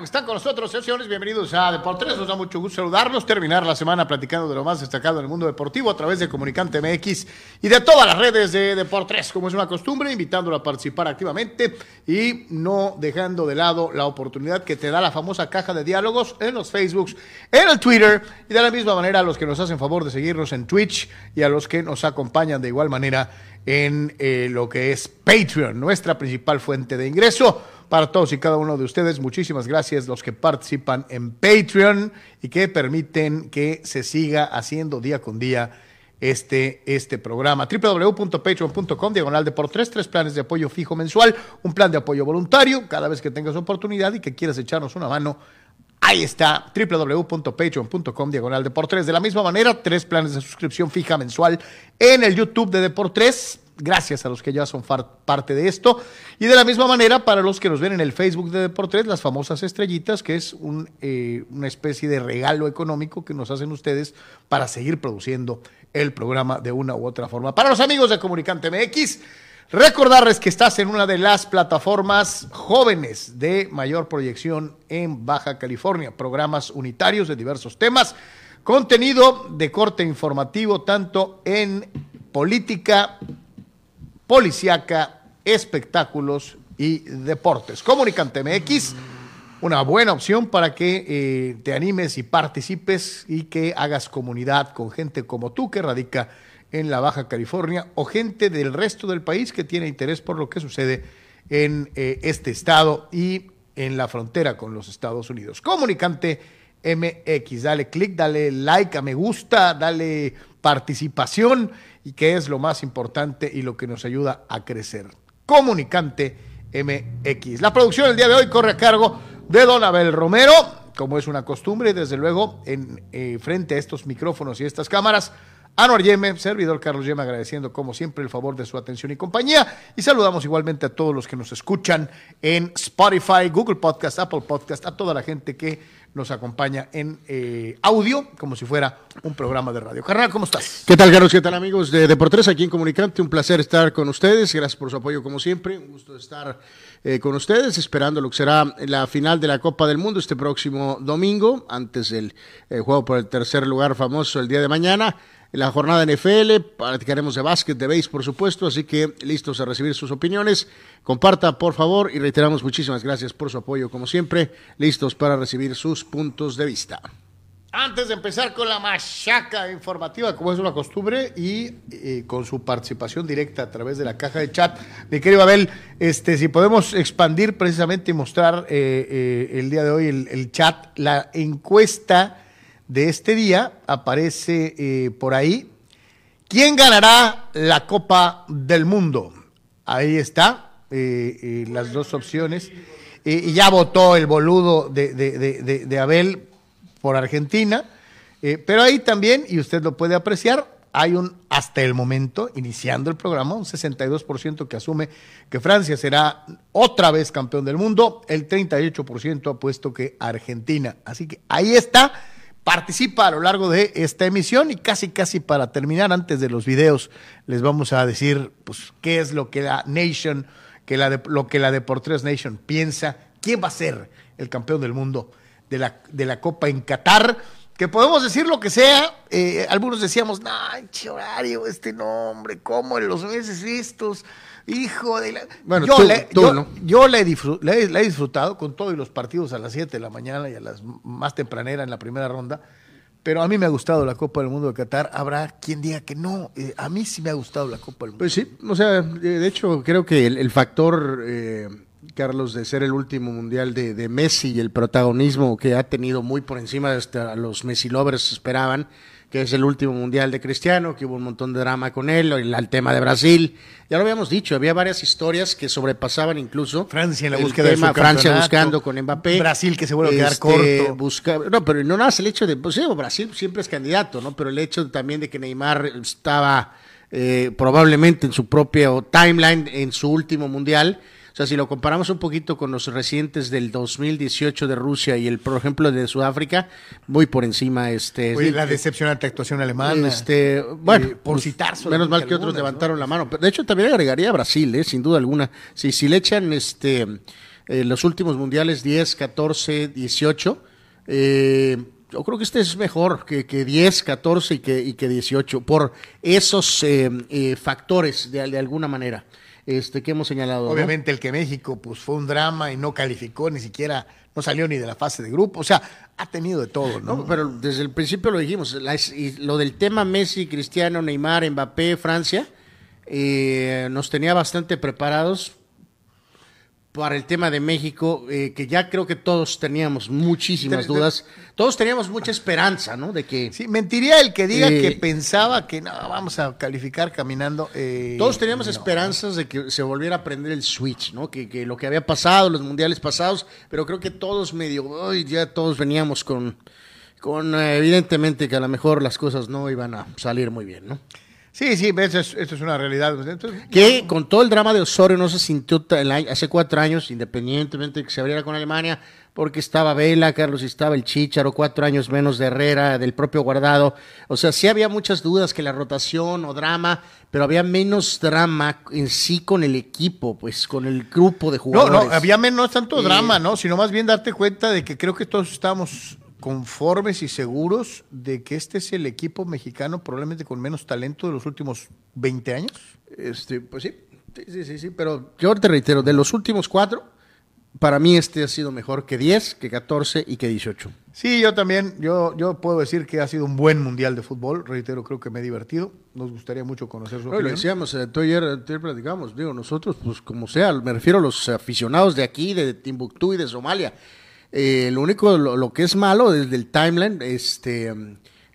Que están con nosotros, señores. Bienvenidos a Deportes. Nos da mucho gusto saludarlos. Terminar la semana platicando de lo más destacado en el mundo deportivo a través de Comunicante MX y de todas las redes de Deportes, como es una costumbre, invitándolo a participar activamente y no dejando de lado la oportunidad que te da la famosa caja de diálogos en los Facebooks, en el Twitter y de la misma manera a los que nos hacen favor de seguirnos en Twitch y a los que nos acompañan de igual manera en eh, lo que es Patreon, nuestra principal fuente de ingreso para todos y cada uno de ustedes. Muchísimas gracias los que participan en Patreon y que permiten que se siga haciendo día con día este, este programa. www.patreon.com, diagonal de por tres, planes de apoyo fijo mensual, un plan de apoyo voluntario, cada vez que tengas oportunidad y que quieras echarnos una mano. Ahí está, www.patreon.com, diagonal de. De la misma manera, tres planes de suscripción fija mensual en el YouTube de Deportes gracias a los que ya son parte de esto. Y de la misma manera, para los que nos ven en el Facebook de Deportes, las famosas estrellitas, que es eh, una especie de regalo económico que nos hacen ustedes para seguir produciendo el programa de una u otra forma. Para los amigos de Comunicante MX, recordarles que estás en una de las plataformas jóvenes de mayor proyección en Baja California, programas unitarios de diversos temas, contenido de corte informativo tanto en política, policiaca, espectáculos y deportes. Comunicante MX, una buena opción para que eh, te animes y participes y que hagas comunidad con gente como tú que radica en la Baja California o gente del resto del país que tiene interés por lo que sucede en eh, este estado y en la frontera con los Estados Unidos. Comunicante MX, dale clic, dale like a me gusta, dale participación y que es lo más importante y lo que nos ayuda a crecer. Comunicante MX. La producción del día de hoy corre a cargo de Don Abel Romero, como es una costumbre, desde luego en eh, frente a estos micrófonos y estas cámaras. Anuar Yeme, servidor Carlos Yeme, agradeciendo como siempre el favor de su atención y compañía. Y saludamos igualmente a todos los que nos escuchan en Spotify, Google Podcast, Apple Podcast, a toda la gente que nos acompaña en eh, audio, como si fuera un programa de radio. Carnal, ¿cómo estás? ¿Qué tal, Carlos? ¿Qué tal, amigos de Deportes aquí en Comunicante? Un placer estar con ustedes. Gracias por su apoyo, como siempre. Un gusto estar eh, con ustedes, esperando lo que será la final de la Copa del Mundo este próximo domingo, antes del eh, juego por el tercer lugar famoso el día de mañana. La jornada NFL, platicaremos de básquet, de béis, por supuesto, así que listos a recibir sus opiniones. Comparta, por favor, y reiteramos muchísimas gracias por su apoyo, como siempre, listos para recibir sus puntos de vista. Antes de empezar con la machaca informativa, como es una costumbre, y eh, con su participación directa a través de la caja de chat, mi querido Abel, este, si podemos expandir precisamente y mostrar eh, eh, el día de hoy el, chat, la encuesta de este día aparece por ahí. ¿Quién ganará la Copa del Mundo? Ahí está, las dos opciones. y ya votó el boludo de, de, de, de Abel por Argentina, eh, pero ahí también, y usted lo puede apreciar, hay un, hasta el momento, iniciando el programa, un 62% que asume que Francia será otra vez campeón del mundo, el 38% ha puesto que Argentina. Así que ahí está, participa a lo largo de esta emisión y casi, casi para terminar, antes de los videos, les vamos a decir pues, qué es lo que la Nation, que la de, lo que la Deportes Nation piensa, quién va a ser el campeón del mundo de la, de la Copa en Qatar, que podemos decir lo que sea, eh, algunos decíamos, ay, horario, este nombre, ¿cómo en los meses estos? Hijo de la... Bueno, yo, tú, le, tú, yo, ¿no? yo la, he disfrutado con todos los partidos a las 7 de la mañana y a las más tempranera en la primera ronda, pero a mí me ha gustado la Copa del Mundo de Qatar. Habrá quien diga que no, eh, a mí sí me ha gustado la Copa del Mundo. Pues sí, o sea, de de hecho creo que el, el factor, eh, Carlos, de ser el último mundial de, de Messi y el protagonismo que ha tenido muy por encima de hasta los Messi lovers esperaban, que es el último mundial de Cristiano, que hubo un montón de drama con él, el, el tema de Brasil, ya lo habíamos dicho, había varias historias que sobrepasaban incluso Francia en la búsqueda de su Francia buscando con Mbappé, Brasil que se vuelve a quedar Este, corto. busca- no, pero no nada más el hecho de, pues sí, Brasil siempre es candidato, ¿no? Pero el hecho también de que Neymar estaba eh, probablemente en su propio timeline en su último mundial. Sea, si lo comparamos un poquito con los recientes del 2018 de Rusia y el, por ejemplo, de Sudáfrica, muy por encima. Este, Oye, la decepcionante actuación alemana. este, bueno, Eh, por pues, citar menos mal que otros levantaron la mano. Pero, de hecho, también agregaría a Brasil, ¿eh? sin duda alguna. Si, si le echan este, eh, los últimos mundiales 10, 14, 18, eh, yo creo que este es mejor que, que 10, 14 y que, y que 18, por esos eh, eh, factores de, de alguna manera este, que hemos señalado. ¿no? Obviamente el que México pues fue un drama y no calificó ni siquiera, no salió ni de la fase de grupo, o sea, ha tenido de todo, ¿no? No, pero desde el principio lo dijimos, la- y lo del tema Messi, Cristiano, Neymar, Mbappé, Francia, eh, nos tenía bastante preparados para el tema de México, eh, que ya creo que todos teníamos muchísimas dudas, todos teníamos mucha esperanza, ¿no? De que Sí, mentiría el que diga Eh, que pensaba que no, vamos a calificar caminando. eh, todos teníamos no. esperanzas de que se volviera a prender el switch, ¿no? Que, que lo que había pasado, los mundiales pasados, pero creo que todos medio, ay, ya todos veníamos con, con eh, evidentemente que a lo mejor las cosas no iban a salir muy bien, ¿no? Sí, sí, eso es, eso es una realidad. Entonces, que con todo el drama de Osorio no se sintió ta- el año- hace cuatro años, independientemente de que se abriera con Alemania, porque estaba Vela, Carlos, y estaba el Chicharo, cuatro años menos de Herrera, del propio Guardado. O sea, sí había muchas dudas que la rotación o drama, pero había menos drama en sí con el equipo, pues con el grupo de no, jugadores. no, había menos tanto Eh, drama, ¿no? Sino más bien darte cuenta de que creo que todos estábamos conformes y seguros de que este es el equipo mexicano probablemente con menos talento de los últimos 20 años. Este, pues sí, sí, sí, sí, sí, pero yo te reitero, de los últimos cuatro, para mí este ha sido mejor que 10, que 14 y que 18. Sí, yo también, yo, yo puedo decir que ha sido un buen mundial de fútbol, reitero, creo que me he divertido, nos gustaría mucho conocer su No, lo opinión. decíamos, eh, tú ayer, ayer platicamos, digo, nosotros, pues como sea, me refiero a los aficionados de aquí, de Timbuktu y de Somalia. Eh, lo único, lo, lo que es malo desde el timeline, este,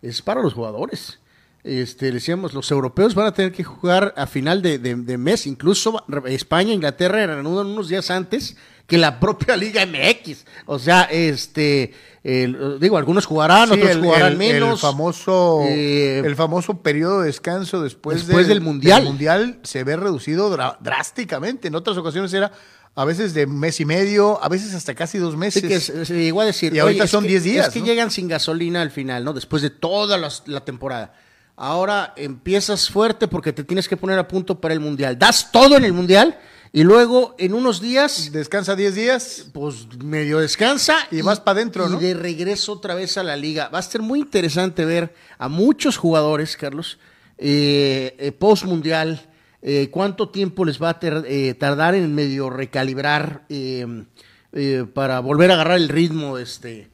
es para los jugadores. Este, decíamos, los europeos van a tener que jugar a final de, de- de mes, incluso España, Inglaterra reanudan unos días antes que la propia Liga MX. O sea, este, digo, algunos jugarán, Sí, otros el, jugarán el- menos. el famoso, Eh, el famoso periodo de descanso después, después del Mundial. mundial se ve reducido drásticamente. En otras ocasiones era a veces de mes y medio, a veces hasta casi dos meses. Sí, que se llegó a decir. Y ahorita "Oye, es son que- 10 días, Es que ¿no? llegan sin gasolina al final, ¿no? Después de toda la, temporada. Ahora empiezas fuerte porque te tienes que poner a punto para el mundial. Das todo en el mundial y luego en unos días, Descansa 10 días. pues medio descansa Y vas pa' dentro, y ¿no? de regreso otra vez a la liga. Va a ser muy interesante ver a muchos jugadores, Carlos, eh, eh, post mundial. Eh, cuánto tiempo les va a eh, tardar en medio recalibrar eh, eh, para volver a agarrar el ritmo este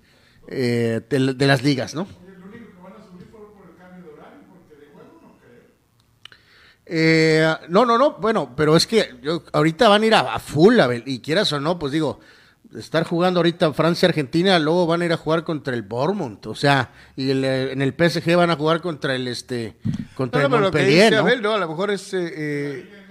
eh, de, de las ligas, ¿no? Eh, no, no, no, bueno, pero es que yo, ahorita van a ir a, a full, a ver, y quieras o no, pues digo, estar jugando ahorita Francia-Argentina, luego van a ir a jugar contra el Bournemouth, o sea, y el, eh, en el PSG van a jugar contra el este contra No, no, el Montpellier, ¿no? Abel, no, a lo mejor es. eh, eh,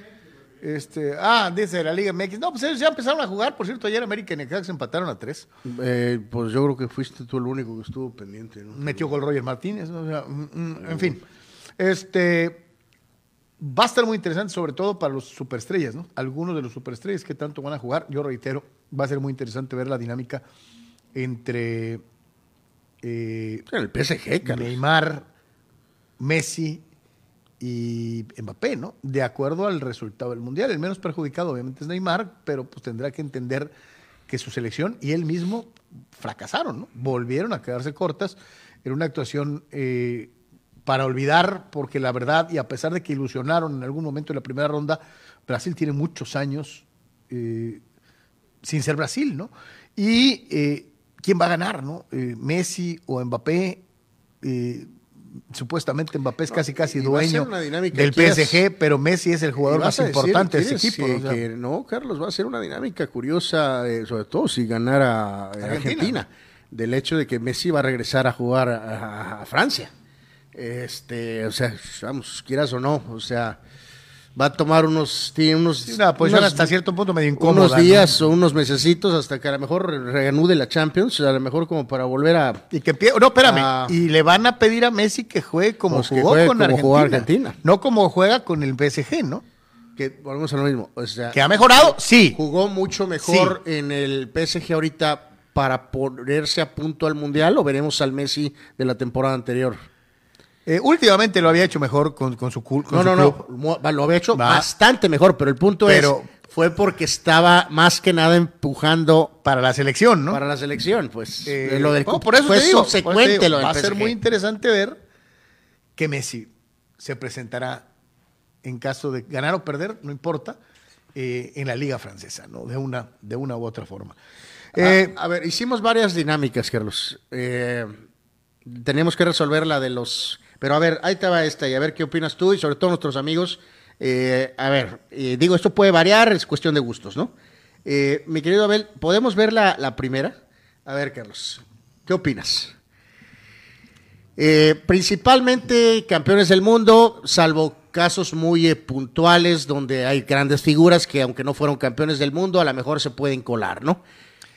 este, ah, dice la Liga MX. No, pues ellos ya empezaron a jugar. Por cierto, ayer América y Necaxa empataron a tres. Eh, pues yo creo que fuiste tú el único que estuvo pendiente, ¿no? Metió gol Roger Martínez. O sea, mm, mm, en fin. Este. Va a estar muy interesante, sobre todo para los superestrellas, ¿no? Algunos de los superestrellas que tanto van a jugar. Yo reitero, va a ser muy interesante ver la dinámica entre eh, el PSG, Carlos. Neymar, Messi y Mbappé, ¿no? De acuerdo al resultado del Mundial. El menos perjudicado obviamente es Neymar, pero pues tendrá que entender que su selección y él mismo fracasaron, ¿no? Volvieron a quedarse cortas en una actuación eh, para olvidar, porque la verdad, y a pesar de que ilusionaron en algún momento en la primera ronda, Brasil tiene muchos años eh, sin ser Brasil, ¿no? Y eh, quién va a ganar, ¿no? Eh, Messi o Mbappé. Eh, supuestamente Mbappé es casi casi dueño del PSG, pero Messi es el jugador más importante de ese ¿quieres, equipo. o sea, que no, Carlos, va a ser una dinámica curiosa, eh, sobre todo si ganara eh, Argentina. Argentina, del hecho de que Messi va a regresar a jugar a, a- a Francia. Este, o sea, vamos, quieras o no, o sea, va a tomar unos, tiene unos, sí, una posición unos- hasta cierto punto medio incómoda. unos ¿no? días o unos mesecitos hasta que a lo mejor reanude la Champions, a lo mejor como para volver a Y que no, espérame. Ah. y le van a pedir a Messi que juegue como Pues jugó juegue con como Argentina, jugó Argentina. No como juega con el PSG, ¿no? que volvemos a lo mismo, o sea, Que ha mejorado, sí. jugó mucho mejor en el PSG ahorita para ponerse a punto al Mundial o veremos al Messi de la temporada anterior. Eh, últimamente lo había hecho mejor con, con su, con No, su no, club. no, lo había hecho Va. bastante mejor, pero el punto Pero- es, fue porque estaba más que nada empujando Para la selección, ¿no? para la selección, pues Eh, lo del no, por eso fue te digo, te subsecuente digo, lo del va a ser muy interesante ver que Messi se presentará en caso de ganar o perder, no importa, eh, en la liga francesa, ¿no? De una, de una u otra forma. Eh, Ah, a ver, hicimos varias dinámicas, Carlos. Eh, tenemos que resolver la de los... Pero a ver, ahí te va esta y a ver qué opinas tú y sobre todo nuestros amigos. Eh, a ver, eh, digo, esto puede variar, es cuestión de gustos, ¿no? Eh, mi querido Abel, ¿podemos ver la, la primera? A ver, Carlos, ¿qué opinas? Principalmente campeones del mundo, salvo casos muy puntuales donde hay grandes figuras que aunque no fueron campeones del mundo, a lo mejor se pueden colar, ¿no?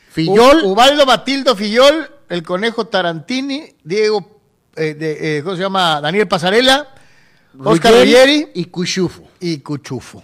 Fillol, U- Ubaldo Batildo Fillol, el Conejo Tarantini, Diego, eh, de- eh, ¿cómo se llama? Daniel Pasarela, Oscar Ruggeri y Cuchufo. y Cuchufo.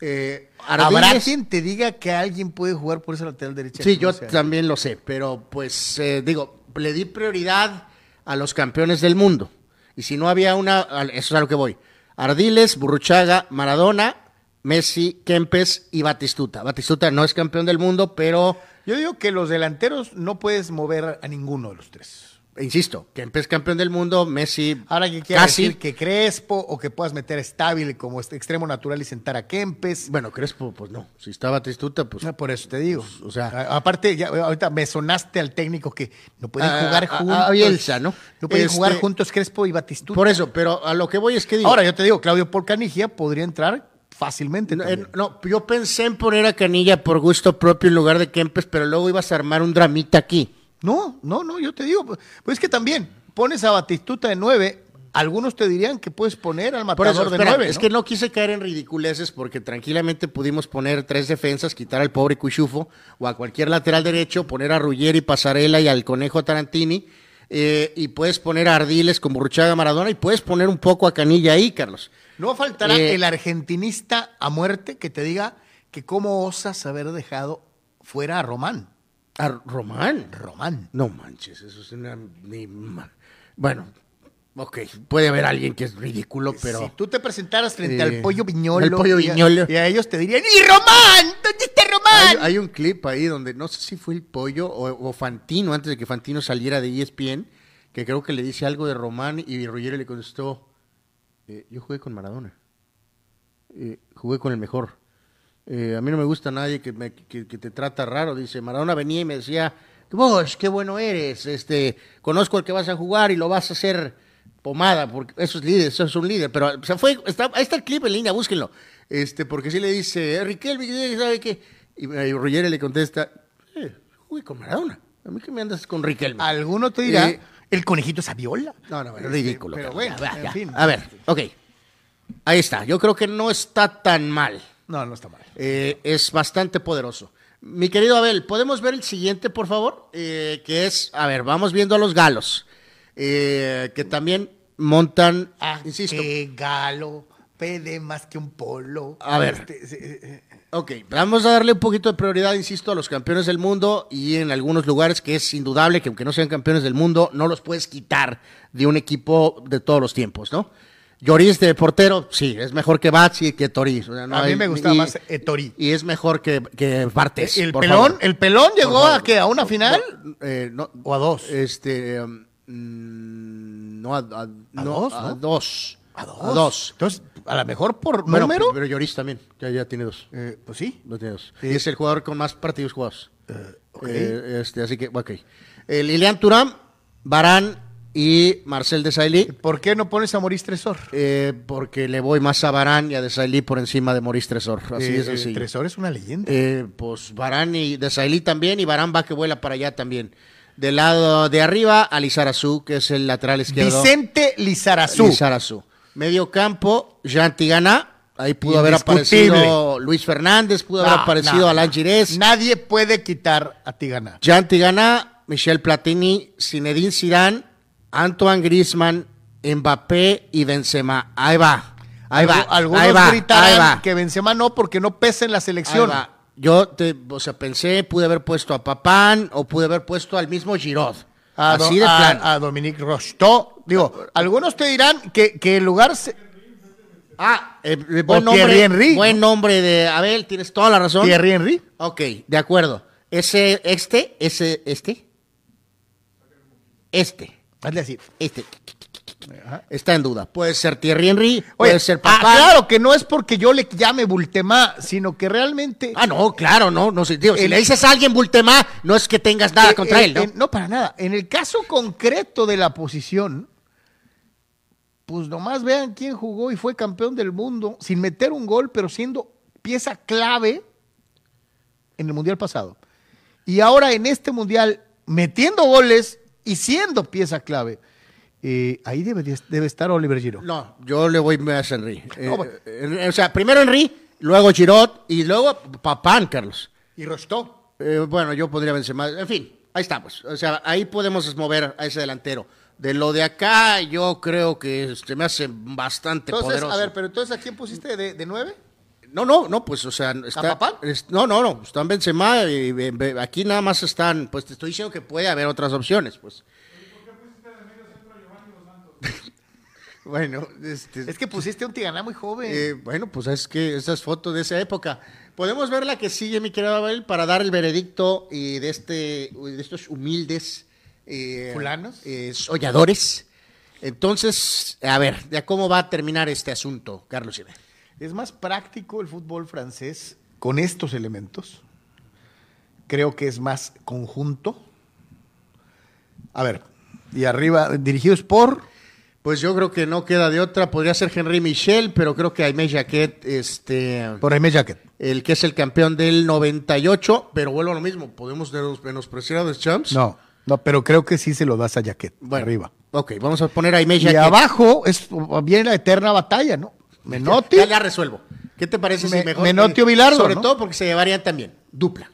Eh, ¿Habrá quien te diga que alguien puede jugar por esa lateral derecha? Sí, yo sea? también lo sé, pero pues eh, digo, le di prioridad a los campeones del mundo. Y si no había una, eso es a lo que voy. Ardiles, Burruchaga, Maradona, Messi, Kempes y Batistuta. Batistuta no es campeón del mundo, pero Yo digo que los delanteros no puedes mover a ninguno de los tres. Insisto, Kempes campeón del mundo, Messi Ahora que quiera casi. decir que Crespo o que puedas meter a Estable como este extremo natural y sentar a Kempes. Bueno, Crespo, pues no. Si está Batistuta, pues No, por eso te digo. o sea- A- aparte, ya, ahorita me sonaste al técnico que no pueden A- jugar a- a juntos. Bielsa, ¿no? No pueden Este- jugar juntos Crespo y Batistuta. por eso, pero a lo que voy es que digo. Ahora yo te digo, Claudio Polcanigia podría entrar fácilmente. No, eh, no, yo pensé en poner a Canilla por gusto propio en lugar de Kempes, pero luego ibas a armar un dramita aquí. No, no, no, yo te digo. Pues es que también pones a Batistuta de nueve. Algunos te dirían que puedes poner al matador eso, de nueve. es que no quise caer en ridiculeces porque tranquilamente pudimos poner tres defensas, quitar al pobre Cuchufo o a cualquier lateral derecho, poner a Ruggeri, Pasarela y al Conejo Tarantini. eh, y puedes poner a Ardiles con Burruchaga Maradona y puedes poner un poco a Canilla ahí, Carlos. No faltará Eh, el argentinista a muerte que te diga que cómo osas haber dejado fuera a Román. A Román. Román. No manches, eso es una... ni ma- Bueno, ok, puede haber alguien que es ridículo, pero... si tú te presentaras frente Eh, al pollo viñolo, al Pollo y a- Viñolo. Y, a, ellos te dirían, ¡y Román! ¿Dónde está Hay, Román? hay un clip ahí donde no sé si fue el pollo o, o Fantino, antes de que Fantino saliera de ESPN, que creo que le dice algo de Román y Ruggeri le contestó, eh, yo jugué con Maradona, Eh, jugué con el mejor. Eh, a mí no me gusta nadie que, me- que- que te trata raro, dice, Maradona venía y me decía, vos, qué bueno eres, este, conozco al que vas a jugar y lo vas a hacer pomada, porque eso es líder, eso es un líder, pero o sea, fue, está, ahí está el clip en línea, búsquenlo, este, porque si le dice, Riquelme, ¿sabe qué? Y, y Ruggeri le contesta, eh, jugué con Maradona, a mí que me andas con Riquelme. Alguno te dirá, Eh, el conejito Saviola. No, no, es ridículo. pero bueno, Ya, en ya. fin. A ver, ok. Ahí está. Yo creo que no está tan mal. No, no está mal. Eh, es bastante poderoso. Mi querido Abel, ¿podemos ver el siguiente, por favor? Eh, que es, a ver, vamos viendo a los galos. eh, que también montan, Ah, insisto, que galo, pede más que un polo. A ver. Este, sí, Ok, vamos a darle un poquito de prioridad, insisto, a los campeones del mundo y en algunos lugares que es indudable que aunque no sean campeones del mundo, no los puedes quitar de un equipo de todos los tiempos, ¿no? Lloris de portero, sí, es mejor que Bats y que Toriz. o sea, no A mí hay- me gustaba y- más Etori. Y es mejor que, que Bartes. el pelón, favor. el pelón llegó a que a una final Eh, no, o a dos. Este. um, mm, no, a, a- no, dos, a ¿no? dos. a dos. A dos. Entonces, a lo mejor por Bueno, número. pero Lloris también, ya, ya tiene dos. eh, pues sí. Lo tiene dos. Sí. Y es el jugador con más partidos jugados. ok. Eh, este, así que, ok. Lilian Turán, Barán y Marcel Desailly. ¿Por qué no pones a Maurice Tresor? eh, porque le voy más a Barán y a Desailly por encima de Maurice Tresor. Así Eh, es eh, sencillo. Tresor es una leyenda. Eh, pues Barán y Desailly también, y Barán va que vuela para allá también. Del lado de arriba, Alizarazú, que es el lateral izquierdo. Vicente Lizarazu. Lizarazu. Medio campo, Jean Tigana. Ahí pudo haber aparecido Luis Fernández, pudo haber aparecido no, Alain. Girés. Nadie puede quitar a Tigana. Jean Tigana, Michel Platini, Zinedine Zidane, Antoine Griezmann, Mbappé y Benzema. Ahí va. Ahí va. Algu- Algunos ahí va, gritarán ahí va. que Benzema no porque no pesa en la Ahí selección. va. Yo, te, o sea, pensé, pude haber puesto a Papán o pude haber puesto al mismo Giroud. A, Así Do- de a- plano. a Dominique Rocheteau. Digo, algunos te dirán que, que el lugar... se- Ah, eh, buen, O Thierry nombre, Henry. buen nombre de Abel, tienes toda la razón. Thierry Henry. Ok, de acuerdo. Ese, este, ese, este, este, Hazle así. este, está en duda. Puede ser Thierry Henry, Oye, puede ser ah, Papá. claro que no es porque yo le llame Bultemá, sino que realmente... Ah, no, claro, no, no sé. Digo, si le dices a alguien Bultemá, no es que tengas nada Eh, contra eh, él, ¿no? en- no, para nada. En el caso concreto de la posición, pues nomás vean quién jugó y fue campeón del mundo sin meter un gol, pero siendo pieza clave en el mundial pasado. Y ahora en este mundial, metiendo goles y siendo pieza clave. Eh, ahí debe, debe estar Oliver Giroud. No, yo le voy más a Henry. Eh, eh, o sea, primero Henry, luego Giroud y luego Papán, Carlos. Y Rocheteau. Eh, bueno, yo podría vencer más. En fin, ahí estamos. O sea, ahí podemos mover a ese delantero. De lo de acá, yo creo que se me hace bastante Entonces, poderoso. a ver, pero entonces, ¿a quién pusiste de, de nueve? No, no, no, pues, o sea, está, es- no, no, no, están Benzema y aquí nada más están, pues te estoy diciendo que puede haber otras opciones, pues. bueno, este, Es que pusiste un Tiganá muy joven. eh, bueno, pues es que esas fotos de esa época. Podemos ver la que sigue, mi querido Abel, para dar el veredicto y de este, de estos humildes eh, ¿Fulanos? eh, solladores. Entonces, a ver, ¿de cómo va a terminar este asunto, Carlos Iber? Es más práctico el fútbol francés con estos elementos. Creo que es más conjunto. A ver, y arriba, dirigidos por. Pues yo creo que no queda de otra. Podría ser Henry Michel, pero creo que Aimé Jacquet, este, Por Aimé Jacquet. el que es el campeón del 98, pero vuelvo a lo mismo. ¿Podemos menos- menospreciar a los champs? No, no, pero creo que sí se lo das a Jacquet. Bueno, arriba. Ok, vamos a poner a Aimé Y Jacquet. abajo es bien la eterna batalla, ¿no? Menotti. Ya la resuelvo. ¿Qué te parece Me- si mejor? Menotti o Bilardo, Sobre ¿no? todo porque se llevarían también. Dupla.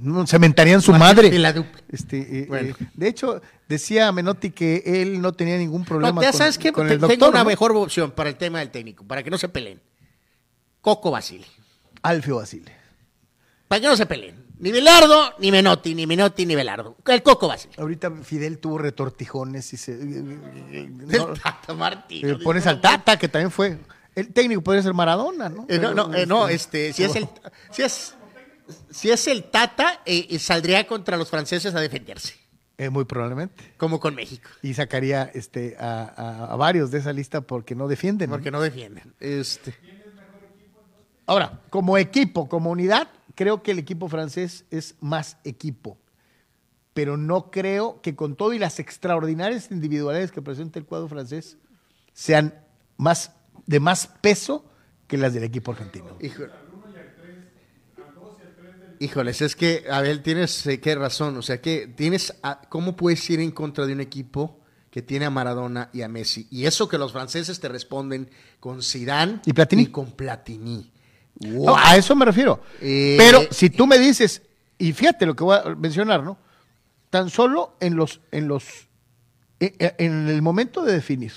No, Cementarían su Martín madre. y la dupla. Este, eh, Bueno. eh, de hecho, decía Menotti que él no tenía ningún problema No, ya con, sabes que con te- el tengo doctor. una ¿no? mejor opción para el tema del técnico, para que no se peleen. Coco Basile. Alfio Basile. Para que no se peleen. Ni Bilardo, ni Menotti, ni Menotti, ni Belardo. El Coco Basile. Ahorita Fidel tuvo retortijones y se. El no, Tata Martino. eh, pones al Tata, que también fue. El técnico podría ser Maradona, ¿no? Eh, no, Pero, no, eh, no, este, si es el, si es, si es el Tata, eh, saldría contra los franceses a defenderse, muy probablemente. como con México, Y sacaría este, a, a- a varios de esa lista porque no defienden. porque no defienden. Este, Ahora, como equipo, como unidad, creo que el equipo francés es más equipo. pero no creo que con todo y las extraordinarias individualidades que presenta el cuadro francés sean más de más peso que las del equipo argentino. Híjole. Híjoles, es que, Abel, tienes eh, qué razón. O sea, que tienes. a- ¿Cómo puedes ir en contra de un equipo que tiene a Maradona y a Messi? Y eso que los franceses te responden con Zidane ¿Y Platini? con Platini. No, a eso me refiero. Eh, Pero si tú me dices, y fíjate lo que voy a mencionar, ¿no? Tan solo en los, en los, en el momento de definir.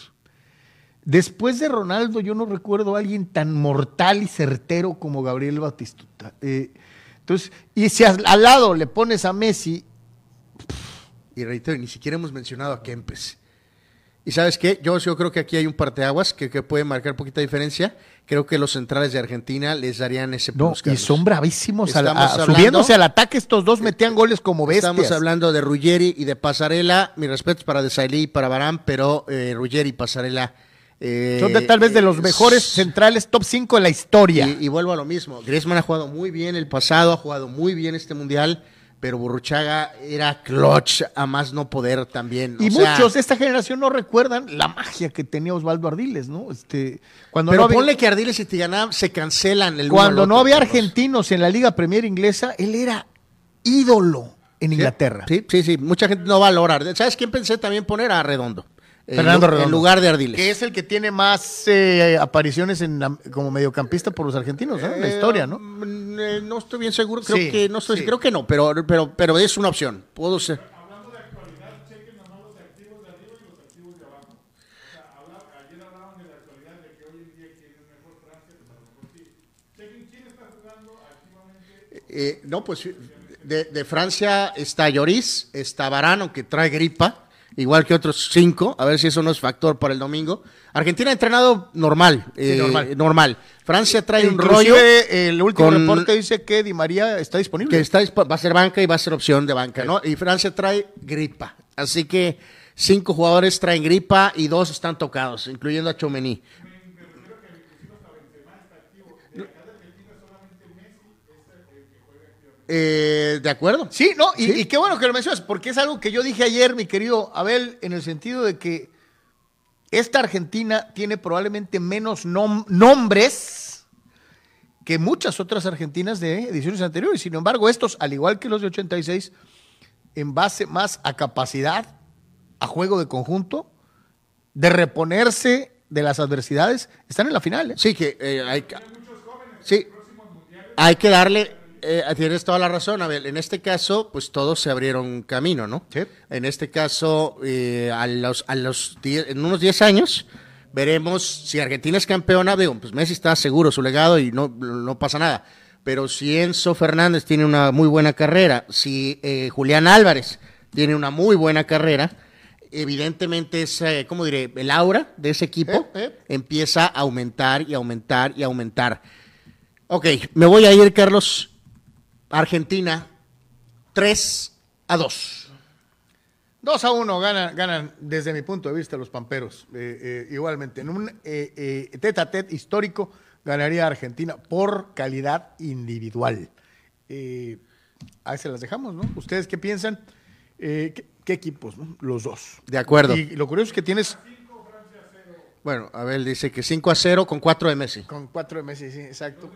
Después de Ronaldo, yo no recuerdo a alguien tan mortal y certero como Gabriel Batistuta. Eh, entonces, y si al, lado le pones a Messi, Y reitero, ni siquiera hemos mencionado a Kempes. Y sabes qué, yo, yo creo que aquí hay un parteaguas que, que puede marcar poquita diferencia. Creo que los centrales de Argentina les darían ese no, plus, y son bravísimos. Estamos a- hablando- subiéndose al ataque, estos dos metían goles como bestias. Estamos hablando de Ruggeri y de Pasarela. Mi respeto para Desailly y para Barán, pero eh, Ruggeri y Pasarela. Eh, Son de, tal vez de los eh, mejores centrales top 5 de la historia. Y, y vuelvo a lo mismo. Griezmann ha jugado muy bien el pasado, ha jugado muy bien este mundial, pero Burruchaga era clutch a más no poder también. Y O muchos de esta generación no recuerdan la magia que tenía Osvaldo Ardiles, ¿no? Este, cuando Pero no había, ponle que Ardiles y Tigana se cancelan el cuando no había argentinos en la Liga Premier inglesa, él era ídolo en Inglaterra. Sí, sí, sí. Mucha gente no valora. ¿Sabes quién pensé también poner? A Redondo. En Fernando Redondo. En lugar de Ardiles. Que es el que tiene más eh, apariciones en la- como mediocampista por los argentinos, ¿no? En la Eh, historia, ¿no? mm, eh, no estoy bien seguro, creo Sí, que no estoy, sí. creo que no, pero, pero, pero es una opción. Puedo ser. Eh, no, pues de, de Francia está Lloris, está Varane, aunque trae gripa, igual que otros cinco, a ver si eso no es factor para el domingo. Argentina ha entrenado normal, eh, normal. normal. Francia trae un rollo el último con- reporte dice que Di María está disponible. que está, va a ser banca y va a ser opción de banca, ¿no? Y Francia trae gripa, así que cinco jugadores traen gripa y dos están tocados, incluyendo a Chomení. Eh, de acuerdo. Sí, no, y, y qué bueno que lo mencionas, porque es algo que yo dije ayer, mi querido Abel, en el sentido de que esta Argentina tiene probablemente menos nom- nombres que muchas otras Argentinas de ediciones anteriores. Sin embargo, estos, al igual que los de 86, en base más a capacidad, a juego de conjunto, de reponerse de las adversidades, están en la final. ¿eh? Sí, que eh, hay que. Sí, hay que darle. Eh, tienes toda la razón, Abel. En este caso, pues todos se abrieron camino, ¿no? Sí. En este caso, eh, a los, a los die- en unos 10 años, veremos si Argentina es campeona. Digo, pues Messi está seguro su legado y no, no pasa nada. Pero si Enzo Fernández tiene una muy buena carrera, si eh, Julián Álvarez tiene una muy buena carrera, evidentemente es, ¿cómo diré? El aura de ese equipo empieza a aumentar y aumentar y aumentar. Ok, me voy a ir, Carlos. Argentina, 3 a 2. 2 a 1 ganan, ganan desde mi punto de vista los Pamperos. Eh, eh, igualmente, en un eh, eh, tete a tete histórico ganaría Argentina por calidad individual. Eh, ahí se las dejamos, ¿no? ¿Ustedes qué piensan? Eh, ¿qué, qué equipos? no? Los dos. De acuerdo. Y lo curioso es que tienes Bueno, Abel dice que 5 a 0 con 4 de Messi. con cuatro de Messi, sí, exacto.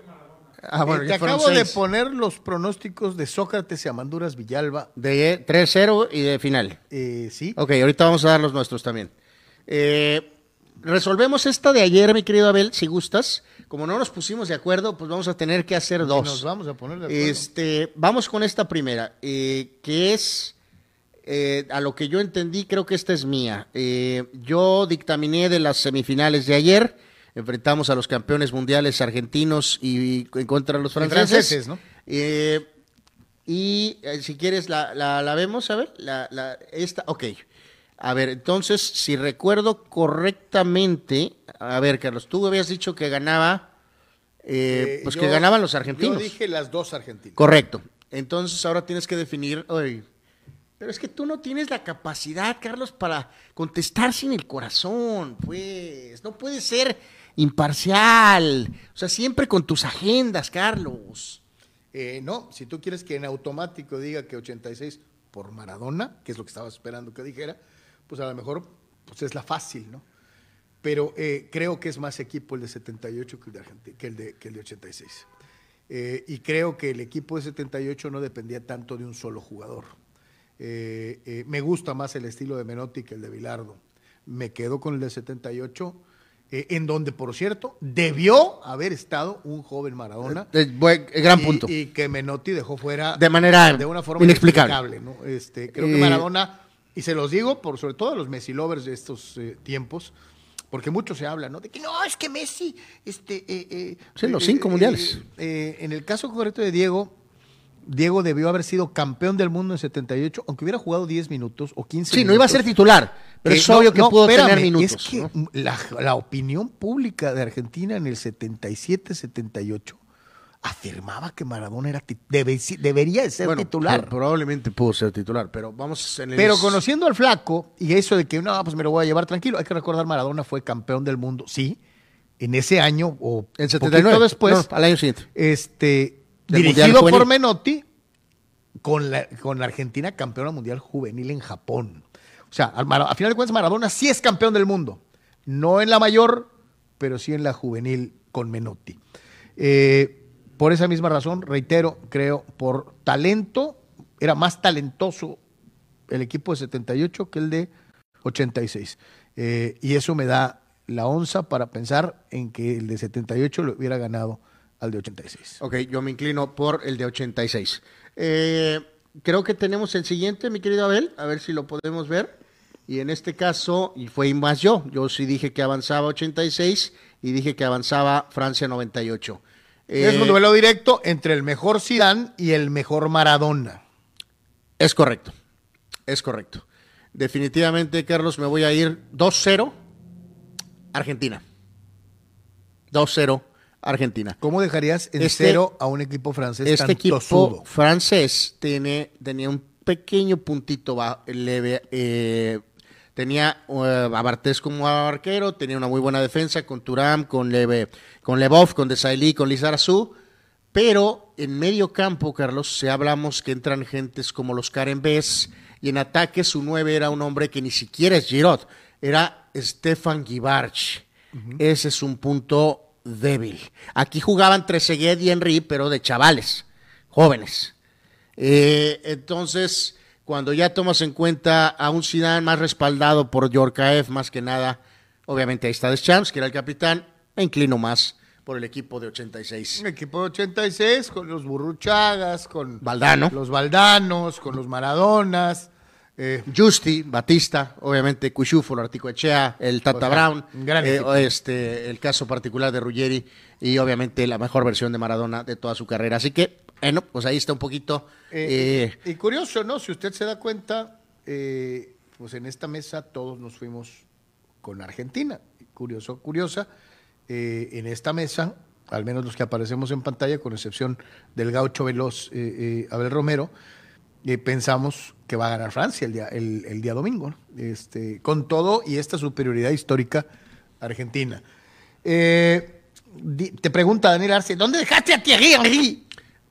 Ah, bueno, Eh, te acabo de poner los pronósticos de Sócrates y Amanduras Villalba. De 3 0 y de final. Eh, sí. Ok, ahorita vamos a dar los nuestros también. Eh, resolvemos esta de ayer, mi querido Abel, si gustas. Como no nos pusimos de acuerdo, pues vamos a tener que hacer dos. Nos vamos a poner de acuerdo. Este, vamos con esta primera, eh, que es, a lo que yo entendí, creo que esta es mía. Yo dictaminé de las semifinales de ayer, enfrentamos a los campeones mundiales argentinos y, contra los franceses. franceses, ¿no? Eh, y eh, si quieres, la, la, la vemos, a ver, la, la, esta, ok. A ver, entonces, si recuerdo correctamente, a ver, Carlos, tú habías dicho que ganaba, eh, Eh, pues yo- que ganaban los argentinos. Yo dije las dos argentinas. Correcto. Entonces ahora tienes que definir, oye, pero es que tú no tienes la capacidad, Carlos, para contestar sin el corazón, pues. No puedes ser imparcial. O sea, siempre con tus agendas, Carlos. Eh, no, si tú quieres que en automático diga que 86 por Maradona, que es lo que estaba esperando que dijera, pues a lo mejor pues es la fácil, ¿no? Pero eh, creo que es más equipo el de 78 que el de, que el de, que el de 86. Eh, y creo que el equipo de 78 no dependía tanto de un solo jugador. Me gusta más el estilo de Menotti que el de Bilardo. Me quedo con el de 78, eh, en donde, por cierto, debió haber estado un joven Maradona. Eh, eh, gran y- punto. Y, que Menotti dejó fuera De manera de una forma inexplicable. ¿no? Este, creo que Maradona, y se los digo por sobre todo a los Messi lovers de estos tiempos, porque mucho se habla, ¿no? De que no, es que Messi, este, Sí, los cinco mundiales. en el caso concreto de Diego, Diego debió haber sido campeón del mundo en 78, aunque hubiera jugado 10 minutos o 15 Sí, no iba a ser minutos. titular, pero es no, obvio que no, pudo espérame, tener minutos. Es que ¿no? la, la opinión pública de Argentina en el 77-78 afirmaba que Maradona era debe- debería de ser Bueno, titular. pro- probablemente pudo ser titular, pero vamos en el... Pero conociendo al flaco y eso de que no, pues me lo voy a llevar tranquilo, hay que recordar Maradona fue campeón del mundo, sí, en ese año o En poquito 79. después, No, al año siguiente. este dirigido por. Menotti con la, con la Argentina campeona mundial juvenil en Japón. O sea, a final de cuentas Maradona sí es campeón del mundo, no en la mayor, pero sí en la juvenil con Menotti. Eh, por esa misma razón, reitero, creo, por talento, era más talentoso el equipo de 78 que el de 86. Eh, y eso me da la onza para pensar en que el de 78 lo hubiera ganado al de 86. Ok, yo me inclino por el de 86. Eh, creo que tenemos el siguiente, mi querido Abel, a ver si lo podemos ver. Y en este caso, y fue más yo, yo sí dije que avanzaba 86 y dije que avanzaba Francia 98. Eh, es un duelo directo entre el mejor Zidane y el mejor Maradona. Es correcto, es correcto. Definitivamente, Carlos, me voy a ir 2-0 Argentina. 2-0 Argentina. ¿Cómo dejarías en Este- cero a un equipo francés Este tan equipo tosudo? francés tiene, tenía un pequeño puntito ba- leve. eh, tenía a Bartés como arquero, tenía una muy buena defensa con Turam, con, Leve, con Lebov, con Desailly, con Lizarazu. Pero en medio campo, Carlos, si hablamos que entran gentes como los Karen Bess, y en ataque su nueve era un hombre que ni siquiera es Giroud, era Stefan Givarch. Ese es un punto débil. Aquí jugaban Trezeguet y Henry, pero de chavales, jóvenes. Eh, entonces, cuando ya tomas en cuenta a un Zidane más respaldado por Yorkaev, más que nada, obviamente ahí está Deschamps, que era el capitán, me inclino más por el equipo de 86. Un equipo de 86 con los Burruchagas, con Valdano. los Valdanos, con los Maradonas. Eh, Justi, Batista, obviamente Cuchufo, Articoechea, el Tata O sea, Brown, eh, este, el caso particular de Ruggeri y obviamente la mejor versión de Maradona de toda su carrera. Así que, bueno, pues ahí está un poquito. eh, eh, y curioso, ¿no? Si usted se da cuenta, pues en esta mesa todos nos fuimos con Argentina. Curioso, curiosa. en esta mesa, al menos los que aparecemos en pantalla, con excepción del gaucho veloz Abel Romero, eh, pensamos que va a ganar Francia el día, el, el día domingo, ¿no? este, con todo y esta superioridad histórica argentina. Eh, di- te pregunta Daniel Arce, ¿dónde dejaste a Thierry Henry?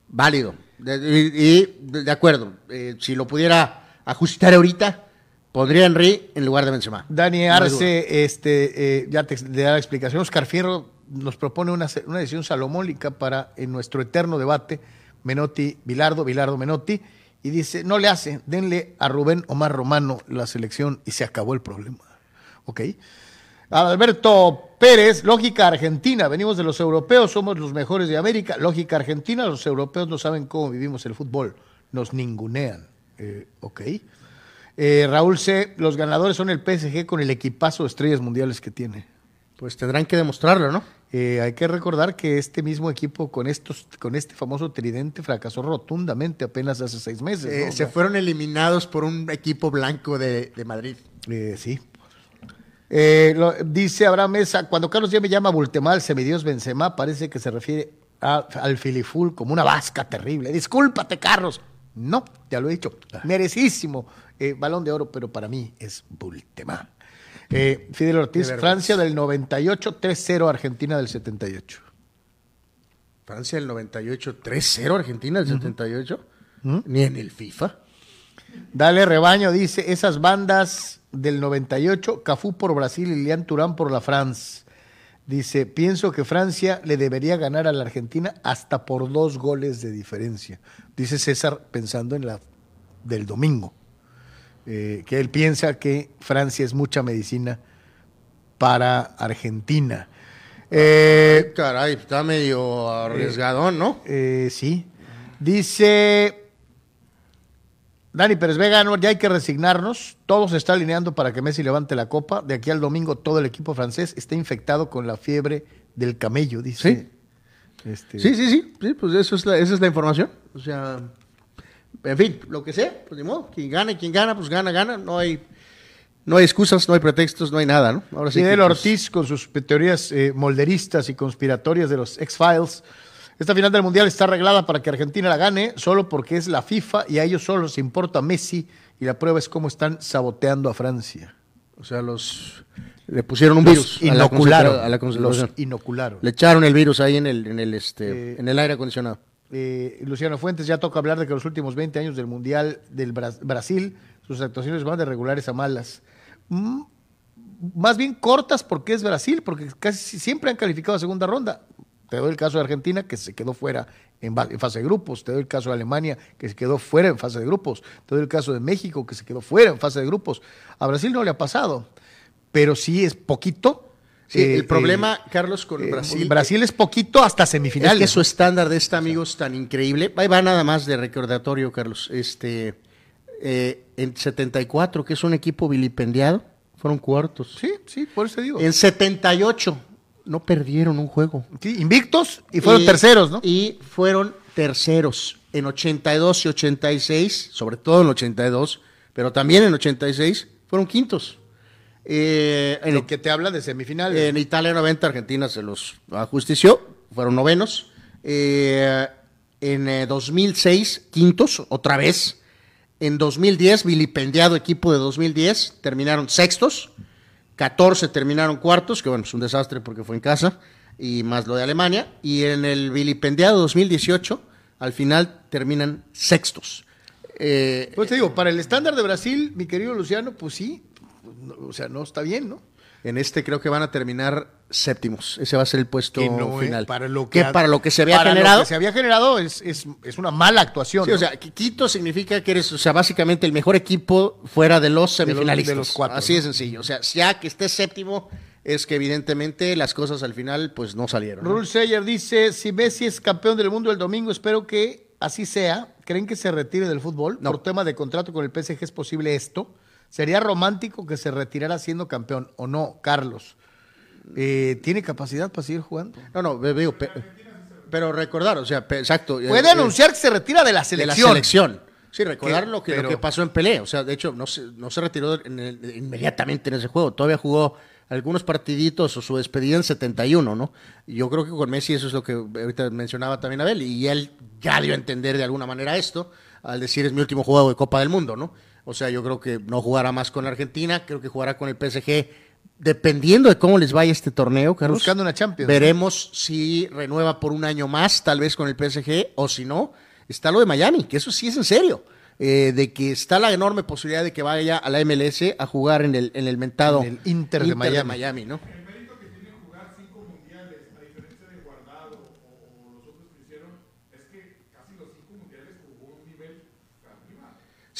válido. De- y, de, de acuerdo. eh, si lo pudiera ajustar ahorita, pondría a Henry en lugar de Benzema. Dani No hay Arce, este, eh, ya te da la explicación. Oscar Fierro nos propone una, una decisión salomónica para en nuestro eterno debate Menotti, Bilardo, Bilardo, Menotti, y dice, no le hace, denle a Rubén Omar Romano la selección y se acabó el problema. ¿Ok? Alberto Pérez, lógica argentina, venimos de los europeos, somos los mejores de América, lógica argentina, los europeos no saben cómo vivimos el fútbol, nos ningunean. Eh, ¿Ok? Eh, Raúl C., los ganadores son el PSG con el equipazo de estrellas mundiales que tiene. Pues tendrán que demostrarlo, ¿no? Eh, hay que recordar que este mismo equipo con estos, con este famoso tridente fracasó rotundamente apenas hace seis meses. Eh, se fueron eliminados por un equipo blanco de, de Madrid. eh, sí. Lo- dice Abraham Mesa, cuando Carlos ya me llama Bultemal, semidios Benzema, parece que se refiere a- al filiful como una vasca terrible. Discúlpate, Carlos. No, ya lo he dicho. Merecísimo eh, balón de oro, pero para mí es Bultemá. Eh, Fidel Ortiz, De. Francia del 98, 3-0 Argentina del 78. Francia del 98, 3-0 Argentina del 78. Ni en el FIFA. Dale rebaño, dice, esas bandas del 98, Cafú por Brasil y Lian Turán por la France. Dice, pienso que Francia le debería ganar a la Argentina hasta por dos goles de diferencia. Dice César pensando en la del domingo. Eh, que él piensa que Francia es mucha medicina para Argentina. Eh, Caray, está medio arriesgadón, ¿no? Eh, sí. Dice Dani Pérez Vega, ya hay que resignarnos. Todo se está alineando para que Messi levante la copa. De aquí al domingo todo el equipo francés está infectado con la fiebre del camello, dice. Sí, este... sí, sí, sí, Pues eso es la, esa es la información. O sea, en fin, lo que sea, pues de modo. Quien gane, quien gana, pues gana, gana. No hay, no hay excusas, no hay pretextos, no hay nada, ¿no? Ahora sí. Fidel pues Ortiz con sus teorías eh, molderistas y conspiratorias de los X-Files esta final del Mundial está arreglada para que Argentina la gane, solo porque es la FIFA y a ellos solo les importa Messi y la prueba es cómo están saboteando a Francia. O sea, los le pusieron un virus inocularon, a la, los inocularon. Le echaron el virus ahí en el en el este eh, en el aire acondicionado. Eh, Luciano Fuentes ya toca hablar de que los últimos 20 años del Mundial del Brasil sus actuaciones van de regulares a malas. Más bien cortas porque es Brasil, porque casi siempre han calificado a segunda ronda. Te doy el caso de Argentina, que se quedó fuera en, fase de grupos. Te doy el caso de Alemania, que se quedó fuera en fase de grupos. Te doy el caso de México, que se quedó fuera en fase de grupos. A Brasil no le ha pasado, pero sí es poquito. Sí, el eh, problema, Carlos, con eh, Brasil. Brasil es poquito hasta semifinales. Es que su estándar de este amigo es tan increíble. Ahí va nada más de recordatorio, Carlos. Este, eh, en 74, que es un equipo vilipendiado, fueron cuartos. Sí, sí, por eso digo. En 78, no perdieron un juego. Sí, invictos y fueron terceros, ¿no? Y fueron terceros en 82 y 86, sobre todo en 82, pero también en 86 fueron quintos. Eh, en Lo que te habla de semifinales. En Italia 90, Argentina se los ajustició, fueron novenos. Eh, en 2006, eh, quintos, otra vez. En 2010, vilipendiado equipo de 2010, terminaron sextos. 14 terminaron cuartos, que bueno, es un desastre porque fue en casa, y más lo de Alemania. Y en el vilipendiado 2018, al final terminan sextos. Eh, pues te digo, para el estándar de Brasil, mi querido Luciano, pues sí, o sea, no está bien, ¿no? En este creo que van a terminar séptimos. Ese va a ser el puesto eh, final. Para lo que, para lo que se había generado. Lo que se había generado es, una mala actuación. Sí, o sea, Quito significa que eres, o sea, básicamente el mejor equipo fuera de los semifinalistas. De los, cuatro. Así de sencillo. O sea, ya que estés séptimo, es que evidentemente las cosas al final pues no salieron. Rule Sayer dice, si Messi es campeón del mundo el domingo, espero que así sea. ¿Creen que se retire del fútbol? Por tema de contrato con el PSG es posible esto. Sería romántico que se retirara siendo campeón, ¿o no, Carlos? Eh, ¿Tiene capacidad para seguir jugando? No, no, veo, pero recordar, o sea, exacto. Puede eh, anunciar que se retira de la selección. De la selección. Sí, recordar lo, que, lo que pasó en Pelé. O sea, de hecho, no se, no se retiró inmediatamente en ese juego. Todavía jugó algunos partiditos o su despedida en 71, ¿no? Yo creo que con Messi eso es lo que ahorita mencionaba también Abel. Y él ya dio a entender de alguna manera esto al decir es mi último juego de Copa del Mundo, ¿no? O sea, yo creo que no jugará más con Argentina, creo que jugará con el PSG. Dependiendo de cómo les vaya este torneo, Carlos. Buscando una Champions. Veremos si renueva por un año más, tal vez con el PSG, o si no, está lo de Miami, que eso sí es en serio. Eh, de que está la enorme posibilidad de que vaya a la MLS a jugar en el, en el mentado el Inter, de Miami, ¿no?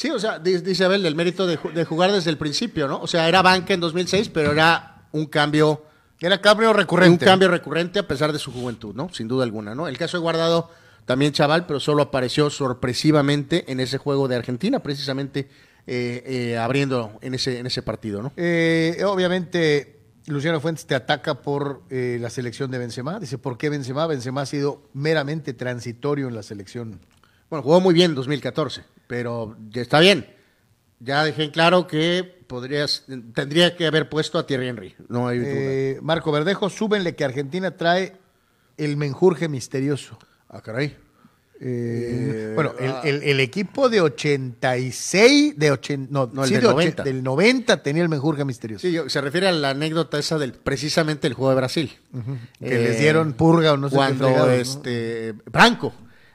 Sí, o sea, dice Abel, el mérito de, jugar desde el principio, ¿no? O sea, era banca en 2006, pero era un cambio... Era cambio recurrente. Un cambio recurrente a pesar de su juventud, ¿no? Sin duda alguna, ¿no? El caso de Guardado, también chaval, pero solo apareció sorpresivamente en ese juego de Argentina, precisamente eh, eh, abriendo en ese, en ese partido, ¿no? Eh, obviamente, Luciano Fuentes te ataca por la selección de Benzema. Dice, ¿por qué Benzema? Benzema ha sido meramente transitorio en la selección. Bueno, jugó muy bien en 2014 pero ya está bien. Ya dejé en claro que podrías, tendría que haber puesto a Thierry Henry. No hay eh, Marco Verdejo, súbenle que Argentina trae el menjurje misterioso. Ah, caray. Eh, bueno, ah. el, equipo de 86, de 80, no, no el del, 90. del 90 tenía el menjurje misterioso. Sí, se refiere a la anécdota esa del precisamente el juego de Brasil. Que les dieron purga o no sé cuando este Branco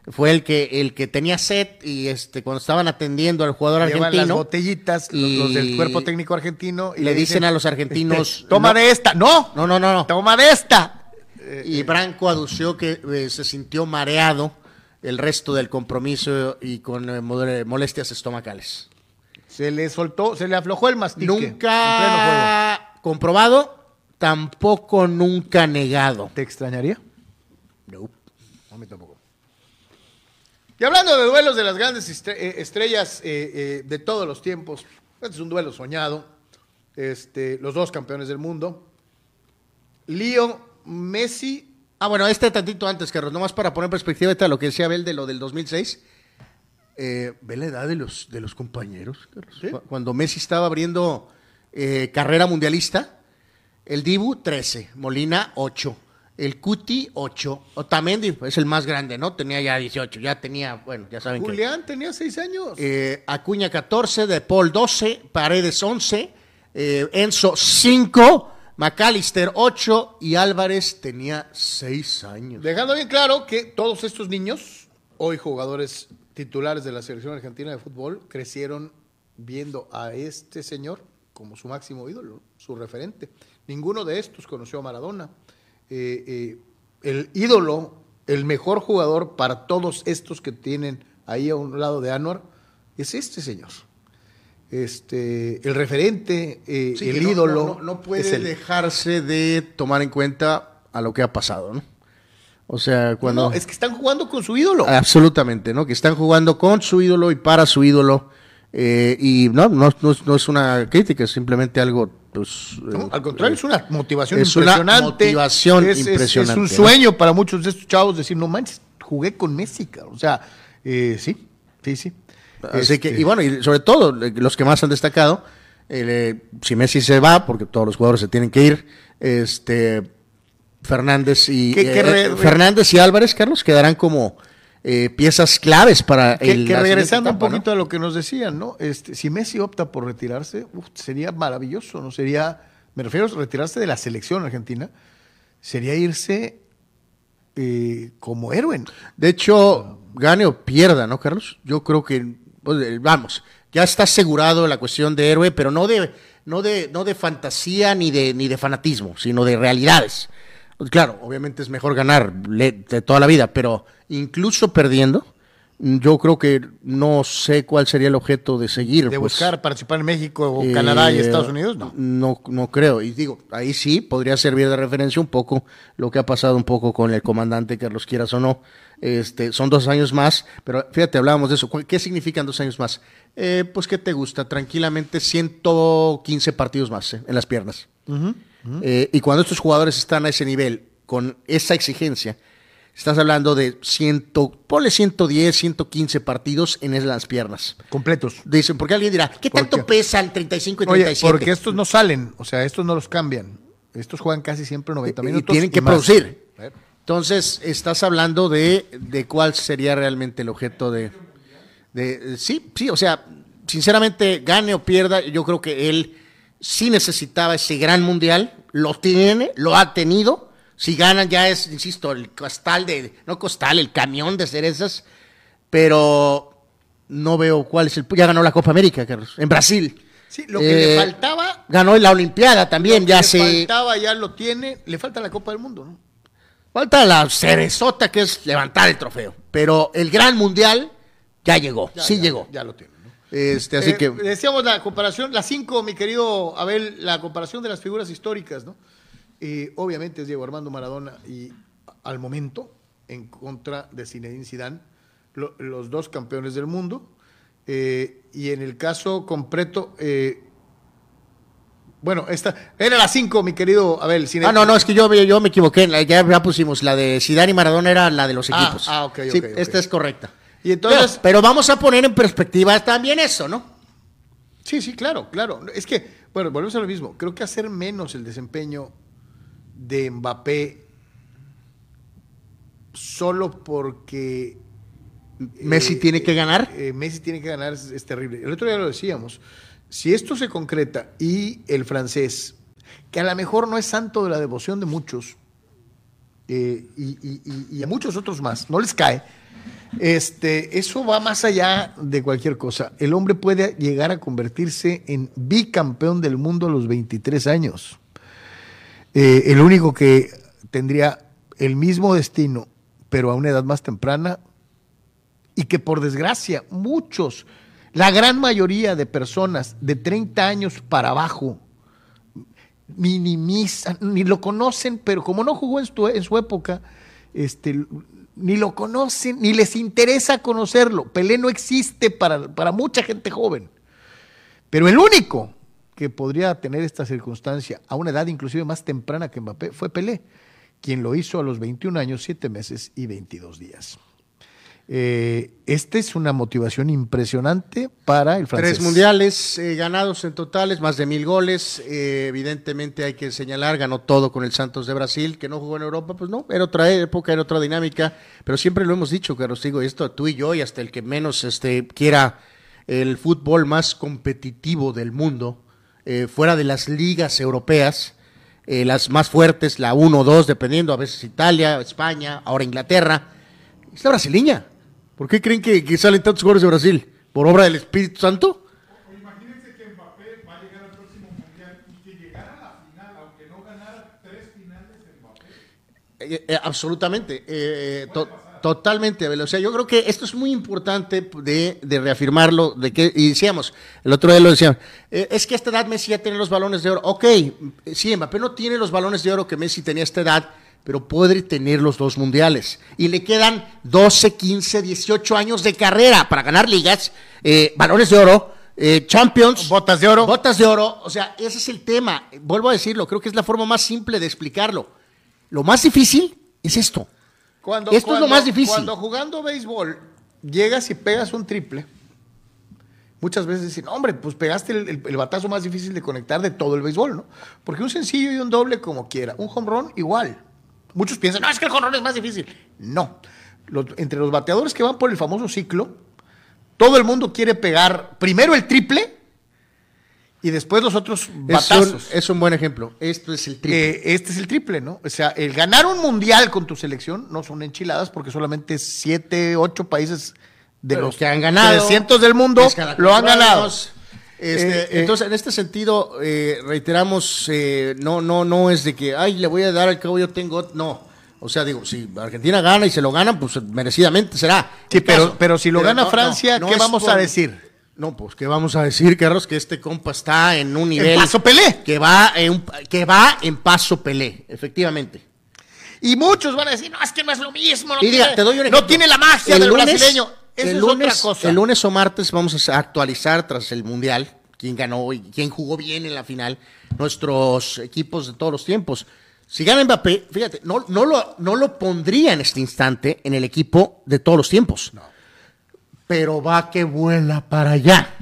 fue el que el que tenía set y este cuando estaban atendiendo al jugador Llevan argentino las botellitas, los, los del y cuerpo técnico argentino. Y le dicen a los argentinos, este, toma no. de esta. No, no no no no toma de esta. y Branco adució que eh, se sintió mareado el resto del compromiso y con eh, mole- molestias estomacales Se le soltó, se le aflojó el mastique. nunca comprobado tampoco nunca negado ¿Te extrañaría? No. A mí tampoco. Y hablando de duelos de las grandes eh, estrellas eh, eh, de todos los tiempos, este es un duelo soñado. Este, los dos campeones del mundo. Leo Messi. Ah, bueno, este tantito antes, Carlos, nomás para poner en perspectiva ahorita lo que decía Abel de lo del 2006. Eh, ve la edad de los, de los compañeros, Carlos. Cuando Messi estaba abriendo carrera mundialista, el Dibu 13, Molina 8, el Cuti 8, Otamendi es el más grande, ¿no? Tenía ya 18, ya tenía, bueno, ya saben que... Julián tenía seis años. Eh, Acuña 14, De Paul 12, Paredes 11, eh, Enzo 5, McAllister 8 y Álvarez tenía 6 años. Dejando bien claro que todos estos niños, hoy jugadores titulares de la selección argentina de fútbol, crecieron viendo a este señor como su máximo ídolo, su referente. Ninguno de estos conoció a Maradona. Eh, eh, el ídolo, el mejor jugador para todos estos que tienen ahí a un lado de Anwar, es este señor. Este, el referente, eh, Sí, el no- ídolo. No, no- no puede dejarse de tomar en cuenta a lo que ha pasado, ¿no? O sea, cuando... No, es que están jugando con su ídolo. Absolutamente, ¿no? Que están jugando con su ídolo y para su ídolo. eh, y no, no, no es una crítica, es simplemente algo, pues... No, eh, al contrario, es una motivación es una impresionante. motivación Es- es- impresionante, Es, un ¿no? sueño para muchos de estos chavos decir, no manches, jugué con Messi, cabrón. O sea, eh, sí, sí, sí. Así Este, que, y bueno, y sobre todo, eh, los que más han destacado, eh, si Messi se va, porque todos los jugadores se tienen que ir, este Fernández y eh, re- Fernández y Álvarez, Carlos, quedarán como eh, piezas claves para que, el, que regresando etapa, un ¿no? poquito a lo que nos decían, ¿no? Este, si Messi opta por retirarse, uf, sería maravilloso, ¿no? Sería, me refiero a retirarse de la selección argentina, sería irse eh, como héroe. De hecho, gane o pierda, ¿no, Carlos? Yo creo que, pues, eh, vamos, ya está asegurado la cuestión de héroe, pero no de, no de, no de fantasía ni de, ni de fanatismo, sino de realidades. Pues, Claro, obviamente es mejor ganar de toda la vida, pero incluso perdiendo, yo creo que no sé cuál sería el objeto de seguir. De pues. buscar participar en México o Eh, Canadá y Estados Unidos, no. No, no creo. Y digo, ahí sí podría servir de referencia un poco lo que ha pasado un poco con el comandante, Carlos quieras o no. Este, son dos años más, pero fíjate, hablábamos de eso. ¿Cu- ¿Qué significan dos años más? Eh, pues, ¿qué te gusta? Tranquilamente 115 partidos más eh, en las piernas. Eh, y cuando estos jugadores están a ese nivel, con esa exigencia, estás hablando de 100, ponle 110, 115 partidos en las piernas. Completos. Dicen, porque alguien dirá, ¿qué ¿Por tanto qué? pesan 35 y Oye, 37? porque estos no salen, o sea, estos no los cambian. Estos juegan casi siempre 90 Y- y minutos. tienen que producir. Entonces, estás hablando de, de cuál sería realmente el objeto de, de- Sí, sí, o sea, sinceramente, gane o pierda, yo creo que él sí necesitaba ese gran mundial, lo tiene, lo ha tenido. Si ganan ya es, insisto, el costal de, no costal, el camión de cerezas, pero no veo cuál es el... Ya ganó la Copa América, Carlos, en Brasil. Sí, lo que le Eh, faltaba, Ganó en la Olimpiada también, lo que ya le se... faltaba ya lo tiene, le falta la Copa del Mundo, ¿no? Falta la cerezota que es levantar el trofeo. Pero el gran mundial ya llegó, Ya, sí ya, llegó. Ya lo tiene. Este, así Eh, que Decíamos la comparación, la cinco, mi querido Abel, la comparación de las figuras históricas, ¿no? Y obviamente es Diego Armando Maradona y al momento, en contra de Zinedine Zidane, lo- los dos campeones del mundo. Eh, y en el caso completo, eh, bueno, esta era la cinco, mi querido Abel. Zinedine- Ah, no, no, es que yo, yo me equivoqué. Ya, ya pusimos la de Zidane y Maradona era la de los Ah, equipos. ah, ok, Sí, ok, ok. esta es correcta. Y entonces, pero, pero vamos a poner en perspectiva también eso, ¿no? Sí, sí, claro, claro. Es que, bueno, volvemos a lo mismo. Creo que hacer menos el desempeño de Mbappé solo porque Messi eh, tiene que ganar. eh, Messi tiene que ganar es, es terrible. El otro día lo decíamos. Si esto se concreta y el francés, que a lo mejor no es santo de la devoción de muchos, eh, y, a muchos otros más, no les cae, este, eso va más allá de cualquier cosa. El hombre puede llegar a convertirse en bicampeón del mundo a los 23 años. Eh, el único que tendría el mismo destino, pero a una edad más temprana, y que por desgracia muchos, la gran mayoría de personas de 30 años para abajo, minimizan, ni lo conocen, pero como no jugó en su, en su época, este, ni lo conocen, ni les interesa conocerlo. Pelé no existe para, para mucha gente joven. Pero el único que podría tener esta circunstancia a una edad inclusive más temprana que Mbappé fue Pelé, quien lo hizo a los 21 años, 7 meses y 22 días. Eh, esta es una motivación impresionante para el francés. Tres mundiales eh, ganados en totales, más de mil goles. Eh, evidentemente hay que señalar, ganó todo con el Santos de Brasil, que no jugó en Europa, pues no, era otra época, era otra dinámica. Pero siempre lo hemos dicho, Carlos, digo, esto tú y yo, y hasta el que menos este, quiera el fútbol más competitivo del mundo, fuera de las ligas europeas, las más fuertes, la 1 o 2, dependiendo, a veces Italia, España, ahora Inglaterra, es la brasileña. ¿Por qué creen que, salen tantos jugadores de Brasil? ¿Por obra del Espíritu Santo? Que que de. Eh, eh, absolutamente. Eh, totalmente, O sea, yo creo que esto es muy importante de, reafirmarlo, de que, y decíamos, el otro día lo decíamos, es que a esta edad Messi ya tiene los balones de oro. Ok, sí, Mbappé no tiene los balones de oro que Messi tenía a esta edad, pero puede tener los dos mundiales. Y le quedan 12, 15, 18 años de carrera para ganar ligas, eh, balones de oro, eh, Champions. Botas de oro. Botas de oro. O sea, ese es el tema. Vuelvo a decirlo, creo que es la forma más simple de explicarlo. Lo más difícil es esto. Cuando, esto es lo más difícil. Cuando jugando béisbol llegas y pegas un triple, muchas veces dicen, hombre, pues pegaste el, el, batazo más difícil de conectar de todo el béisbol, ¿no? Porque un sencillo y un doble como quiera, un home run igual. Muchos piensan, no, es que el jonrón es más difícil. No. entre los bateadores que van por el famoso ciclo, todo el mundo quiere pegar primero el triple y después los otros batazos. Es un, buen ejemplo. Esto es el triple. Eh, este es el triple, ¿no? O sea, el ganar un mundial con tu selección no son enchiladas porque solamente siete, ocho países de los que han ganado, cientos del mundo lo han ganado. Este, eh, eh, entonces, en este sentido, eh, reiteramos, no, no, no es de que, ay, le voy a dar al cabo, yo tengo, no. O sea, digo, si Argentina gana y se lo ganan, pues merecidamente será. Sí, pero, pero si lo gana Francia, ¿qué vamos a decir? No, pues, ¿qué vamos a decir, Carlos? Que este compa está en un nivel. En paso Pelé. Que va en, que va en paso Pelé, efectivamente. Y muchos van a decir, no, es que no es lo mismo. No, tiene, te doy no tiene la magia del brasileño el lunes, El lunes o martes vamos a actualizar tras el Mundial quién ganó y quién jugó bien en la final, nuestros equipos de todos los tiempos. Si gana Mbappé, fíjate, no, no, lo, no lo pondría en este instante en el equipo de todos los tiempos. Pero va que vuela para allá.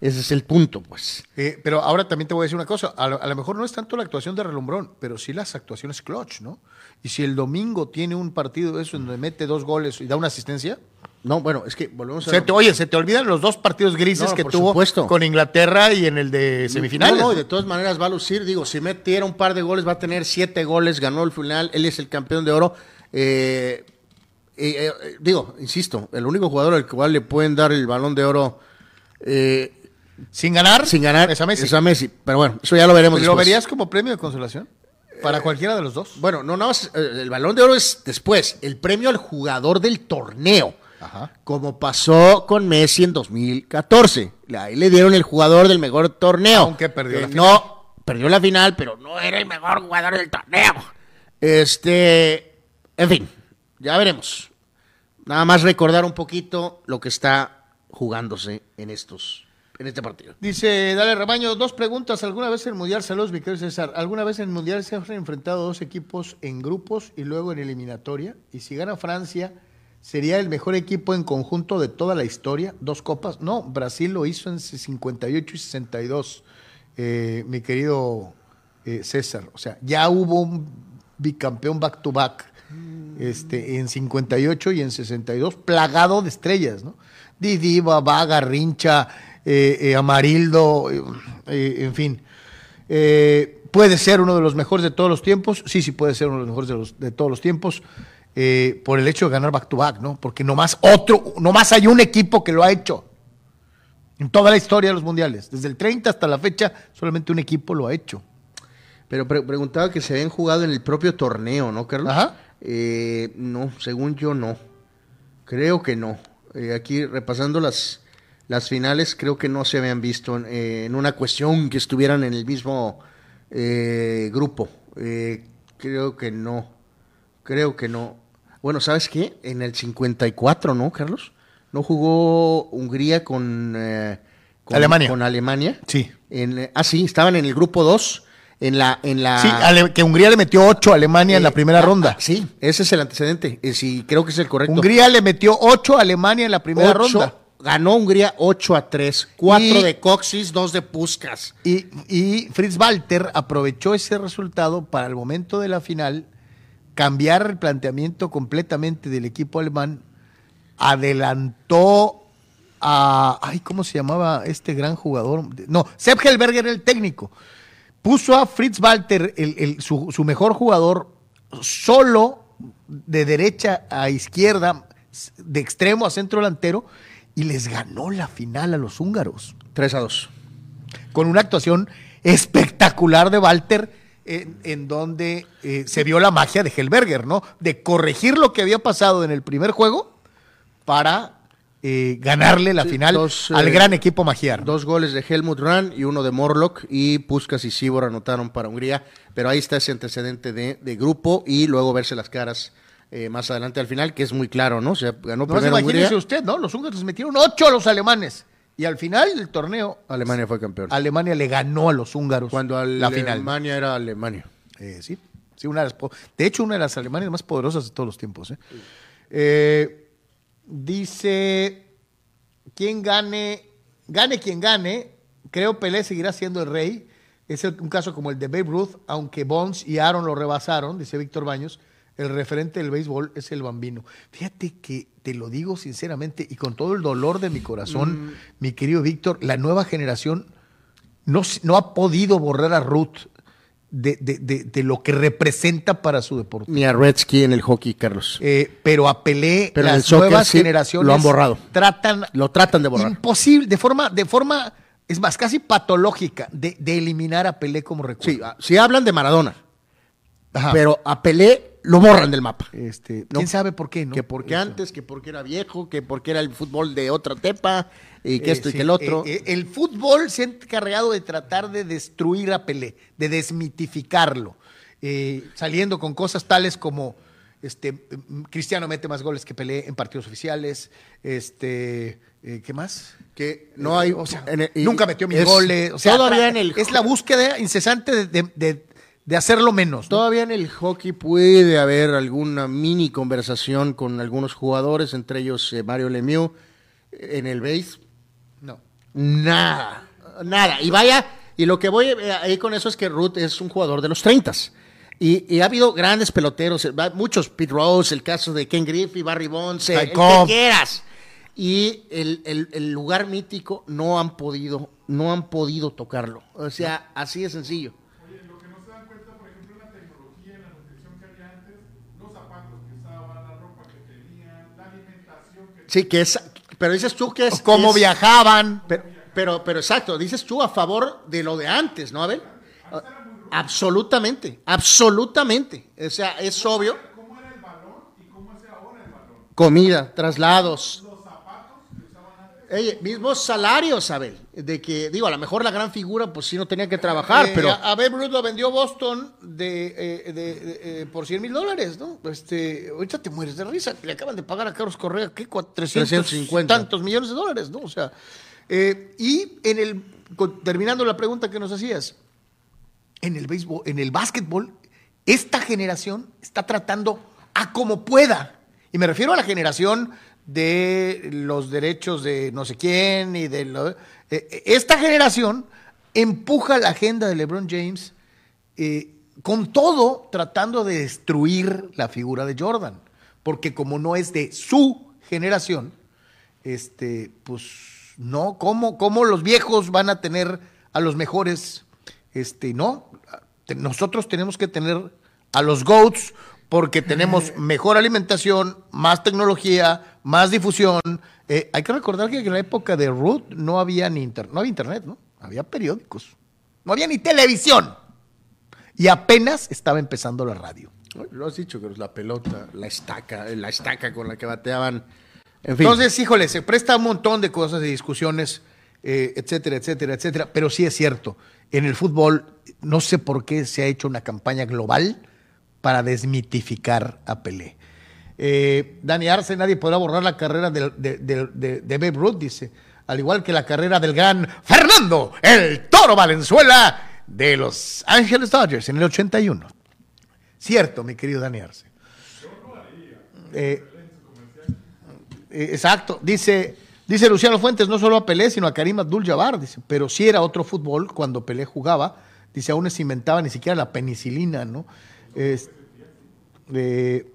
Ese es el punto, pues. Eh, pero ahora también te voy a decir una cosa. A lo, mejor no es tanto la actuación de Relumbrón, pero sí las actuaciones clutch, ¿no? Y si el domingo tiene un partido de eso donde mete dos goles y da una asistencia, no, bueno, es que volvemos a. oye, se te olvidan los dos partidos grises que tuvo con Inglaterra y en el de semifinales. No, no, de todas maneras va a lucir. Digo, si metiera un par de goles, va a tener siete goles, ganó el final, él es el campeón de oro. Eh, eh, eh, digo, insisto, el único jugador al cual le pueden dar el balón de oro. sin ganar, sin ganar es a Messi. Es a Messi. Pero bueno, eso ya lo veremos. ¿Lo verías como premio de consolación? Para cualquiera de los dos. Bueno, no, no, el balón de oro es después. El premio al jugador del torneo como pasó con Messi en 2014. Ahí le dieron el jugador del mejor torneo. Aunque perdió la final. No, perdió la final, pero no era el mejor jugador del torneo. Este, en fin, ya veremos. Nada más recordar un poquito lo que está jugándose en estos en este partido. Dice, dale Ramaño, dos preguntas. ¿Alguna vez en el Mundial, saludos, mi César, ¿alguna vez en el Mundial se han enfrentado dos equipos en grupos y luego en eliminatoria? Y si gana Francia, sería el mejor equipo en conjunto de toda la historia, dos copas. No, Brasil lo hizo en 58 y 62, eh, mi querido eh, César. O sea, ya hubo un bicampeón back to back este, en 58 y en 62, plagado de estrellas, ¿no? Didi, Babá, Garrincha, eh, Amarildo, en fin. puede ser uno de los mejores de todos los tiempos. Sí, sí puede ser uno de los mejores de, los- de todos los tiempos. Eh, por el hecho de ganar back to back, ¿no? Porque nomás otro, nomás hay un equipo que lo ha hecho. En toda la historia de los mundiales. Desde el 30 hasta la fecha, solamente un equipo lo ha hecho. Pero pre- preguntaba que se habían jugado en el propio torneo, ¿no, Carlos? Ajá. Eh, no, según yo no. Creo que no. Eh, aquí repasando las, las finales, creo que no se habían visto en, eh, en una cuestión que estuvieran en el mismo eh, grupo. Creo que no. Creo que no. Bueno, ¿sabes qué? En el 54, ¿no, Carlos? ¿No jugó Hungría con, eh, con Alemania. Con Alemania. Sí. En, eh, ah, sí, estaban en el grupo 2. En la, en la, Sí, que Hungría le metió 8 a Alemania en la eh, primera ah, ronda. ah, sí, ese es el antecedente. Eh, sí, creo que es el correcto. Hungría le metió 8 a Alemania en la primera Ocho- ronda. Ganó Hungría 8 a 3. 4 Y- de Coxis, 2 de Puskas. Y, y Fritz Walter aprovechó ese resultado para el momento de la final cambiar el planteamiento completamente del equipo alemán. Adelantó a. Ay, ¿cómo se llamaba este gran jugador? No, Sepp Helberger el técnico. Puso a Fritz Walter, el- el- su, su mejor jugador, solo de derecha a izquierda, de extremo a centro delantero, y les ganó la final a los húngaros Tres a 2. con una actuación espectacular de Walter, en, en donde eh, se vio la magia de Helberger, ¿no? De corregir lo que había pasado en el primer juego para eh, ganarle la final dos, al eh, gran equipo magiar. Dos goles de Helmut Rahn y uno de Morlock. Y Puskas y Sibor anotaron para Hungría. Pero ahí está ese antecedente de, de grupo y luego verse las caras eh, más adelante al final, que es muy claro, ¿no? O sea, ganó No, primero imagínese Hungría. usted, ¿no? Los húngaros les metieron ocho a los alemanes. Y al final del torneo, Alemania fue campeón. Alemania le ganó a los húngaros Cuando la final. Alemania era Alemania. Eh, sí, sí, una de, las de hecho, una de las Alemanias más poderosas de todos los tiempos. ¿eh? Eh, dice, quien gane, gane quien gane, creo Pelé seguirá siendo el rey. Es el- un caso como el de Babe Ruth, aunque Bonds y Aaron lo rebasaron, dice Víctor Baños. El referente del béisbol es el bambino. Fíjate que te lo digo sinceramente y con todo el dolor de mi corazón, mi querido Víctor, la nueva generación no, no ha podido borrar a Ruth de, de- de- de lo que representa para su deporte. Ni a Redsky en el hockey, Carlos. Eh, pero a Pelé, Pero las soccer nuevas sí, generaciones lo han borrado. tratan Lo tratan de borrar. imposible, de forma, de forma, es más, casi patológica, de, de eliminar a Pelé como recuerdo. Sí, ah, sí hablan de Maradona, Ajá. pero a Pelé lo borran del mapa. este, No. quién sabe por qué, ¿no? Que porque Eso. antes, que porque era viejo, que porque era el fútbol de otra tepa, y que Eh, esto y sí, que el otro. eh, eh, el fútbol se ha encargado de tratar de destruir a Pelé, de desmitificarlo, eh, saliendo con cosas tales como este, mm, Cristiano mete más goles que Pelé en partidos oficiales, este, eh, ¿qué más? que no hay. Eh, o sea, el- nunca metió mis es- goles. O sea, todavía en el. es la búsqueda incesante de, de- de- de hacerlo menos. ¿no? Todavía en el hockey puede haber alguna mini conversación con algunos jugadores, entre ellos eh, Mario Lemieux. En el base, No. nada, nada. Y vaya, y lo que voy eh, ahí con eso es que Ruth es un jugador de los 30 y, y ha habido grandes peloteros, eh, muchos, Pete Rose, el caso de Ken Griffey, Barry Bonds, eh, el que quieras. Y el, el- el lugar mítico no han podido, no han podido tocarlo. O sea, así de sencillo. Sí, que es, pero dices tú que es... Cómo es- viajaban. pero, pero, pero exacto, dices tú a favor de lo de antes, ¿no, Abel? Absolutamente, absolutamente. O sea, es obvio. Comida, traslados. Mismos salarios, Abel. De que, digo, a lo mejor la gran figura, pues sí no tenía que trabajar, Eh, pero. a a Babe Ruth lo vendió Boston de, eh, de- de- eh, por 100 mil dólares, ¿no? Este, ahorita te mueres de risa. Le acaban de pagar a Carlos Correa, ¿qué? Cua- 300 350. tantos millones de dólares, ¿no? O sea, eh, y en el, terminando la pregunta que nos hacías, en el béisbol, en el básquetbol, esta generación está tratando a como pueda. Y me refiero a la generación de los derechos de no sé quién y de lo- eh, esta generación empuja la agenda de LeBron James eh, con todo tratando de destruir la figura de Jordan, porque como no es de su generación, este, pues no, ¿cómo, cómo los viejos van a tener a los mejores? Este, no, nosotros tenemos que tener a los GOATs porque tenemos mejor alimentación, más tecnología, más difusión. Eh, hay que recordar que en la época de Ruth no había ni inter- no había internet, ¿no? Había periódicos. No había ni televisión. Y apenas estaba empezando la radio. Lo has dicho, que la pelota, la estaca, la estaca con la que bateaban. En fin. Entonces, híjole, se presta un montón de cosas, de discusiones, eh, etcétera, etcétera, etcétera. Pero sí es cierto, en el fútbol no sé por qué se ha hecho una campaña global para desmitificar a Pelé. Eh, Dani Arce, nadie podrá borrar la carrera de Babe Ruth, dice. Al igual que la carrera del gran Fernando, el Toro Valenzuela de los Ángeles Dodgers en el 81. Cierto, mi querido Dani Arce. Eh, eh, exacto, dice, dice Luciano Fuentes, no solo a Pelé, sino a Karim Abdul-Jabbar, dice, pero sí era otro fútbol cuando Pelé jugaba, dice, aún no se inventaba ni siquiera la penicilina, ¿no? Es- eh,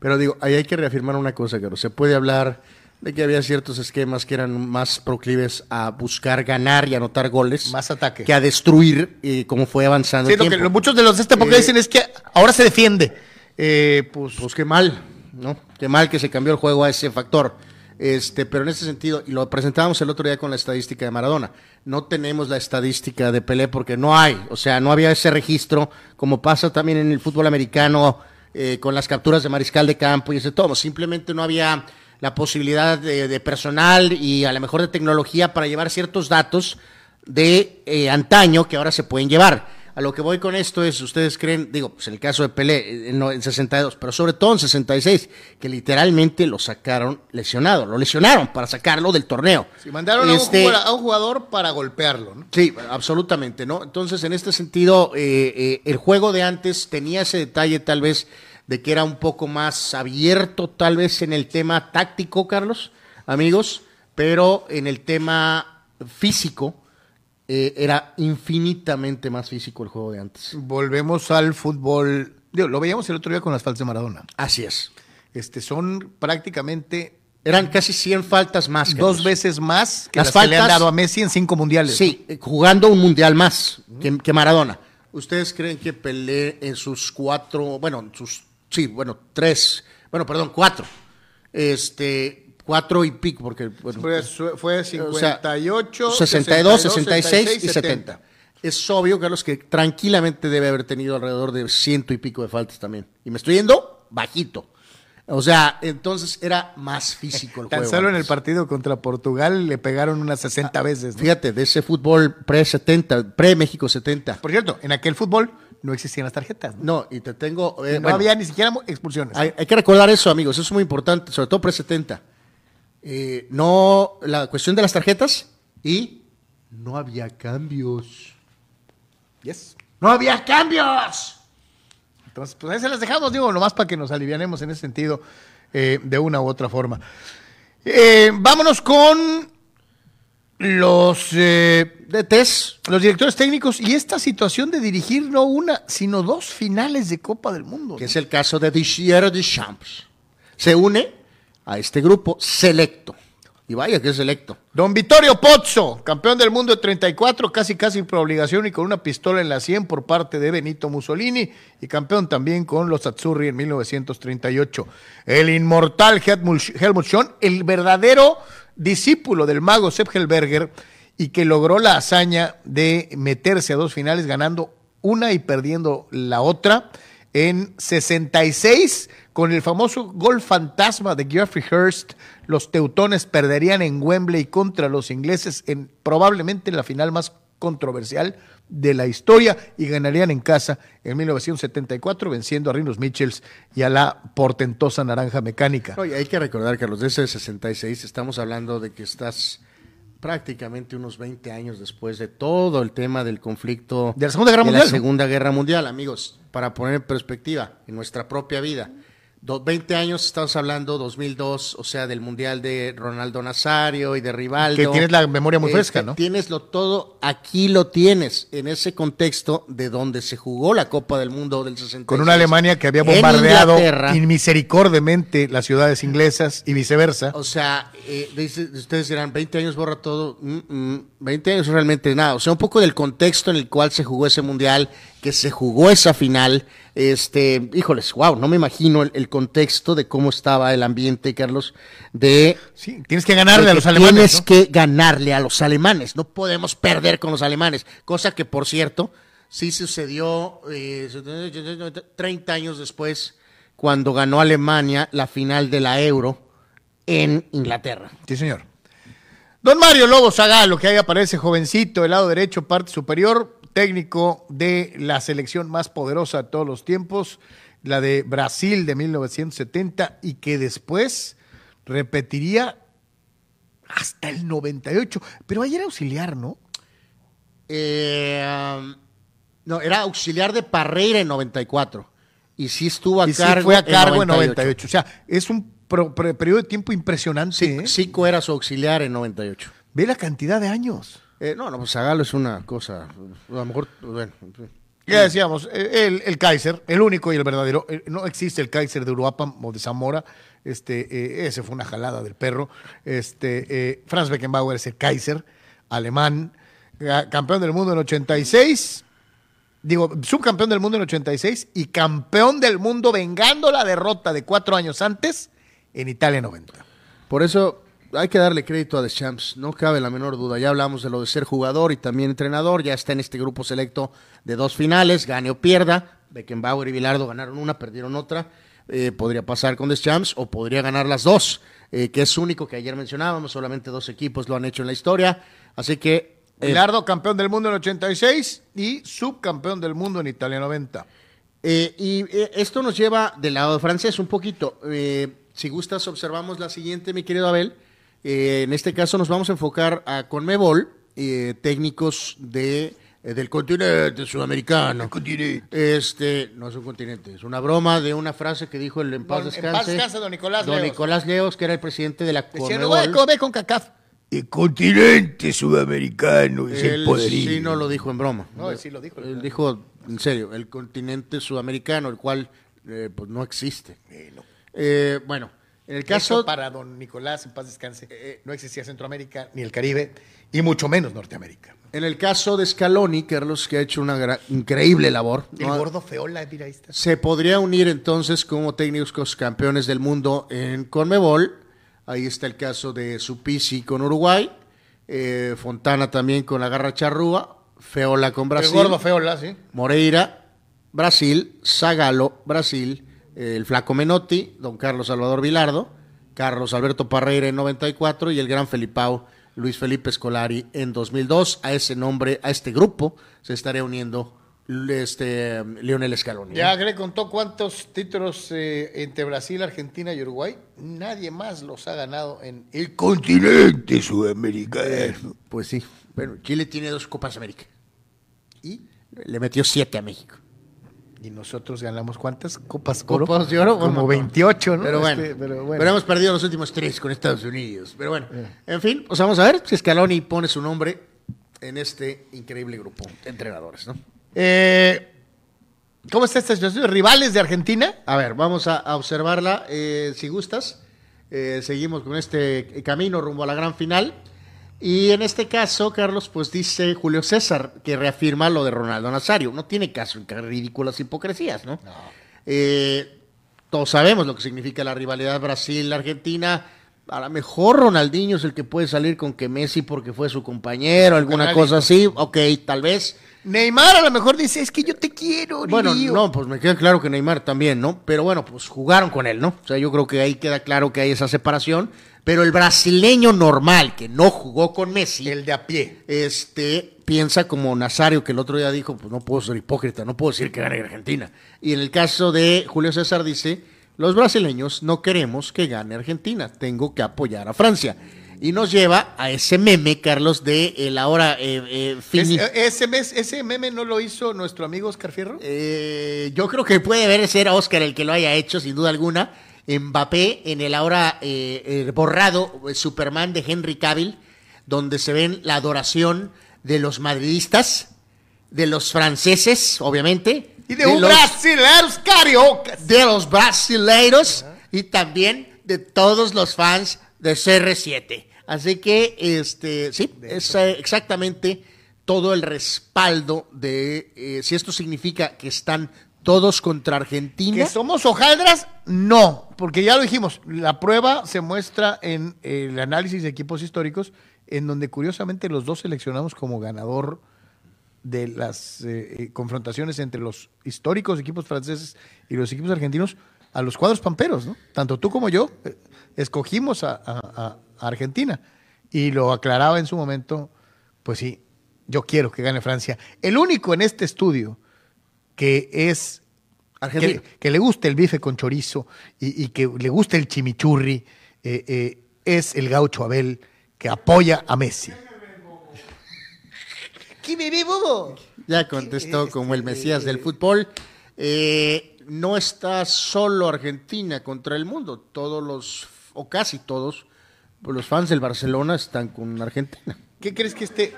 Pero digo, ahí hay que reafirmar una cosa, que se puede hablar de que había ciertos esquemas que eran más proclives a buscar ganar y anotar goles. Más ataque. Que a destruir, eh, como fue avanzando sí, el lo que tiempo. lo- muchos de los de esta época Eh, dicen es que ahora se defiende. Eh, pues, Pues qué mal, ¿no? Qué mal que se cambió el juego a ese factor. Este, pero en ese sentido, y lo presentábamos el otro día con la estadística de Maradona, no tenemos la estadística de Pelé porque no hay, o sea, no había ese registro, como pasa también en el fútbol americano, eh, con las capturas de mariscal de campo y ese todo, simplemente no había la posibilidad de, personal y a lo mejor de tecnología para llevar ciertos datos de eh, antaño que ahora se pueden llevar. A lo que voy con esto es, ustedes creen, digo, pues en el caso de Pelé eh, en, no- en 62, pero sobre todo en 66, que literalmente lo sacaron lesionado, lo lesionaron para sacarlo del torneo. si mandaron a, un Este, jugador, a un jugador para golpearlo, ¿no? Sí, absolutamente, ¿no? Entonces, en este sentido, eh, eh, el juego de antes tenía ese detalle tal vez de que era un poco más abierto, tal vez en el tema táctico, Carlos, amigos, pero en el tema físico eh, era infinitamente más físico el juego de antes. Volvemos al fútbol. digo, lo veíamos el otro día con las faltas de Maradona. Así es. Este, son prácticamente Eran casi 100 faltas más. Carlos. dos veces más que las, Las que le han faltas- dado a Messi en cinco mundiales. Sí, jugando un mundial más que, que Maradona. ¿Ustedes creen que Pelé en sus cuatro, bueno, en sus, sí, bueno, tres, bueno, perdón, cuatro, este, cuatro y pico, porque, bueno, fue o sea, 58, 62, 66 y 70. Es obvio, Carlos, que tranquilamente debe haber tenido alrededor de ciento y pico de faltas también. Y me estoy yendo bajito. O sea, entonces era más físico el Tan juego. solo en el partido contra Portugal le pegaron unas 60 veces. ¿no? Fíjate, de ese fútbol pre-70, pre-México 70. Por cierto, en aquel fútbol no existían las tarjetas. ¿no? No, y te tengo. eh, no bueno, había ni siquiera expulsiones. hay, hay que recordar eso, amigos. Eso es muy importante, sobre todo pre-70. Eh, no, la cuestión de las tarjetas y no había cambios. Yes. ¡No había cambios! Entonces, pues ahí se las dejamos, digo, nomás para que nos alivianemos en ese sentido eh, de una u otra forma. Eh, vámonos con los, eh, De TES, los directores técnicos y esta situación de dirigir no una, sino dos finales de Copa del Mundo. que ¿no? es el caso de Didier Deschamps, se une a este grupo selecto. Y vaya que es selecto. Don Vittorio Pozzo, campeón del mundo de 34, casi casi por obligación y con una pistola en la 100 por parte de Benito Mussolini y campeón también con los Azzurri en 1938. El inmortal Helmut Schön, el verdadero discípulo del mago Sepp Helberger y que logró la hazaña de meterse a dos finales ganando una y perdiendo la otra en 66 con el famoso gol fantasma de Geoffrey Hurst, los teutones perderían en Wembley contra los ingleses en probablemente la final más controversial de la historia y ganarían en casa en 1974 venciendo a Rinos Michels y a la portentosa naranja mecánica. Oye, hay que recordar, Carlos, de ese 66 estamos hablando de que estás prácticamente unos 20 años después de todo el tema del conflicto De la Segunda Guerra de Mundial, La. Segunda Guerra Mundial, amigos, para poner en perspectiva en nuestra propia vida. Do- 20 años estamos hablando 2002, o sea, del Mundial de Ronaldo Nazario y de Rivaldo. Que tienes la memoria muy Este, fresca, ¿no? Tienes lo todo, aquí lo tienes, en ese contexto de donde se jugó la Copa del Mundo del 66. Con una Alemania que había bombardeado Inglaterra. inmisericordiamente las ciudades inglesas y viceversa. O sea, eh, dice- ustedes dirán, 20 años borra todo. Mm, mm, 20 años realmente nada. O sea, un poco del contexto en el cual se jugó ese mundial, que se jugó esa final. Este, híjoles, wow, no me imagino el, el contexto de cómo estaba el ambiente, Carlos, de Sí, tienes que ganarle a los alemanes. Tienes ¿no? que ganarle a los alemanes. No podemos perder con los alemanes. Cosa que, por cierto, sí sucedió eh, 30 años después, cuando ganó Alemania la final de la Euro en Inglaterra. Sí, señor. Don Mario Lobo Zagalo, que ahí aparece jovencito, el lado derecho, parte superior, técnico de la selección más poderosa de todos los tiempos, la de Brasil de 1970, y que después repetiría hasta el 98. Pero ahí era auxiliar, ¿no? Eh, no, era auxiliar de Parreira en 94. Y sí estuvo a Y sí cargo, fue a cargo en 98. O sea, es un periodo de tiempo impresionante. Sí, ¿eh? Zico era su auxiliar en 98. Ve la cantidad de años. Eh, no, no, pues Zagalo es una cosa, a lo mejor, bueno. Ya decíamos, eh, el, el Kaiser, el único y el verdadero. eh, No existe el Kaiser de Uruapan o de Zamora. Este, eh, ese fue una jalada del perro. Este, eh, Franz Beckenbauer es el Kaiser, alemán, campeón del mundo en 86. Digo, subcampeón del mundo en 86 y campeón del mundo vengando la derrota de cuatro años antes en Italia 90. Por eso hay que darle crédito a Deschamps, no cabe la menor duda. Ya hablamos de lo de ser jugador y también entrenador, ya está en este grupo selecto de dos finales, gane o pierda. Beckenbauer y Bilardo ganaron una, perdieron otra. Eh, podría pasar con Deschamps o podría ganar las dos, eh, que es único que ayer mencionábamos, solamente dos equipos lo han hecho en la historia. Así que eh, Bilardo, campeón del mundo en 86 y subcampeón del mundo en Italia 90. Eh, y esto nos lleva del lado francés un poquito. Si gustas, observamos la siguiente, mi querido Abel. Eh, en este caso nos vamos a enfocar a Conmebol, eh, técnicos de, eh, del continente sudamericano. Este, no es un continente, es una broma de una frase que dijo el en paz Don- en descanse. paz descanse, don Nicolás Don Leos. Nicolás Leos, que era el presidente de la Decía, no voy a Conmebol. comer con CACAF. El continente sudamericano es el poderío. sí no lo dijo en broma. No, él sí lo dijo. Él dijo, en serio, el continente sudamericano, el cual eh, pues no existe. Eh, bueno, en el Caso para don Nicolás, en paz descanse, no existía Centroamérica ni el Caribe, y mucho menos Norteamérica. En el caso de Scaloni, Carlos, que ha hecho una increíble labor, El ¿no? gordo feola, mira, ahí está. se podría unir entonces como técnicos campeones del mundo en Conmebol. Ahí está el caso de Supisi con Uruguay, eh, Fontana también con la Garra Charrúa, Feola con Brasil, El gordo feola, sí. Moreira, Brasil, Zagalo, Brasil, eh, el Flaco Menotti, don Carlos Salvador Vilardo, Carlos Alberto Parreira en 94 y el gran Felipao Luis Felipe Scolari en 2002. A ese nombre, a este grupo, se estaría uniendo este Lionel Scaloni. Ya Greg contó cuántos títulos eh, entre Brasil, Argentina y Uruguay. Nadie más los ha ganado en el continente sudamericano. Pues sí. Bueno, Chile tiene dos Copas América. Y le metió siete a México. Y nosotros ganamos cuántas copas oro? Copas de oro, Como bueno, 28, ¿no? Pero bueno, Este, pero pero, bueno. hemos perdido los últimos tres con Estados Unidos. Pero bueno, en fin, pues vamos a ver si Scaloni pone su nombre en este increíble grupo de entrenadores, ¿no? Eh, ¿Cómo está esta situación? ¿Rivales de Argentina? A ver, vamos a, a observarla, eh, si gustas. Eh, seguimos con este camino rumbo a la gran final. Y en este caso, Carlos, pues dice Julio César que reafirma lo de Ronaldo Nazario. No tiene caso en ridículas hipocresías, ¿no? Eh, todos sabemos lo que significa la rivalidad Brasil-Argentina. A lo mejor Ronaldinho es el que puede salir con que Messi porque fue su compañero, alguna cosa así. Ok, tal vez. Neymar a lo mejor dice, es que yo te quiero, Bueno, Lirio". no, pues me queda claro que Neymar también, ¿no? Pero bueno, pues jugaron con él, ¿no? O sea, yo creo que ahí queda claro que hay esa separación. Pero el brasileño normal, que no jugó con Messi, El de a pie. este, piensa como Nazario, que el otro día dijo, pues no puedo ser hipócrita, no puedo decir que gane Argentina. Y en el caso de Julio César dice, los brasileños no queremos que gane Argentina, tengo que apoyar a Francia. Y nos lleva a ese meme, Carlos, de el ahora eh, eh, fini- Es- ese, mes- ese meme no lo hizo nuestro amigo Oscar Fierro. Eh, yo creo que puede haber ser Oscar el que lo haya hecho, sin duda alguna. Mbappé en el ahora eh, eh, borrado eh, Superman de Henry Cavill, donde se ven la adoración de los madridistas, de los franceses, obviamente, Y de, un los, brasileños cariocas. de los brasileiros y también de todos los fans de CR7. Así que, este, sí, es exactamente todo el respaldo de eh, si esto significa que están todos contra Argentina. ¿Que somos hojaldras? No, porque ya lo dijimos, la prueba se muestra en el análisis de equipos históricos, en donde curiosamente los dos seleccionamos como ganador de las eh, eh, confrontaciones entre los históricos equipos franceses y los equipos argentinos a los cuadros pamperos, ¿no? Tanto tú como yo eh, escogimos a, Argentina y lo aclaraba en su momento, pues sí, yo quiero que gane Francia. El único en este estudio que es Argentina. que, que le guste el bife con chorizo y, y que le guste el chimichurri eh, eh, es el gaucho Abel que apoya a Messi. ¿Qué bebé bobo? Ya contestó como el Mesías del fútbol. Eh, no está solo Argentina contra el mundo. Todos los, o casi todos, los fans del Barcelona están con Argentina. ¿Qué crees que esté,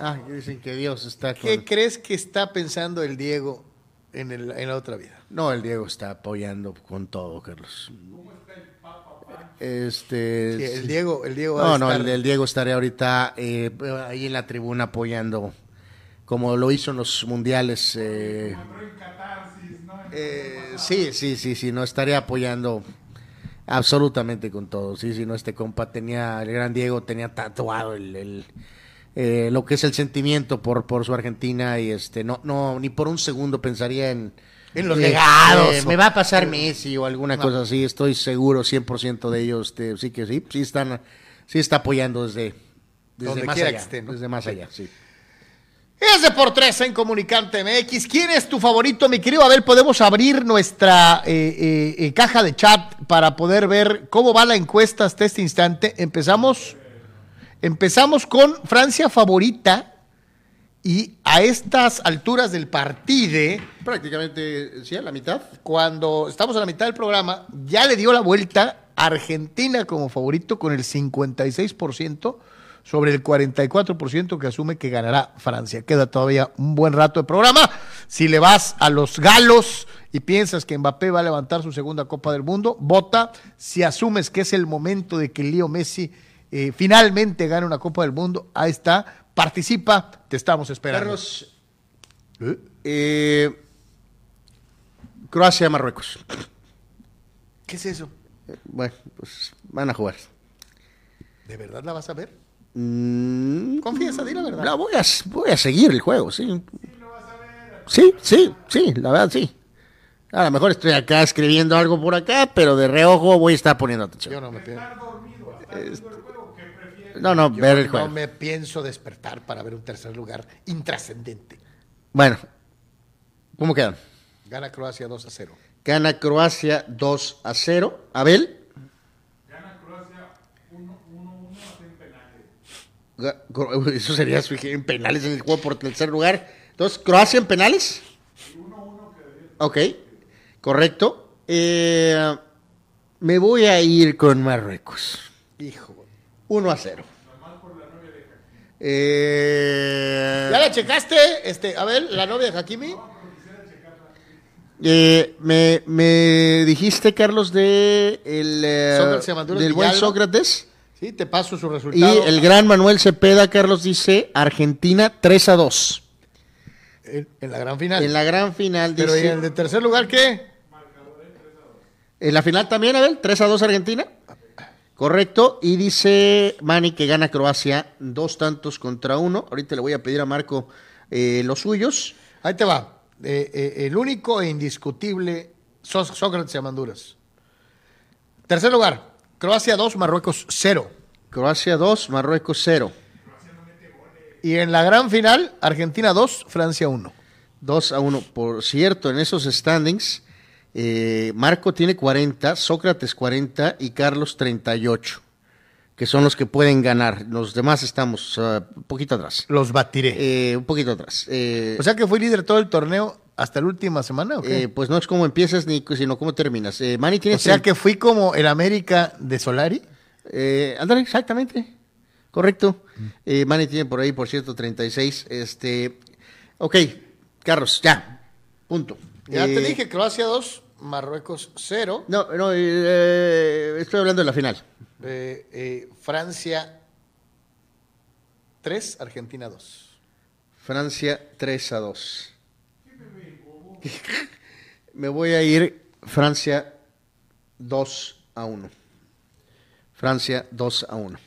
Ah, dicen que Dios está con... qué crees que está pensando el Diego en, el- en la otra vida? No, el Diego está apoyando con todo, Carlos. Este, Sí, el sí. Diego, el Diego va No, a no, estar- el, el Diego estaría ahorita eh, ahí en la tribuna apoyando, como lo hizo en los mundiales. eh, eh, sí, sí, sí, sí, no estaría apoyando absolutamente con todo. Sí, sí, no, este compa tenía, el gran Diego tenía tatuado el, el, eh, lo que es el sentimiento por, por su Argentina y este, no, no, ni por un segundo pensaría en... En los eh, legados, eh, me va a pasar Messi o alguna cosa así, estoy seguro 100% de ellos, este, sí que sí, sí están, sí está apoyando desde, desde Donde más allá, que esté, ¿no? desde más allá, sí. Es de por tres en Comunicante MX. ¿Quién es tu favorito, mi querido Abel? Podemos abrir nuestra eh, eh, eh, caja de chat para poder ver cómo va la encuesta hasta este instante. Empezamos, empezamos con Francia favorita y a estas alturas del partido, Prácticamente, sí, a la mitad. cuando estamos a la mitad del programa, ya le dio la vuelta Argentina como favorito con el 56% sobre el 44% que asume que ganará Francia. Queda todavía un buen rato de programa. Si le vas a los galos y piensas que Mbappé va a levantar su segunda Copa del Mundo, vota. Si asumes que es el momento de que Leo Messi eh, finalmente gane una Copa del Mundo, ahí está. Participa, te estamos esperando. Carlos, ¿Eh? eh, Croacia, Marruecos. ¿Qué es eso? Bueno, pues van a jugar. ¿De verdad la vas a ver? Mm, Confiesa, di la verdad. No, voy a, voy a seguir el juego, sí. Sí, sí, sí, la verdad sí. A lo mejor estoy acá escribiendo algo por acá, pero de reojo voy a estar poniendo atención. Yo no me pienso. No, no, ver el no juego. me pienso despertar para ver un tercer lugar intrascendente. Bueno, ¿cómo quedan? Gana Croacia 2 a 0. Gana Croacia 2 a 0. Abel. Ga- Cro- Eso sería su- en penales en el juego por tercer lugar. Entonces, Croacia en penales. Ok, correcto. Eh, me voy a ir con Marruecos. Hijo. 1 a 0. Eh, ¿Ya la checaste? Este, a ver, la novia de Hakimi. Eh, me, me dijiste, Carlos, de el, eh, del buen. Sócrates. Sí, te paso su Y resultado. el gran Manuel Cepeda, Carlos, dice Argentina 3 a 2. en, en la gran final. En la gran final Pero ¿y dice. el de tercer lugar qué? En la final también, Abel, 3 a 2 Argentina. Correcto. Y dice Manny que gana Croacia dos tantos contra uno. Ahorita le voy a pedir a Marco eh, los suyos. Ahí te va. Eh, eh, el único e indiscutible Só- Sócrates Amanduras. Tercer lugar. Croacia 2, Marruecos 0. Croacia 2, Marruecos 0. Y en la gran final, Argentina 2, Francia 1. 2 a 1. Por cierto, en esos standings, eh, Marco tiene 40, Sócrates 40 y Carlos 38, que son los que pueden ganar. Los demás estamos un poquito atrás. Los batiré. Eh, un poquito atrás. Eh, o sea que fui líder todo el torneo hasta la última semana, ¿o qué? eh, pues no es como empiezas ni sino cómo terminas. Manny tiene o sea que fui como el América de Solari. Eh, ándale, exactamente. Correcto. Eh, Manny tiene por ahí, por cierto, 36. Este, ok, Carlos, ya. Punto. Ya te Eh, dije, Croacia 2, Marruecos 0. No, no, eh, estoy hablando de la final. Eh, eh, Francia 3, Argentina 2. Francia 3 a 2. Me voy a ir Francia 2 a 1. Francia 2 a 1.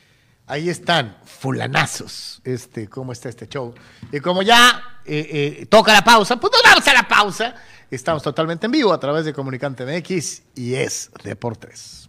Ahí están, fulanazos. Este, ¿cómo está este show? Y como ya eh, eh, toca la pausa, pues nos vamos a la pausa. Estamos totalmente en vivo a través de Comunicante MX y es Deportes.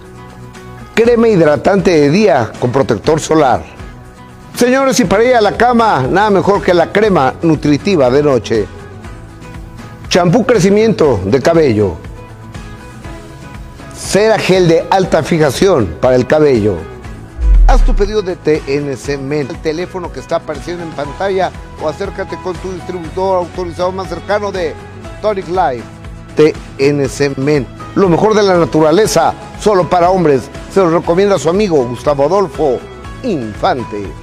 crema hidratante de día con protector solar. Señores, y para ir a la cama, nada mejor que la crema nutritiva de noche. Champú crecimiento de cabello. Cera gel de alta fijación para el cabello. Haz tu pedido de TNC Men, el teléfono que está apareciendo en pantalla o acércate con tu distribuidor autorizado más cercano de Tonic Life. TNC Men, lo mejor de la naturaleza, solo para hombres. Se lo recomienda su amigo Gustavo Adolfo Infante.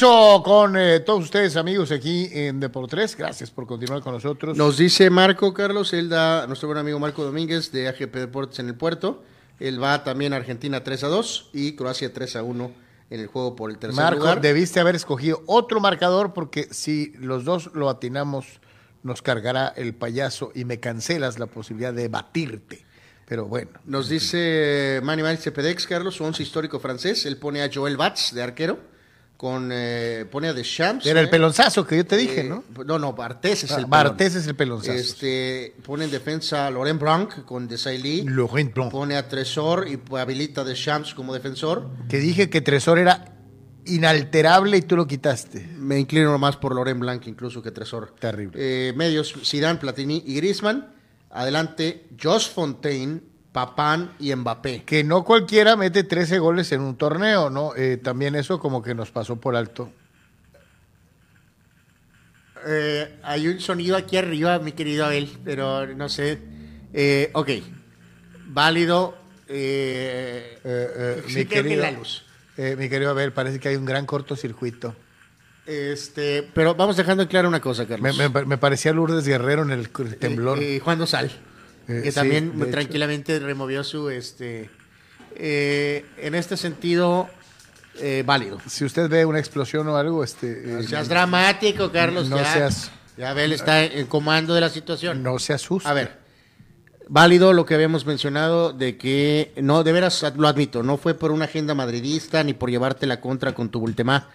Regreso con eh, todos ustedes, amigos, aquí en Deportes. Gracias por continuar con nosotros. Nos dice Marco Carlos, él da, nuestro buen amigo Marco Domínguez de AGP Deportes en el puerto. Él va también a Argentina 3 a 2 y Croacia 3 a 1 en el juego por el tercer Marco, lugar. debiste haber escogido otro marcador porque si los dos lo atinamos, nos cargará el payaso y me cancelas la posibilidad de batirte. Pero bueno. Nos dice Manny Manny Cepedex, Carlos, once histórico francés. Él pone a Joel Batz de arquero. Con, eh, pone a Deschamps. Era el ¿eh? pelonzazo que yo te dije, Eh, ¿no? No, no, Bartés es Ah, el pelón. Bartés es el pelonzazo. Este, pone en defensa a Laurent Blanc con Desailly. Laurent Blanc. Pone a Tresor y habilita a Deschamps como defensor. Que dije que Tresor era inalterable y tú lo quitaste. Me inclino más por Laurent Blanc incluso que Tresor. Terrible. Eh, medios, Zidane, Platini y Griezmann. Adelante, Josh Fontaine, Papán y Mbappé. Que no cualquiera mete 13 goles en un torneo, ¿no? Eh, también eso como que nos pasó por alto. Eh, hay un sonido aquí arriba, mi querido Abel, pero no sé. Eh, ok, válido. Eh, sí, mi, creo que querido, la luz. mi querido Abel, parece que hay un gran cortocircuito. Este, pero vamos dejando en claro una cosa, Carlos. me- me parecía Lourdes Guerrero en el temblor. Juan Dosal. Eh, que también hecho. tranquilamente removió su, este, eh, en este sentido, eh, válido. Si usted ve una explosión o algo, este, No seas dramático, Carlos. No ya, seas- Ya Abel está en comando de la situación. no se asuste. A ver, válido lo que habíamos mencionado de que, no, de veras lo admito, no fue por una agenda madridista ni por llevarte la contra con tu Bultemá.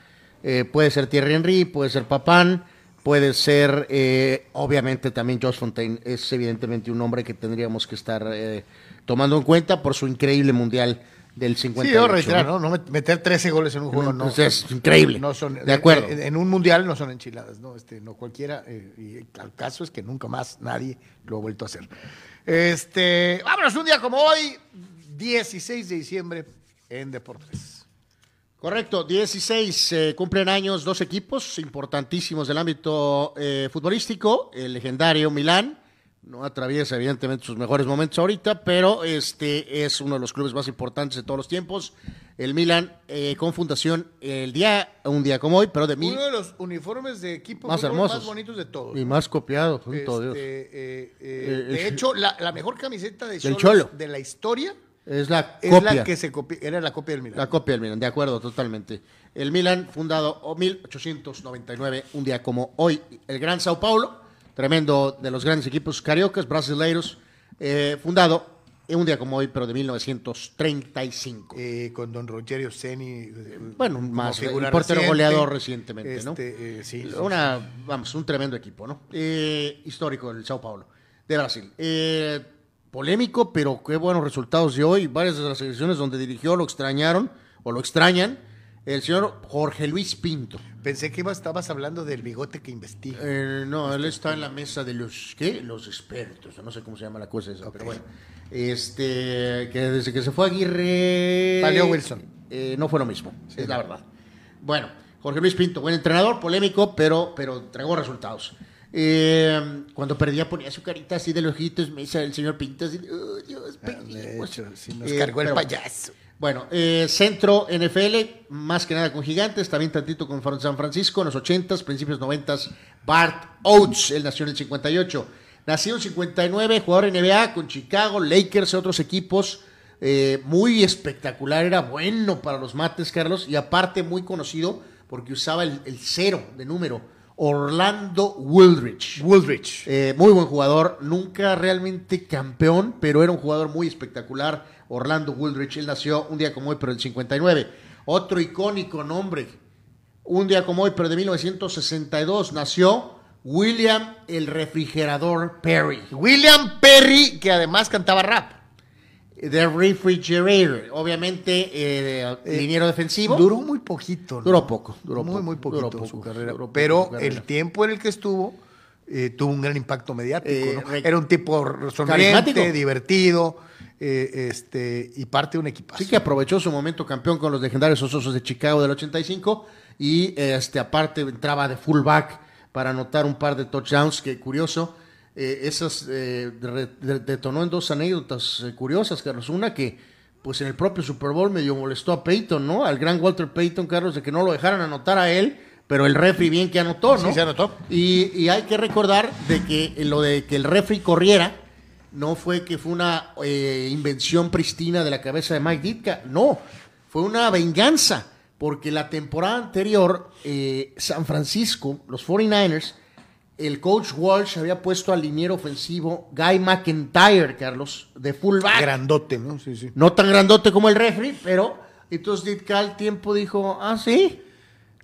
Puede ser Thierry Henry, puede ser Papán, puede ser, eh, obviamente también Josh Fontaine, es evidentemente un hombre que tendríamos que estar eh, tomando en cuenta por su increíble mundial del 58. Sí, yo reiterar, ¿no? ¿no? No met- meter 13 goles en un juego, no. Pues es increíble. No son, De acuerdo. En, en un mundial no son enchiladas, ¿no? Este, no cualquiera. eh, y el caso es que nunca más nadie lo ha vuelto a hacer. Este, vámonos un día como hoy, 16 de diciembre, en Deportes. Correcto, 16 eh, cumplen años dos equipos importantísimos del ámbito eh, futbolístico, el legendario Milán, no atraviesa evidentemente sus mejores momentos ahorita, pero este es uno de los clubes más importantes de todos los tiempos, el Milán eh, con fundación el día, un día como hoy, pero de mil Uno de los uniformes de equipo Más hermosos. más bonitos de todos. y más copiado, santo Este, Dios. eh, eh, de hecho, la, la mejor camiseta de Cholo. de la historia Es la es copia. la que se copi- era la copia del Milan. La copia del Milan, de acuerdo, totalmente. El Milan, fundado en 1899, un día como hoy. El Gran Sao Paulo, tremendo de los grandes equipos cariocas, brasileiros, eh, fundado en un día como hoy, pero de 1935. Eh, con don Rogerio Ceni. eh, bueno, más el portero goleador recientemente, ¿no? Este, eh, sí, sí, Una, vamos, un tremendo equipo, ¿no? Histórico el Sao Paulo, de Brasil. Eh, polémico, pero qué buenos resultados de hoy. Varias de las selecciones donde dirigió lo extrañaron o lo extrañan. El señor Jorge Luis Pinto. Pensé que iba- estabas hablando del bigote que investiga. Eh, no, él está en la mesa de los, ¿qué? Los expertos, no sé cómo se llama la cosa esa, pero bueno. Este, que desde que se fue Aguirre... Valió Wilson. eh, no fue lo mismo, es la verdad. Bueno, Jorge Luis Pinto, buen entrenador, polémico, pero, pero tragó resultados. Eh, cuando perdía ponía su carita así de ojitos, me dice el señor Pinto así, "Oh, Dios, Ah, De perdimos". hecho, sí nos Eh, cargó el pero payaso. Bueno, eh, centro NFL, más que nada con gigantes, también tantito con San Francisco en los 80s, principios 90s. Bart Oates, él nació en el 58. Nació en 59, jugador NBA con Chicago, Lakers y otros equipos. eh, muy espectacular, era bueno para los mates, Carlos, y aparte muy conocido porque usaba el, el cero de número. Orlando Woolrich. Woolrich. Eh, muy buen jugador, nunca realmente campeón, pero era un jugador muy espectacular. Orlando Woolrich, él nació un día como hoy, pero el 59. Otro icónico nombre, un día como hoy, pero de 1962, nació William el Refrigerador Perry. William Perry, que además cantaba rap. The Refrigerator, obviamente, eh, liniero defensivo. Duró muy poquito. ¿no? Duró poco, duró muy, poco, muy poquito duró su carrera. duró poco pero su carrera. el tiempo en el que estuvo eh, tuvo un gran impacto mediático. Eh, ¿no? Era un tipo sonriente, divertido eh, este, y parte de un equipazo. Sí que aprovechó su momento campeón con los legendarios Osos de Chicago del 85 y este aparte entraba de fullback para anotar un par de touchdowns que curioso eh, esas eh, detonó en dos anécdotas eh, curiosas Carlos. Una que pues en el propio Super Bowl medio molestó a Peyton no al gran Walter Peyton Carlos de que no lo dejaran anotar a él pero el refri bien que anotó no Sí, se anotó. y, y hay que recordar de que lo de que el refri corriera no fue que fue una eh, invención pristina de la cabeza de Mike Ditka, no, fue una venganza, porque la temporada anterior, eh, San Francisco, los 49ers, el coach Walsh había puesto al liniero ofensivo Guy McIntyre, Carlos, de fullback. Grandote, ¿no? Sí, sí. No tan grandote como el refri, pero entonces Ditka al tiempo dijo, ah, sí,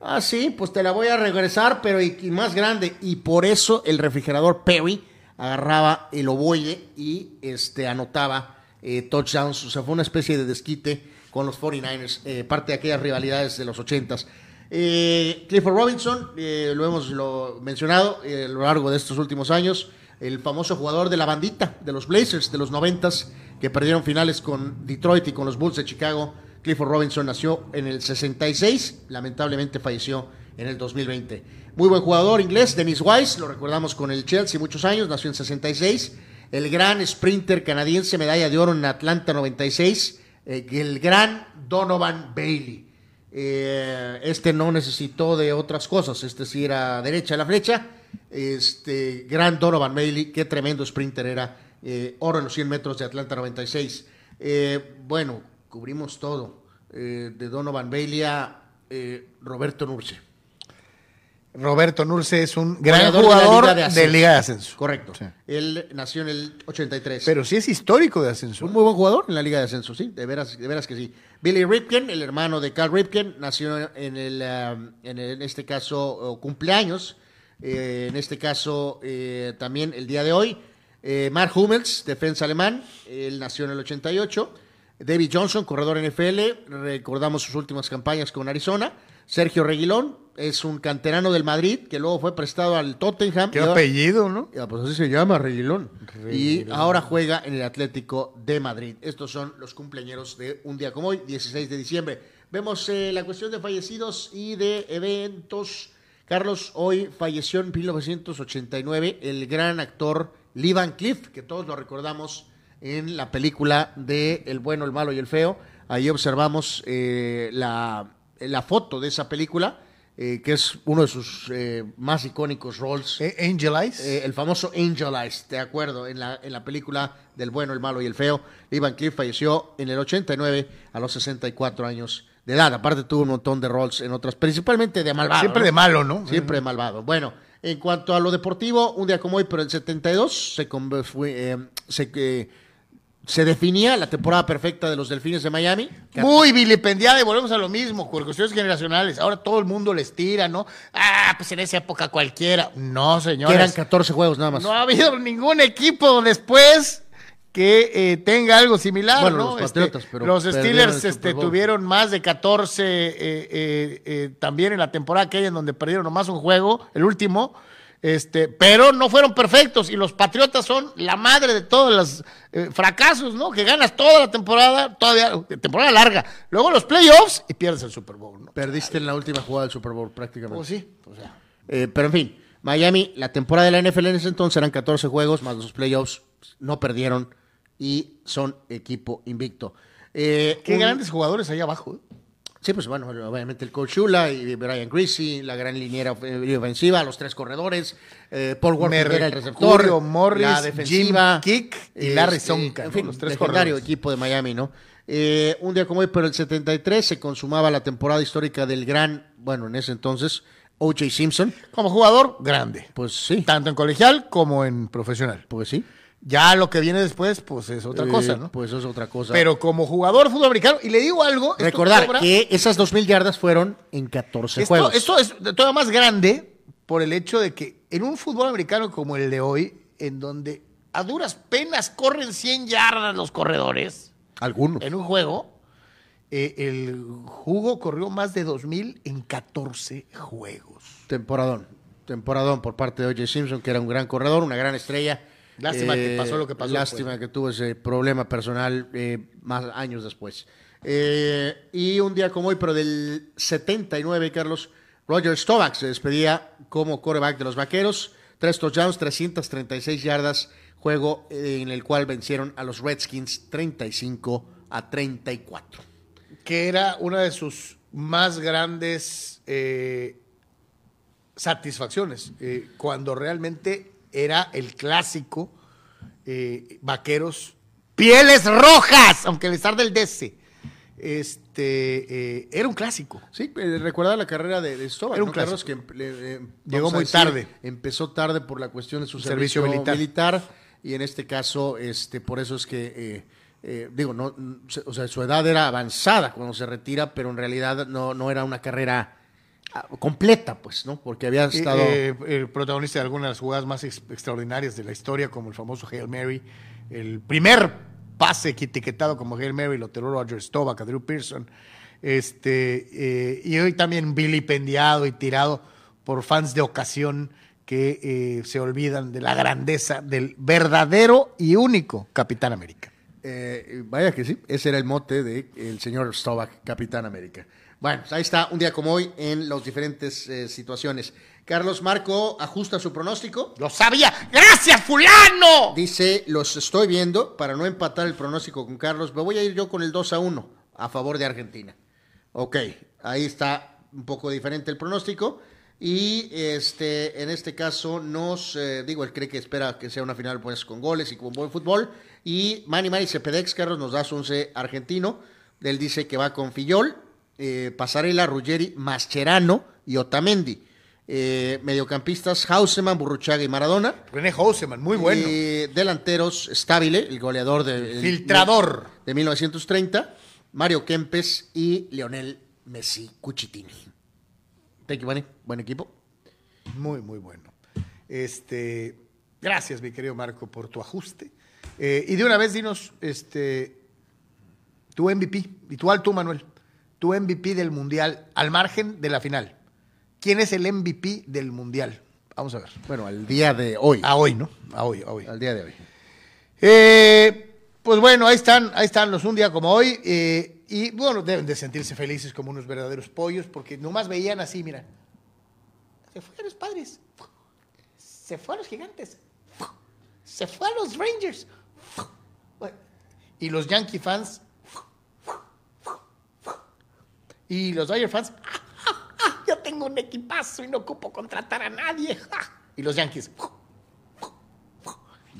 ah, sí, pues te la voy a regresar, pero y, y más grande. Y por eso el refrigerador Perry agarraba el ovoide y este, anotaba eh, touchdowns. O sea, fue una especie de desquite con los 49ers, eh, parte de aquellas rivalidades de los 80s. Eh, Clifford Robinson, eh, lo hemos lo mencionado eh, a lo largo de estos últimos años, el famoso jugador de la bandita de los Blazers de los 90s que perdieron finales con Detroit y con los Bulls de Chicago. Clifford Robinson nació en el 66, lamentablemente falleció en el 2020. Muy buen jugador inglés, Dennis Wise, lo recordamos con el Chelsea muchos años, nació en 66. El gran sprinter canadiense, medalla de oro en Atlanta 96, eh, el gran Donovan Bailey. Eh, este no necesitó de otras cosas, este sí era derecha a la flecha. Este gran Donovan Bailey, qué tremendo sprinter era eh, oro en los 100 metros de Atlanta 96. Eh, bueno, cubrimos todo. De Donovan Bailey a Roberto Nurce. Roberto Nurce es un gran Goleador de jugador Liga de. Liga de Ascenso. Correcto. Sí. Él nació en el 83. Pero sí es histórico de Ascenso. Un muy buen jugador en la Liga de Ascenso, sí, de veras, de veras que sí. Billy Ripken, el hermano de Carl Ripken, nació en el, um, en, el- en este caso, cumpleaños, eh, en este caso eh, también el día de hoy. Eh, Mark Hummels, defensa alemán, él nació en el 88. David Johnson, corredor NFL, recordamos sus últimas campañas con Arizona. Sergio Reguilón, es un canterano del Madrid, que luego fue prestado al Tottenham. Qué Y ahora- apellido, ¿no? ya, pues así se llama, Reguilón. Y ahora juega en el Atlético de Madrid. Estos son los cumpleaños de un día como hoy, 16 de diciembre. Vemos eh, la cuestión de fallecidos y de eventos. Carlos, hoy falleció en 1989 el gran actor Lee Van Cleef, que todos lo recordamos en la película de El bueno, el malo y el feo. Ahí observamos eh, la, la foto de esa película, eh, que es uno de sus eh, más icónicos roles. Eh, Angel Eyes. Eh, el famoso Angel Eyes, de acuerdo, en la, en la película del bueno, el malo y el feo. Lee Van Cleef falleció en el 89 a los 64 años de edad. Aparte tuvo un montón de roles en otras, principalmente de malvado. Siempre ¿no? de malo, ¿no? Siempre de malvado. Bueno, en cuanto a lo deportivo, un día como hoy, pero en 72, se, fue, eh, se, se definía la temporada perfecta de los Delfines de Miami. Muy vilipendiada y volvemos a lo mismo, por cuestiones generacionales. Ahora todo el mundo les tira, ¿no? Ah, pues en esa época cualquiera. No, que señores. eran 14 juegos nada más. No ha habido ningún equipo después que eh, tenga algo similar, Bueno, ¿no? los Este, Patriotas, pero los Steelers este, tuvieron más de 14 eh, eh, eh, también en la temporada aquella en donde perdieron nomás un juego, el último. Este, pero no fueron perfectos y los Patriotas son la madre de todos los eh, fracasos, ¿no? Que ganas toda la temporada, todavía temporada larga, luego los playoffs y pierdes el Super Bowl, ¿no? Perdiste en la última jugada del Super Bowl prácticamente. Pues sí, o sea, Eh, pero en fin, Miami, la temporada de la NFL en ese entonces eran 14 juegos, más los playoffs, no perdieron y son equipo invicto. Eh, qué un- grandes jugadores ahí abajo. ¿Eh? Sí, pues bueno, obviamente el coach Shula y Brian Greasy, la gran liniera of- ofensiva, los tres corredores, eh, Paul era el receptor, Morris, la defensiva, Jim Kick y Larry este, Sonka, en ¿no? fin, Los tres legendario corredores. equipo de Miami, ¿no? Eh, un día como hoy, pero el 73 se consumaba la temporada histórica del gran, bueno, en ese entonces, O.J. Simpson. Como jugador, grande. Pues sí, Tanto en colegial como en profesional. pues sí. Ya lo que viene después, pues es otra Eh, cosa, ¿no? Pues es otra cosa. Pero como jugador fútbol americano, y le digo algo. recordar cobra- que esas 2000 yardas fueron en 14 esto, juegos. esto es todavía más grande por el hecho de que en un fútbol americano como el de hoy, en donde a duras penas corren 100 yardas los corredores Algunos. en un juego, eh, el Jugo corrió más de 2000 en 14 juegos. Temporadón. Temporadón por parte de O.J. Simpson, que era un gran corredor, una gran estrella. Eh, Lástima que pasó lo que pasó Lástima después. que tuvo ese problema personal eh, más años después. Eh, y un día como hoy, pero del 79, Carlos, Roger Staubach se despedía como quarterback de los Vaqueros. Tres touchdowns, 336 yardas, juego eh, en el cual vencieron a los Redskins 35 a 34. que era una de sus más grandes eh, satisfacciones, eh, cuando realmente era el clásico eh, vaqueros pieles rojas, aunque les tarde el DC. Este, eh, era un clásico. Sí, eh, recuerda la carrera de, de Era un ¿no, Carlos? clásico. Que eh, Llegó muy tarde. Empezó tarde por la cuestión de su Servicio servicio, militar. militar. y en este caso, este, por eso es que, eh, digo, no, o sea, su edad era avanzada cuando se retira, pero en realidad no, no era una carrera completa, pues, ¿no? Porque había estado... Eh, el protagonista de algunas de las jugadas más ex- extraordinarias de la historia, como el famoso Hail Mary, el primer pase que etiquetado como Hail Mary lo tiró Roger Staubach a Drew Pearson, este, eh, y hoy también vilipendiado y tirado por fans de ocasión que eh, se olvidan de la grandeza del verdadero y único Capitán América. Eh, vaya que sí, ese era el mote del señor Staubach, Capitán América. Bueno, pues ahí está, un día como hoy, en las diferentes eh, situaciones. Carlos Marco ajusta su pronóstico. ¡Lo sabía! ¡Gracias, fulano! Dice, los estoy viendo para no empatar el pronóstico con Carlos. Me voy a ir yo con el 2 a 1 a favor de Argentina. Ok, ahí está un poco diferente el pronóstico. Y este, en este caso nos, eh, digo, él cree que espera que sea una final pues con goles y con buen fútbol. Y Manny Manny Cepedex, Carlos, nos da su once argentino. Él dice que va con Fillol, eh, Pasarela, Ruggeri, Mascherano y Otamendi. Eh, mediocampistas, Hauseman, Burruchaga y Maradona. René Houseman, muy bueno. Eh, delanteros, Stabile, el goleador de, Filtrador. de 1930. Mario Kempes y Leonel Messi Cuchitini. Thank you. Buen equipo. Muy, muy bueno. Este, gracias, mi querido Marco, por tu ajuste. Eh, y de una vez dinos, este, tu MVP, igual tú, Manuel, tu MVP del Mundial, al margen de la final. ¿Quién es el MVP del Mundial? Vamos a ver. Bueno, al día de hoy. A hoy, ¿no? A hoy, a hoy. Al día de hoy. Eh, pues bueno, ahí están, ahí están los un día como hoy. eh, y bueno, deben de sentirse felices como unos verdaderos pollos, porque nomás veían así, mira. Se fue a los padres. Se fue a los gigantes. Se fue a los Rangers. Y los Yankee fans. Y los Dodger fans. Yo tengo un equipazo y no ocupo contratar a nadie. Y los Yankees.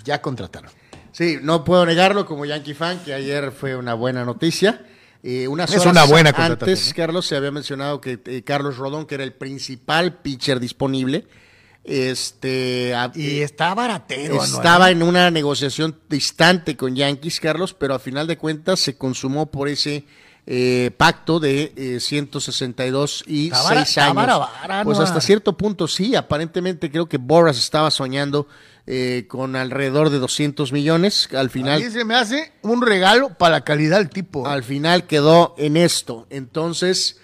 Ya contrataron. Sí, no puedo negarlo como Yankee fan, que ayer fue una buena noticia. Eh, unas Es horas una buena contratación, Antes, ¿eh? Carlos, se había mencionado que eh, Carlos Rodón, que era el principal pitcher disponible, este, a- Y está baratero. Estaba en una negociación distante con Yankees, Carlos, pero a final de cuentas se consumó por ese eh, pacto de eh, 162 y Está vara- 6 está años. pues hasta cierto punto sí, aparentemente creo que Boras estaba soñando eh, con alrededor de 200 millones. Al final se me hace un regalo para la calidad del tipo. al final quedó en esto. Entonces,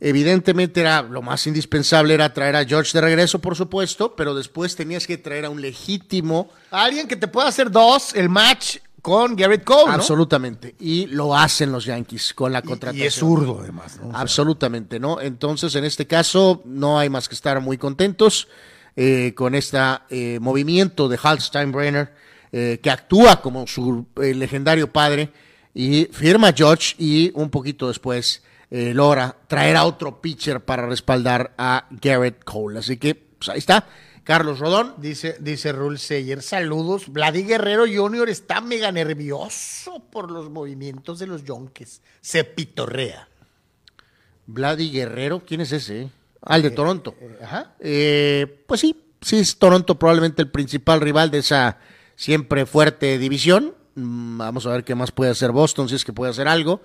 evidentemente era lo más indispensable era traer a George de regreso, por supuesto, pero después tenías que traer a un legítimo, Alguien que te pueda hacer dos, el match con Garrett Cole, ¿no? absolutamente, y lo hacen los Yankees con la contratación. Y, es zurdo, además. ¿no? O sea, Absolutamente, ¿no? Entonces, en este caso, no hay más que estar muy contentos eh, con este eh, movimiento de Hal Steinbrenner, eh, que actúa como su eh, legendario padre y firma a George y un poquito después eh, logra traer a otro pitcher para respaldar a Garrett Cole. Así que, pues ahí está, Carlos Rodón. Dice, dice Rule Seyer, saludos. Vladi Guerrero Jr. está mega nervioso por los movimientos de los Yonkes. Se pitorrea. Vladi Guerrero, ¿quién es ese? Ah, el de Toronto. Ajá. Eh, pues sí, sí es Toronto probablemente el principal rival de esa siempre fuerte división. Mm, Vamos a ver qué más puede hacer Boston, si es que puede hacer algo.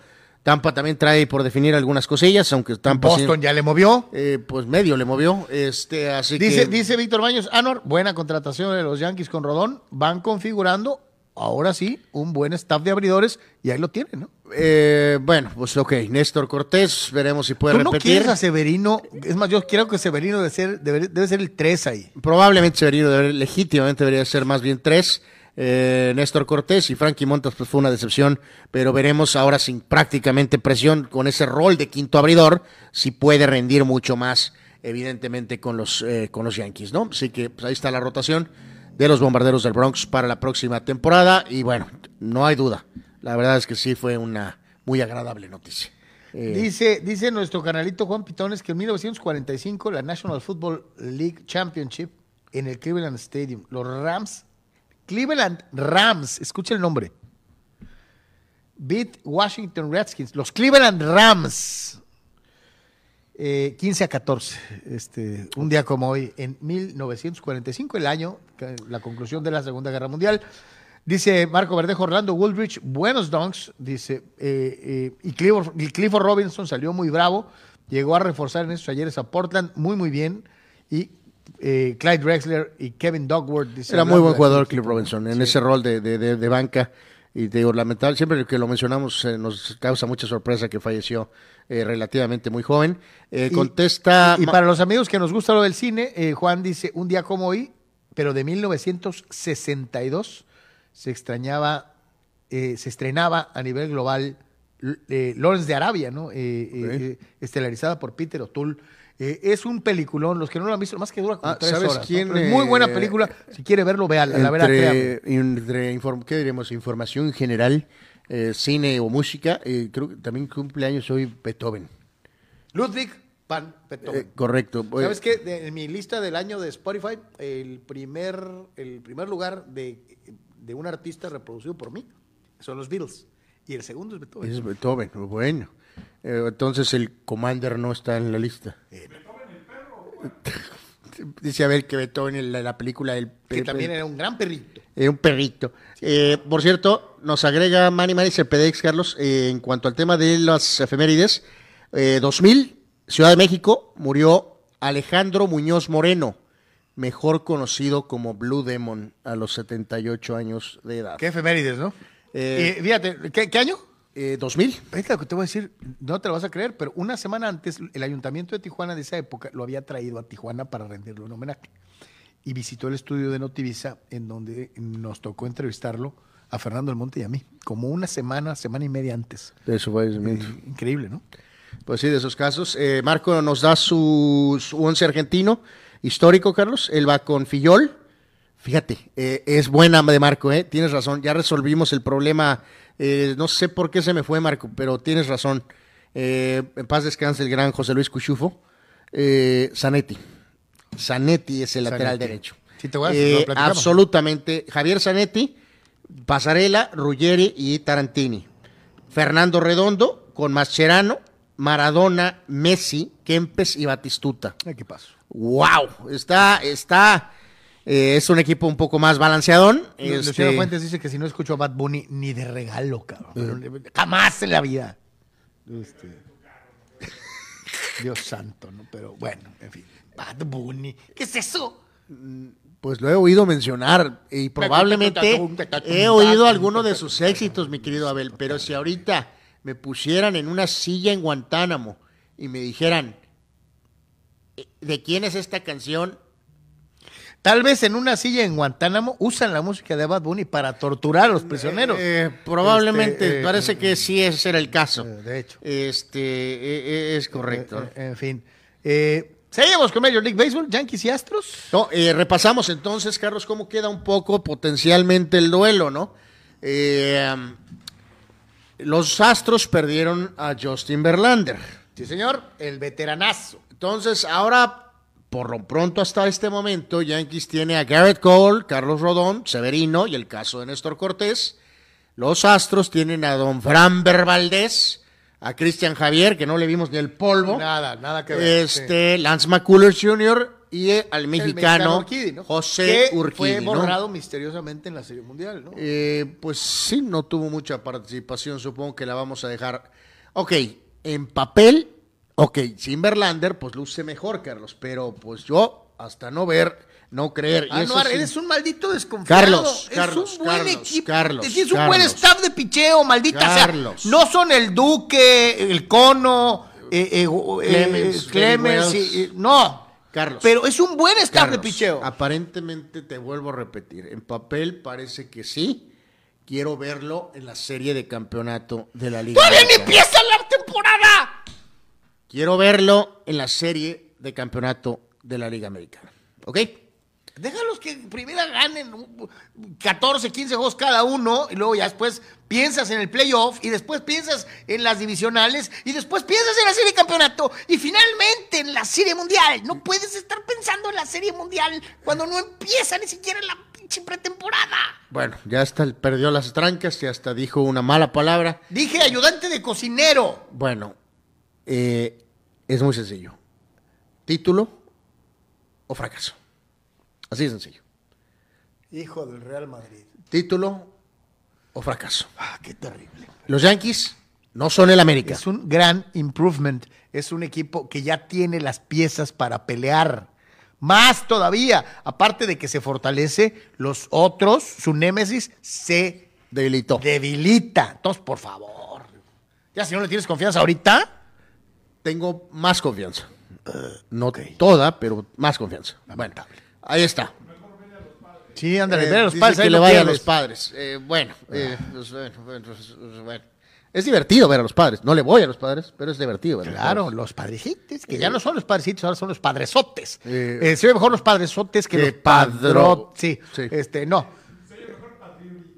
Tampa también trae por definir algunas cosillas, aunque Tampa sí, Boston ya le movió. eh, pues medio le movió. Este, así Dice, que dice Víctor Baños, Anor, buena contratación de los Yankees con Rodón. Van configurando, ahora sí, un buen staff de abridores y ahí lo tienen, ¿no? eh, bueno, pues ok, Néstor Cortés, veremos si puede Tú no repetir. quieres a Severino, es más, yo creo que Severino debe ser, debe, debe ser el 3 ahí. Probablemente Severino debe- legítimamente debería ser más bien tres. Eh, Néstor Cortés y Frankie Montas pues fue una decepción, pero veremos ahora sin prácticamente presión con ese rol de quinto abridor si puede rendir mucho más, evidentemente con los eh, con los Yankees, ¿no? Así que pues, ahí está la rotación de los Bombarderos del Bronx para la próxima temporada y bueno, no hay duda. La verdad es que sí fue una muy agradable noticia. Eh, Dice, dice nuestro canalito Juan Pitones que en 1945 la National Football League Championship en el Cleveland Stadium, los Rams, Cleveland Rams, escucha el nombre, beat Washington Redskins, los Cleveland Rams, eh, 15 a 14, este, un día como hoy, en 1945, el año, la conclusión de la Segunda Guerra Mundial. Dice Marco Verdejo, Orlando Woolrich, buenos donks, dice, eh, eh, y, Clifford, Robinson salió muy bravo, llegó a reforzar en esos ayeres a Portland muy, muy bien, y eh, Clyde Drexler y Kevin Dogworth. Dice, Era muy buen jugador Cliff Robinson en ese rol de, de- de- de banca. Y te digo, lamentable, siempre que lo mencionamos eh, nos causa mucha sorpresa que falleció eh, relativamente muy joven. Y- contesta. Y para los amigos que nos gusta lo del cine, Juan dice, un día como hoy, pero de 1962, se extrañaba, se estrenaba a nivel global Lawrence de Arabia, ¿no? Estelarizada por Peter O'Toole. Eh, es un peliculón, los que no lo han visto, más que dura como Ah, tres ¿sabes horas. es muy buena eh, película, si quiere verlo, véala, la verdad, entre, inform- ¿qué diremos? Información general, eh, cine o música, eh, creo que también cumple años hoy Beethoven. Ludwig Van Beethoven. Correcto. ¿Sabes qué? De- en mi lista del año de Spotify, el primer, el primer lugar de, de un artista reproducido por mí son los Beatles. Y el segundo es Beethoven. Es Beethoven, bueno. Eh, entonces el Commander no está en la lista. Dice a ver que Beethoven en la, la película del que también era un gran perrito. Eh, un perrito. Eh, por cierto, nos agrega Manny Manny Cepedeix, Carlos, eh, en cuanto al tema de las efemérides. Eh, 2000, Ciudad de México, murió Alejandro Muñoz Moreno, mejor conocido como Blue Demon, a los 78 años de edad. Qué efemérides, ¿no? Eh, y fíjate, ¿qué, qué año? Eh, 2000. Ahorita lo que te voy a decir, no te lo vas a creer, pero una semana antes el ayuntamiento de Tijuana de esa época lo había traído a Tijuana para rendirle un homenaje. Y visitó el estudio de Notivisa, en donde nos tocó entrevistarlo a Fernando del Monte y a mí, como una semana, semana y media antes. De su fallecimiento. Eh, increíble, ¿no? Pues sí, de esos casos. Eh, Marco nos da su, su once argentino histórico, Carlos. Él va con Fillol. Fíjate, eh, es buena de Marco, ¿eh? Tienes razón. Ya resolvimos el problema. eh, no sé por qué se me fue, Marco, pero tienes razón. Eh, en paz descanse el gran José Luis Cuchufo. Zanetti. Zanetti es el lateral derecho. Sí, te voy a- Eh, lo absolutamente. Javier Zanetti, Pasarela, Ruggeri y Tarantini. Fernando Redondo con Mascherano, Maradona, Messi, Kempes y Batistuta. Ay, ¿Qué pasó? ¡Wow! Está, está, eh, es un equipo un poco más balanceadón. Este, Luciano Fuentes dice que si no escucho a Bad Bunny, ni de regalo, cabrón. Pero Jamás en la vida. Este, Dios santo, ¿no? Pero bueno, en fin. Bad Bunny. ¿Qué es eso? Pues lo he oído mencionar y probablemente he oído alguno de sus éxitos, mi querido Abel, pero si ahorita me pusieran en una silla en Guantánamo y me dijeran, eh, ¿de quién es esta canción? Tal vez en una silla en Guantánamo usan la música de Bad Bunny para torturar a los prisioneros. Eh, probablemente, Este, eh, parece que sí ese era el caso. eh, de hecho. Este, eh, eh, es correcto. Eh, eh, en fin. Eh, Seguimos con Major League Baseball, Yankees y Astros. No, eh, repasamos entonces, Carlos, cómo queda un poco potencialmente el duelo, ¿no? Eh, los Astros perdieron a Justin Verlander. Sí, señor, el veteranazo. Entonces, ahora, por lo pronto hasta este momento, Yankees tiene a Garrett Cole, Carlos Rodón, Severino y el caso de Néstor Cortés. Los Astros tienen a Don Framber Valdés, a Cristian Javier, que no le vimos ni el polvo. Nada, nada que ver. Este, Lance McCullers Jr. y eh, al mexicano, Urquidi, ¿no? José Que Urquidi. Fue ¿no? borrado misteriosamente en la Serie Mundial, ¿no? Eh, pues sí, no tuvo mucha participación, supongo que la vamos a dejar. Ok, en papel, ok, sin Verlander, pues luce mejor, Carlos, pero pues yo, hasta no ver, no creer. Ah, no, sí- eres un maldito desconfiado. Carlos, es un buen Carlos, equipo. Carlos, Tienes un buen staff de picheo, maldita Carlos. sea. No son el Duque, el Cono, eh, eh, eh, Clemens, eh, y- no. Carlos. Pero es un buen staff de picheo. Aparentemente te vuelvo a repetir, en papel parece que sí. Quiero verlo en la serie de campeonato de la Liga. ¡Todavía ni empieza la temporada! Quiero verlo en la serie de campeonato de la Liga Americana. ¿Ok? Déjalos que primero ganen un- 14, 15 juegos cada uno y luego ya después piensas en el playoff y después piensas en las divisionales y después piensas en la serie de campeonato y finalmente en la serie mundial. No puedes estar pensando en la serie mundial cuando no empieza ni siquiera la pinche pretemporada. Bueno, ya hasta perdió las trancas y hasta dijo una mala palabra. Dije ayudante de cocinero. Bueno, eh, es muy sencillo. Título o fracaso. Así de sencillo. Hijo del Real Madrid. Título o fracaso. Ah, qué terrible. Los Yankees no son el América. Es un gran improvement. Es un equipo que ya tiene las piezas para pelear. Más todavía. Aparte de que se fortalece, los otros, su némesis, se Debilitó. debilita. Entonces, por favor. Ya si no le tienes confianza ahorita, Tengo más confianza. No toda, pero más confianza. Bueno, ahí está. sí, ándale, Eh, a los padres. que le vaya a los padres. Eh, bueno, eh, pues, bueno, bueno, pues, bueno. es divertido ver a los padres. No le voy a los padres, pero es divertido ver los Claro, padres. los padrecitos, que ya no son los padrecitos, ahora son los padresotes. Eh, Eh, se ve mejor los padresotes que que los padrot. padro- Sí, Sí. este, no.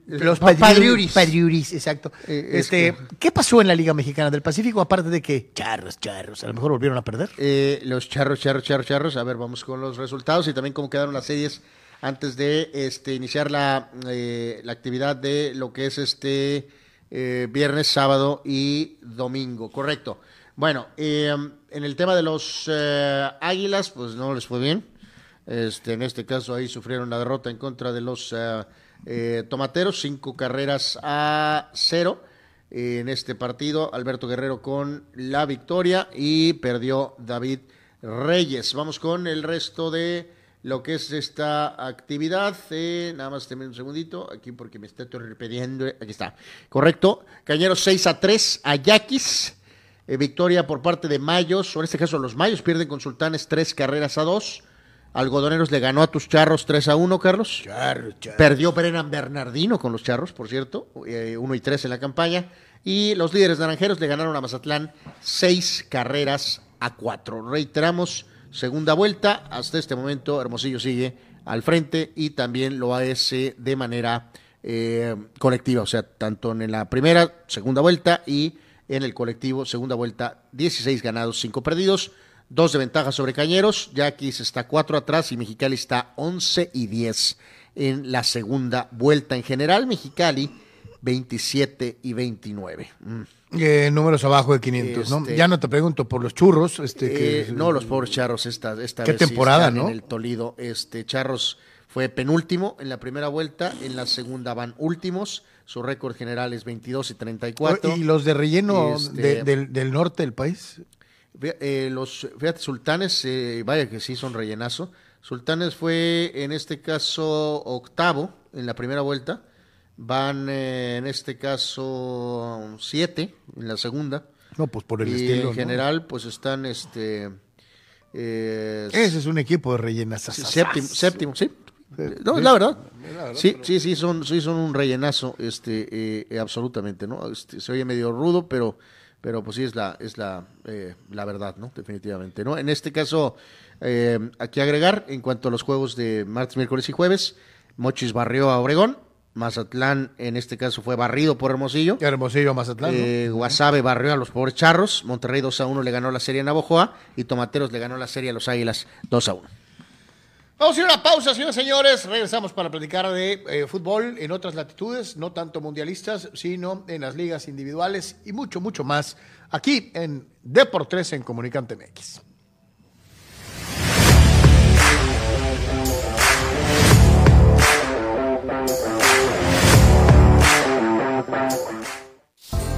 Los Pa- padriuris. padriuris. Padriuris, exacto. Eh, es este, ¿Qué pasó en la Liga Mexicana del Pacífico? Aparte de que charros, charros, a lo mejor volvieron a perder. Eh, los charros, charros, charros, charros. A ver, vamos con los resultados y también cómo quedaron las series antes de este, iniciar la, eh, la actividad de lo que es este eh, viernes, sábado y domingo. Correcto. Bueno, eh, en el tema de los Águilas, pues no les fue bien. Este, en este caso ahí sufrieron la derrota en contra de los eh, eh, Tomateros, cinco carreras a cero en este partido. Alberto Guerrero con la victoria y perdió David Reyes. Vamos con el resto de lo que es esta actividad. Eh, nada más también un segundito, aquí porque me está pidiendo. Aquí está. Correcto. Cañeros 6 a 3 a Yaquis. Eh, victoria por parte de Mayos, o en este caso los Mayos pierden con Sultanes tres carreras a dos. Algodoneros le ganó a tus charros 3 a 1, Carlos. Perdió Brennan Bernardino con los charros, por cierto, 1 y 3 en la campaña. Y los líderes naranjeros le ganaron a Mazatlán seis carreras a cuatro. Reiteramos, segunda vuelta. Hasta este momento, Hermosillo sigue al frente y también lo hace de manera eh, colectiva. O sea, tanto en la primera, segunda vuelta y en el colectivo, segunda vuelta, 16 ganados, 5 perdidos. Dos de ventaja sobre Cañeros. Yaquis está 4 atrás y Mexicali está 11 y 10 en la segunda vuelta. En general, Mexicali 27 y 29. Mm. Eh, números abajo de 500, ¿no? Este- Ya no te pregunto por los churros. Este, que- Eh, no, los pobres Charros esta, esta Qué vez sí temporada, están ¿no? En el Toledo, este Charros fue penúltimo en la primera vuelta, en la segunda van últimos, su récord general es 22 y 34. ¿Y los de relleno Este- de- del, del norte del país? Eh, los, fíjate, Sultanes, eh, vaya que sí son rellenazo. Sultanes fue en este caso octavo en la primera vuelta. Van eh, en este caso siete en la segunda. No, pues por el y estilo. en ¿no? general, pues están este eh, Ese es un equipo de rellenas. Sí, Séptimo, séptimo, sí. No, es la verdad. Sí, sí, sí, son, sí, son un rellenazo, este, absolutamente, ¿no? Este, se oye medio rudo, pero, pero pues sí es la, es la, eh, la verdad, ¿no? Definitivamente, ¿no? En este caso, eh, aquí agregar, en cuanto a los juegos de martes, miércoles y jueves, Mochis barrió a Obregón, Mazatlán, en este caso, fue barrido por Hermosillo. Hermosillo, Mazatlán. ¿no? Eh, Guasave barrió a los pobres charros. Monterrey 2 a 1 le ganó la serie a Navojoa. Y Tomateros le ganó la serie a los Águilas 2 a 1. Vamos a ir a una pausa, señores y señores. Regresamos para platicar de eh, fútbol en otras latitudes, no tanto mundialistas, sino en las ligas individuales y mucho, mucho más aquí en Deportes en Comunicante MX.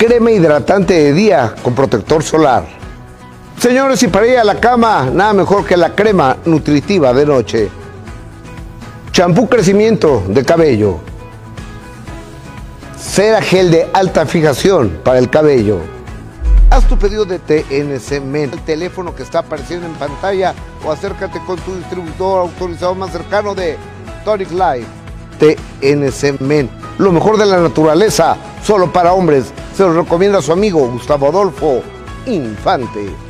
crema hidratante de día con protector solar. Señores, y para ir a la cama, nada mejor que la crema nutritiva de noche. Champú crecimiento de cabello. Cera gel de alta fijación para el cabello. Haz tu pedido de TNC Men, el teléfono que está apareciendo en pantalla o acércate con tu distribuidor autorizado más cercano de Tonic Life. TNC Men, lo mejor de la naturaleza, solo para hombres. Se lo recomienda su amigo Gustavo Adolfo Infante.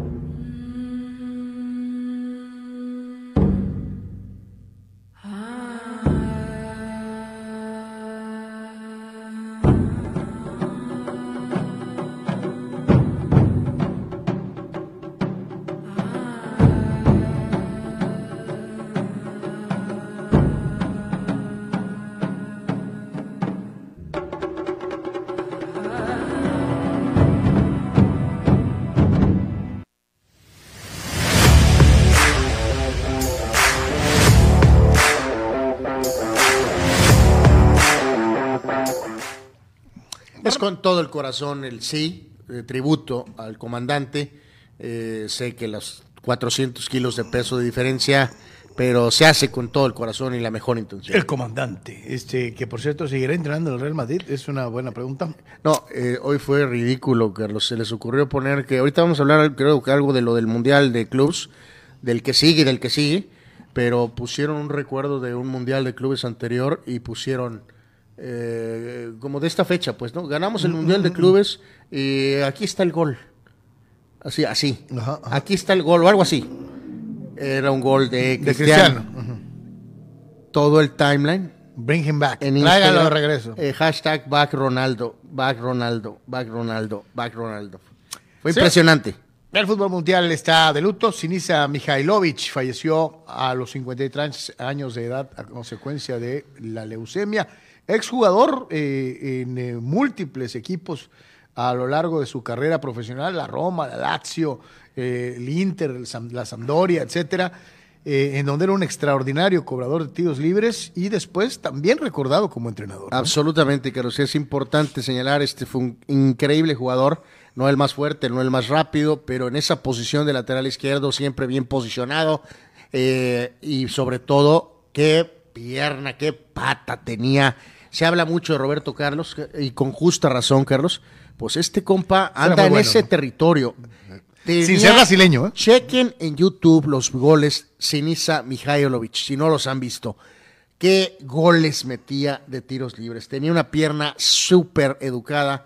Con todo el corazón el sí, de tributo al comandante. Eh, sé que los 400 kilos de peso de diferencia, pero se hace con todo el corazón y la mejor intención. El comandante, este, que por cierto seguirá entrenando en el Real Madrid, es una buena pregunta. No, eh, hoy fue ridículo, Carlos. Se les ocurrió poner que ahorita vamos a hablar, creo que algo de lo del Mundial de Clubs, del que sigue y del que sigue, pero pusieron un recuerdo de un Mundial de Clubes anterior y pusieron eh, como de esta fecha, pues, ¿no? Ganamos el Mundial de Clubes y aquí está el gol. Así, así. Ajá, ajá. Aquí está el gol o algo así. Era un gol de De Cristiano. Cristiano. Todo el timeline Bring him back. en Tráigalo de Instagram, regreso. eh, hashtag back Ronaldo, back Ronaldo, back Ronaldo, back Ronaldo. Fue Sí. impresionante. El fútbol mundial está de luto. Sinisa Mihailovic falleció a los 53 años de edad a consecuencia de la leucemia. Exjugador eh, en eh, múltiples equipos a lo largo de su carrera profesional, la Roma, la Lazio, eh, el Inter, la Sampdoria, etcétera, eh, en donde era un extraordinario cobrador de tiros libres y después también recordado como entrenador. Absolutamente, Carlos. Es importante señalar, este fue un increíble jugador, no el más fuerte, no el más rápido, pero en esa posición de lateral izquierdo siempre bien posicionado y sobre todo qué pierna, qué pata tenía. Se habla mucho de Roberto Carlos y con justa razón, Carlos. Pues este compa anda en bueno, ese territorio. Sin Tenía- ser brasileño, ¿eh? Chequen en YouTube los goles Sinisa Mihailovic, si no los han visto. Qué goles metía de tiros libres. Tenía una pierna súper educada,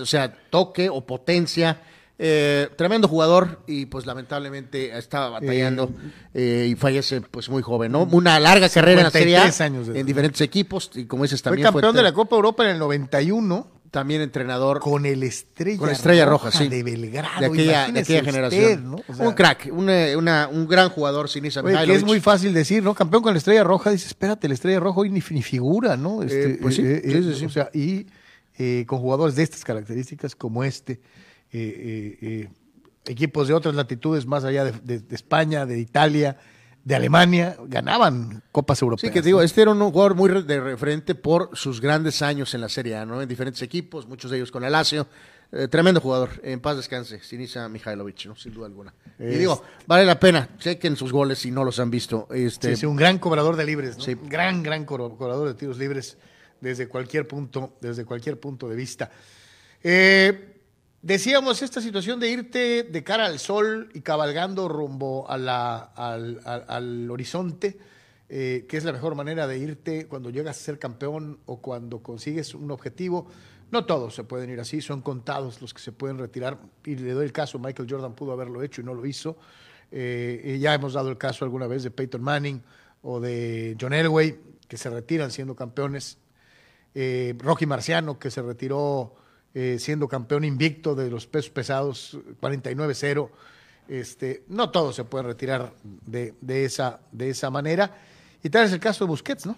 o sea, toque o potencia. Eh, tremendo jugador y pues lamentablemente estaba batallando eh, y fallece pues muy joven, ¿no? Una larga carrera en la Serie A, 53 años de edad. en diferentes equipos y como dices Fue también campeón fue de la Copa Europa en el 91 también entrenador con el Estrella, con la Estrella Roja, sí. de Belgrado. de aquella, de imagínese aquella usted, generación. ¿no? O sea, un crack, una- una- un gran jugador, Sinisa oye, que Mihailovic. es muy fácil decir, ¿no? Campeón con la Estrella Roja, dice, espérate, la Estrella Roja hoy ni, ni figura, ¿no? Este, Eh, pues sí, sí, sí, sí. O sea, y eh, con jugadores de estas características como este, eh, eh, eh, equipos de otras latitudes más allá de, de- de España, de Italia, de Alemania, ganaban Copas Europeas. Sí, que digo, este era un jugador muy de referente por sus grandes años en la Serie A, ¿no? En diferentes equipos, muchos de ellos con el Lazio. Eh, tremendo jugador, en paz descanse, Sinisa Mihailovic, ¿no? Sin duda alguna. Y digo, vale la pena, chequen sus goles si no los han visto. Este, Sí, sí, un gran cobrador de libres, ¿no? Sí. Gran, gran cobrador de tiros libres desde cualquier punto, desde cualquier punto de vista. Eh, decíamos esta situación de irte de cara al sol y cabalgando rumbo al, al- al horizonte, eh, que es la mejor manera de irte cuando llegas a ser campeón o cuando consigues un objetivo. No todos se pueden ir así, son contados los que se pueden retirar. Y le doy el caso, Michael Jordan pudo haberlo hecho y no lo hizo. Eh, y ya hemos dado el caso alguna vez de Peyton Manning o de John Elway, que se retiran siendo campeones. Eh, Rocky Marciano, que se retiró eh, siendo campeón invicto de los pesos pesados, 49-0. Este, no todos se pueden retirar de, de esa, de esa manera. Y tal es el caso de Busquets, ¿no?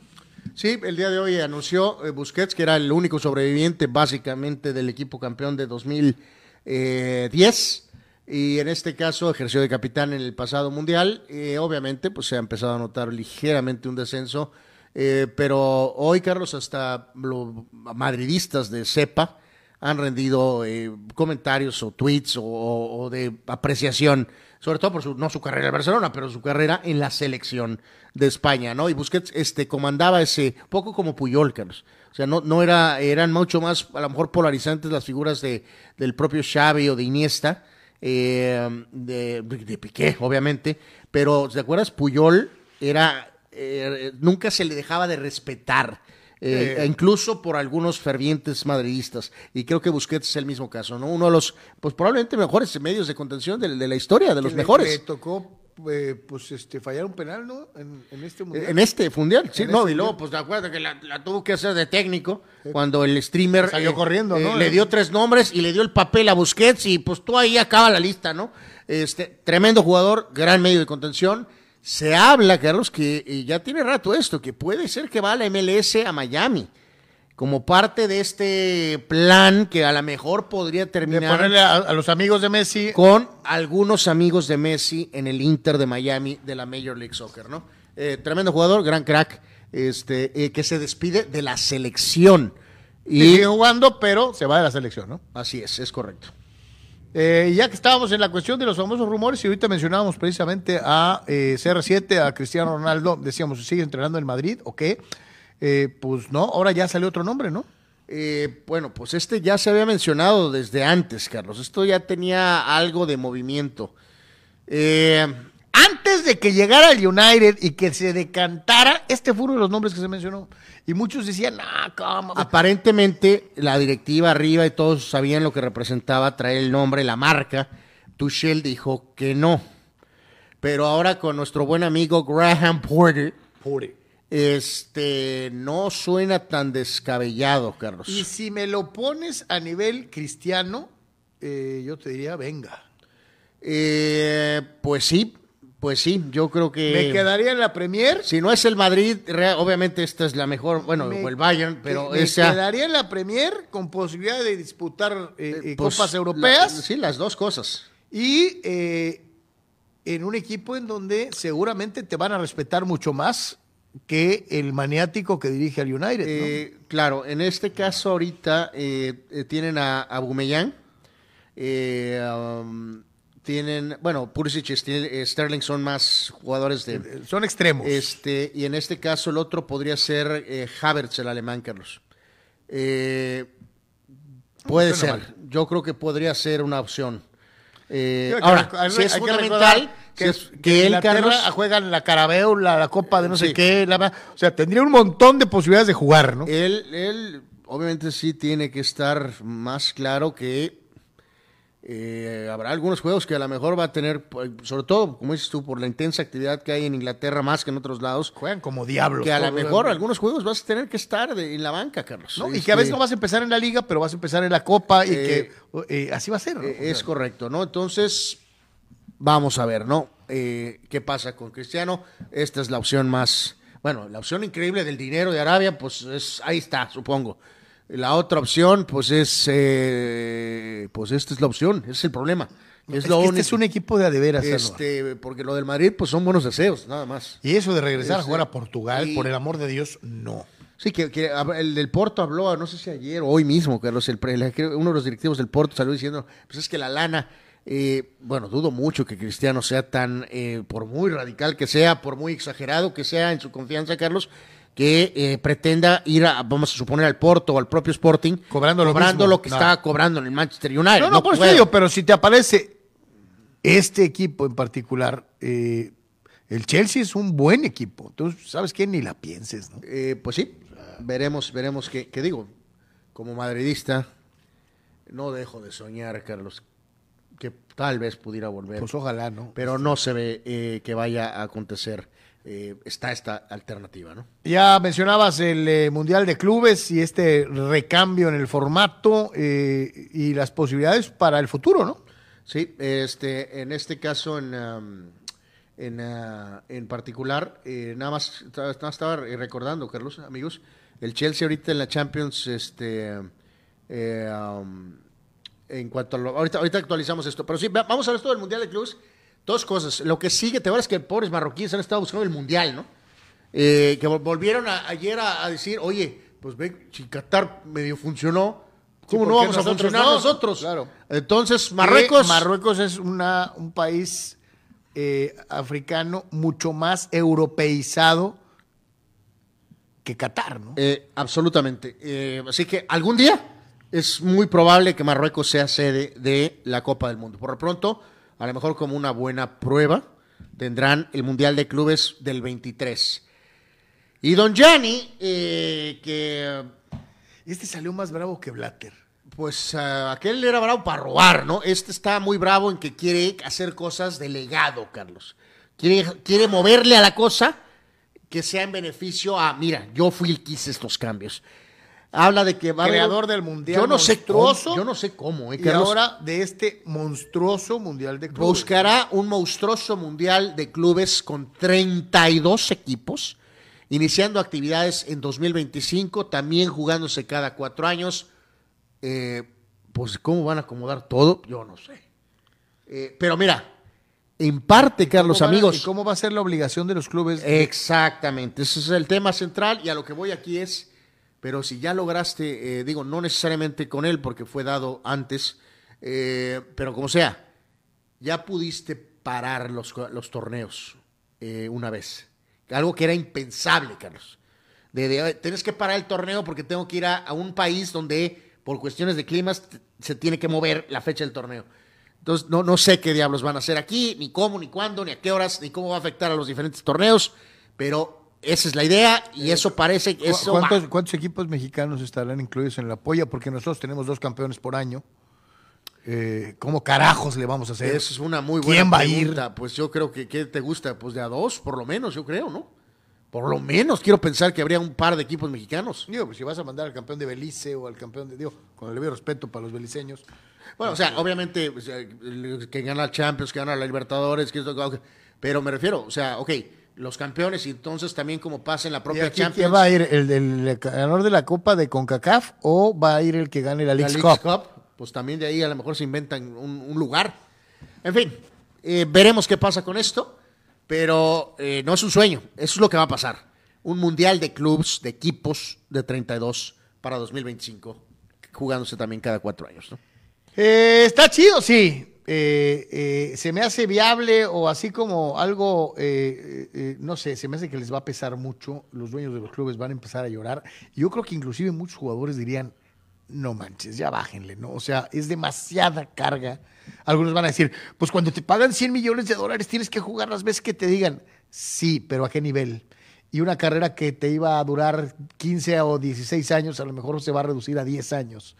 Sí, el día de hoy anunció eh, Busquets que era el único sobreviviente básicamente del equipo campeón de 2010 y en este caso ejerció de capitán en el pasado mundial. Eh, obviamente, pues se ha empezado a notar ligeramente un descenso, eh, pero hoy, Carlos, hasta los madridistas de cepa han rendido eh, comentarios o tweets o, de apreciación, sobre todo por su, no su carrera en Barcelona, pero su carrera en la selección de España, ¿no? Y Busquets este, comandaba ese, poco como Puyol, Carlos. O sea, no, no era, eran mucho más, a lo mejor polarizantes las figuras de, del propio Xavi o de Iniesta, eh, de, de Piqué, obviamente, pero ¿te acuerdas? Puyol era, eh, nunca se le dejaba de respetar. Eh, incluso por algunos fervientes madridistas. Y creo que Busquets es el mismo caso, ¿no? Uno de los, pues probablemente mejores medios de contención de, de la historia, de los Le- mejores. Le tocó, eh, pues, este, fallar un penal, ¿no? En, en este mundial. En este mundial, sí, no, este y luego, pues, de acuerdo que la, la tuvo que hacer de técnico cuando el streamer eh, Salió corriendo, ¿no? le dio tres nombres y le dio el papel a Busquets y pues tú ahí acaba la lista, ¿no? Este, tremendo jugador, gran medio de contención. Se habla, Carlos, que eh, ya tiene rato esto, que puede ser que va a la MLS a Miami como parte de este plan que a lo mejor podría De terminar ponerle a, a los amigos de Messi. con algunos amigos de Messi en el Inter de Miami de la Major League Soccer, ¿no? Eh, tremendo jugador, gran crack, este, eh, que se despide de la selección. Y Y sigue jugando, pero se va de la selección, ¿no? así es, es correcto. Eh, ya que estábamos en la cuestión de los famosos rumores y ahorita mencionábamos precisamente a eh, CR7, a Cristiano Ronaldo, decíamos, ¿sigue entrenando en Madrid o qué? Eh, pues no, ahora ya salió otro nombre, ¿no? Eh, bueno, pues este ya se había mencionado desde antes, Carlos. Esto ya tenía algo de movimiento. Eh, Antes de que llegara al United y que se decantara, este fue uno de los nombres que se mencionó. Y muchos decían, no, ¿cómo? Aparentemente, la directiva arriba y todos sabían lo que representaba traer el nombre, la marca. Tuchel dijo que no. Pero ahora con nuestro buen amigo Graham Porter, este no suena tan descabellado, Carlos. Y si me lo pones a nivel cristiano, eh, yo te diría, venga. Eh, pues sí, pues sí, yo creo que Me quedaría en la Premier. si no es el Madrid, obviamente esta es la mejor, bueno, Me- o el Bayern, pero me esa quedaría en la Premier con posibilidad de disputar eh, eh, pues, copas la- europeas sí, las dos cosas. y eh, en un equipo en donde seguramente te van a respetar mucho más que el maniático que dirige al United. ¿no? Eh, claro, en este caso ahorita eh, eh, tienen a, a Bumellán, eh, um, tienen, bueno, Pulisic y eh, Sterling son más jugadores de... Eh, Son extremos. Este, y en este caso el otro podría ser eh, Havertz, el alemán, Carlos. Eh, puede suena ser, yo creo que podría ser una opción. Eh, Hay que ahora, hay si es que fundamental que, es- que que él, Carlos, juegan la Carabeo, la, la Copa de no sé qué, la- o sea, tendría un montón de posibilidades de jugar, ¿no? Él, él obviamente sí tiene que estar más claro que eh, habrá algunos juegos que a lo mejor va a tener, pues, sobre todo, como dices tú, por la intensa actividad que hay en Inglaterra más que en otros lados, Juegan como diablos. que a lo mejor ¿no? algunos juegos vas a tener que estar de- en la banca, Carlos. ¿no? Y Este, que a veces no vas a empezar en la liga, pero vas a empezar en la Copa y Eh, que eh, así va a ser. ¿no? eh, es correcto, ¿no? Entonces, vamos a ver, ¿no? Eh, ¿Qué pasa con Cristiano? Esta es la opción más, bueno, la opción increíble del dinero de Arabia, pues es, ahí está, supongo. La otra opción, pues es, eh, pues esta es la opción, ese es el problema. Es, es lo que este es un equipo de adeveras. Este, porque lo del Madrid, pues son buenos deseos, nada más. Y eso de regresar a jugar a Portugal, y- por el amor de Dios, no. Sí, que, el del Porto habló, no sé si ayer o hoy mismo, Carlos, el, creo- uno de los directivos del Porto salió diciendo, pues es que la lana, eh, bueno, dudo mucho que Cristiano sea tan, eh, por muy radical que sea, por muy exagerado que sea en su confianza, Carlos, que eh, pretenda ir a, vamos a suponer, al Porto o al propio Sporting, Cobrando lo cobrando mismo. lo que No. estaba cobrando en el Manchester United. No, no, por puede. te digo, pero si te aparece este equipo en particular, eh, el Chelsea es un buen equipo. Entonces, ¿sabes qué? Ni la pienses, ¿no? Eh, pues sí, veremos, veremos qué, qué digo. Como madridista, no dejo de soñar, Carlos, que tal vez pudiera volver. Pues ojalá, ¿no? pero no se ve eh, que vaya a acontecer. Eh, está esta alternativa, ¿no? Ya mencionabas el eh, Mundial de Clubes y este recambio en el formato eh, y las posibilidades para el futuro, ¿no? Sí, este, en este caso, en, um, en, ah, en particular, nada más nada más estaba recordando, Carlos, amigos, el Chelsea ahorita en la Champions, este, um, en cuanto a lo, ahorita, ahorita actualizamos esto, pero sí, va- vamos a ver esto del Mundial de Clubes. Dos cosas. Lo que sigue, te acuerdas que pobres marroquíes han estado buscando el Mundial, ¿no? Eh, que vol- volvieron a- ayer a, a decir, oye, pues ve, si Qatar medio funcionó, ¿Cómo ¿por no vamos a funcionar no? nosotros? Claro. Entonces, Marruecos. Marruecos. Marruecos es una, un país eh, africano mucho más europeizado que Qatar, ¿no? Eh, absolutamente. Así que algún día es muy probable que Marruecos sea sede de la Copa del Mundo. Por lo pronto, a lo mejor como una buena prueba, tendrán el Mundial de Clubes del 23. Y Don Gianni, eh, que Este salió más bravo que Blatter. pues ah, aquel era bravo para robar, ¿no? Este está muy bravo en que quiere hacer cosas de legado, Carlos. Quiere, quiere moverle a la cosa que sea en beneficio a, mira, yo fui el que hice estos cambios. Habla de que va Creador del mundial Yo no sé cómo, yo no sé cómo, ¿eh, Y Carlos? ahora de este monstruoso mundial de clubes. Buscará un monstruoso mundial de clubes con 32 equipos, iniciando actividades en 2025, también jugándose cada cuatro años. Eh, pues, ¿cómo van a acomodar todo? Yo no sé. Eh, pero mira, en parte, Carlos, ¿Cómo van a- amigos. ¿Y cómo va a ser la obligación de los clubes? Exactamente, ese es el tema central y a lo que voy aquí es, pero si ya lograste, eh, digo, no necesariamente con él porque fue dado antes, eh, pero como sea, ya pudiste parar los, los torneos eh, una vez, algo que era impensable, Carlos. De, de, tienes que parar el torneo porque tengo que ir a, a un país donde por cuestiones de climas se tiene que mover la fecha del torneo. Entonces, no, no sé qué diablos van a hacer aquí, ni cómo, ni cuándo, ni a qué horas, ni cómo va a afectar a los diferentes torneos, pero esa es la idea y eso parece que ¿Cu- eso va. ¿Cuántos, equipos mexicanos estarán incluidos en la polla? Porque nosotros tenemos dos campeones por año. Eh, ¿Cómo carajos le vamos a hacer? Esa es una muy buena ¿Quién va a ir? Pues yo creo que ¿qué te gusta? Pues de a dos, por lo menos, yo creo, ¿no? Por lo menos quiero pensar que habría un par de equipos mexicanos. Digo, pues si vas a mandar al campeón de Belice o al campeón de. Digo, con el debido respeto para los beliceños. Bueno, o sea, obviamente, o sea, el que gana el Champions, que gana la Libertadores, que esto, pero me refiero, o sea, ok, los campeones y entonces también como pasa en la ¿Y propia aquí Champions. quién va a ir? ¿El, del ganador de la Copa de CONCACAF o va a ir el que gane la League Cup? Cup, pues también de ahí a lo mejor se inventan un, un lugar. En fin, eh, veremos qué pasa con esto, pero eh, no es un sueño, eso es lo que va a pasar. Un mundial de clubs, de equipos de 32 para 2025, jugándose también cada cuatro años, ¿no? Eh, está chido, sí. Eh, eh, se me hace viable o así como algo, eh, eh, eh, no sé, se me hace que les va a pesar mucho. Los dueños de los clubes van a empezar a llorar. Yo creo que inclusive muchos jugadores dirían, no manches, ya bájenle, ¿no? O sea, es demasiada carga. Algunos van a decir, pues cuando te pagan 100 millones de dólares tienes que jugar las veces que te digan. Sí, pero ¿a qué nivel? Y una carrera que te iba a durar 15 o 16 años, a lo mejor se va a reducir a 10 años.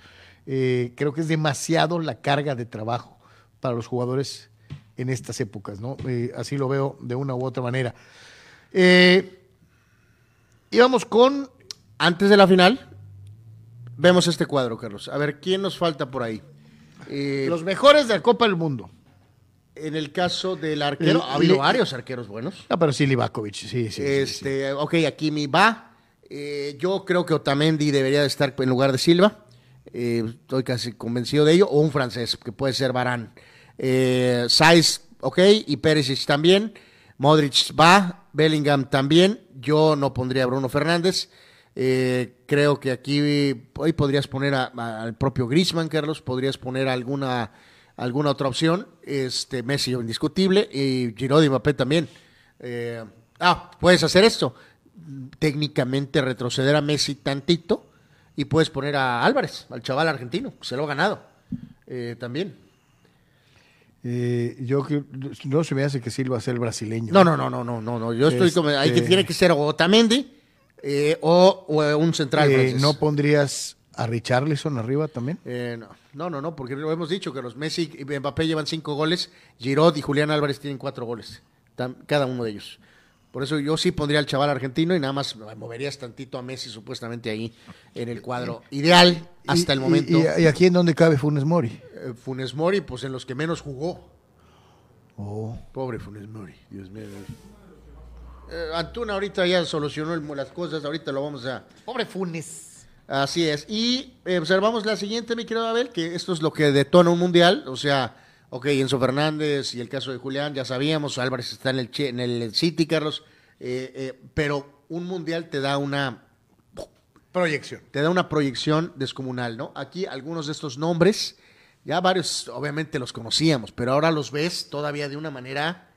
Eh, creo que es demasiado la carga de trabajo para los jugadores en estas épocas, ¿no? Eh, así lo veo de una u otra manera. Eh, íbamos con Antes de la final, vemos este cuadro, Carlos. A ver, ¿quién nos falta por ahí? Eh, los mejores de la Copa del Mundo. en el caso del arquero, ha habido varios arqueros buenos. No, pero sí, Livakovic, sí, sí. sí, sí, este, ok, aquí mi va. Eh, yo creo que Otamendi debería de estar en lugar de Silva. Eh, estoy casi convencido de ello. O un francés, que puede ser Barán. Eh, Saiz, ok, y Perisic también. Modric va, Bellingham también. Yo no pondría a Bruno Fernández. Eh, creo que aquí hoy podrías poner al propio Griezmann, Carlos. Podrías poner alguna, alguna otra opción. Este, Messi indiscutible. Y Giroud Mbappé también. Eh, ah, puedes hacer esto. Técnicamente retroceder a Messi tantito y puedes poner a Álvarez, al chaval argentino, que se lo ha ganado. Eh, también. Eh, yo que- no se me hace que Silva sea el brasileño. No, no, no, no, no, no, no. Yo estoy como, hay que Este- tiene que ser o Otamendi eh, o, o un central Eh, francés. ¿No pondrías a Richarlison arriba también? Eh, no, no, no, no, porque lo hemos dicho que los Messi y Mbappé llevan cinco goles, Giroud y Julián Álvarez tienen cuatro goles, cada uno de ellos. Por eso yo sí pondría al chaval argentino y nada más moverías tantito a Messi supuestamente ahí en el cuadro ideal hasta Y- el momento. Y, y aquí en dónde cabe Funes Mori? Eh, Funes Mori, pues en los que menos jugó. Oh. Pobre Funes Mori, Dios mío. Eh, Antuna ahorita ya solucionó el- las cosas, ahorita lo vamos a... Pobre Funes. Así es. Y observamos la siguiente, mi querido Abel, que esto es lo que detona un mundial. O sea, ok, Enzo Fernández y el caso de Julián, ya sabíamos, Álvarez está en el, en el City, Carlos, eh, eh, pero un mundial te da una Proyección. te da una proyección descomunal, ¿no? Aquí algunos de estos nombres, ya varios obviamente los conocíamos, pero ahora los ves todavía de una manera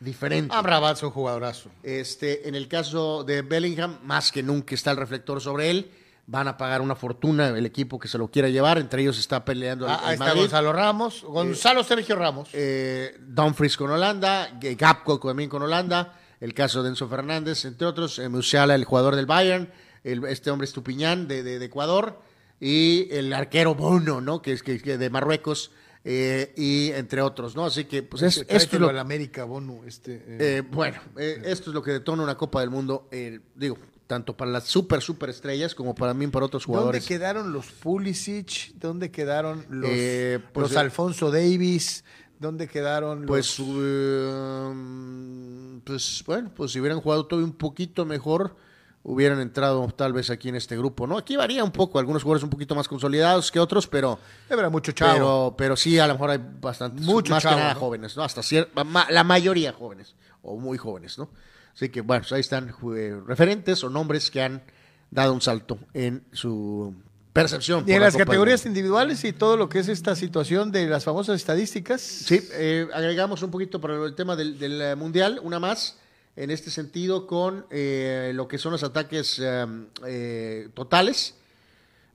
diferente. Es un jugadorazo. Este, en el caso de Bellingham, más que nunca está el reflector sobre él. Van a pagar una fortuna el equipo que se lo quiera llevar. Entre ellos está peleando el, Ah, ahí el está Madrid. Gonzalo Ramos. Gonzalo Sergio Ramos. Eh, Dumfries con Holanda, Gapco también con Holanda, el caso de Enzo Fernández, entre otros, eh, Musiala, el jugador del Bayern, el- este hombre Estupiñán de, de- de Ecuador, y el arquero Bono, ¿no? Que es que, que de Marruecos, eh, y entre otros, ¿no? Así que, pues, es, esto es lo, América, Bono. Este, eh, eh, bueno, eh, esto es lo que detona una Copa del Mundo, eh, digo, tanto para las super, super estrellas como para mí, para otros ¿Dónde jugadores. quedaron los Pulisic? ¿Dónde quedaron los, Eh, pues, los eh, Alfonso Davis? ¿Dónde quedaron Pues, los... eh, pues bueno, pues si hubieran jugado todo un poquito mejor, hubieran entrado tal vez aquí en este grupo, ¿no? Aquí varía un poco, algunos jugadores un poquito más consolidados que otros, pero, Habrá mucho chavo. pero, pero sí, a lo mejor hay bastantes, Mucho más chavo, que nada ¿no? jóvenes, ¿no? Hasta la mayoría jóvenes, o muy jóvenes, ¿no? Así que bueno, pues ahí están eh, referentes o nombres que han dado un salto en su percepción. y en la las categorías individuales y todo lo que es esta situación de las famosas estadísticas. Sí, eh, agregamos un poquito para el tema del, del, eh, Mundial, una más, en este sentido con eh, lo que son los ataques eh, eh, totales.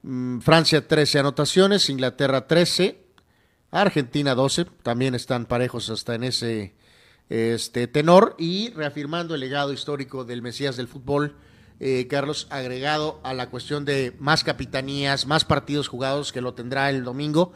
Mm, Francia 13 anotaciones, Inglaterra 13, Argentina 12, también están parejos hasta en ese este tenor y reafirmando el legado histórico del Mesías del fútbol, eh, Carlos, agregado a la cuestión de más capitanías, más partidos jugados que lo tendrá el domingo,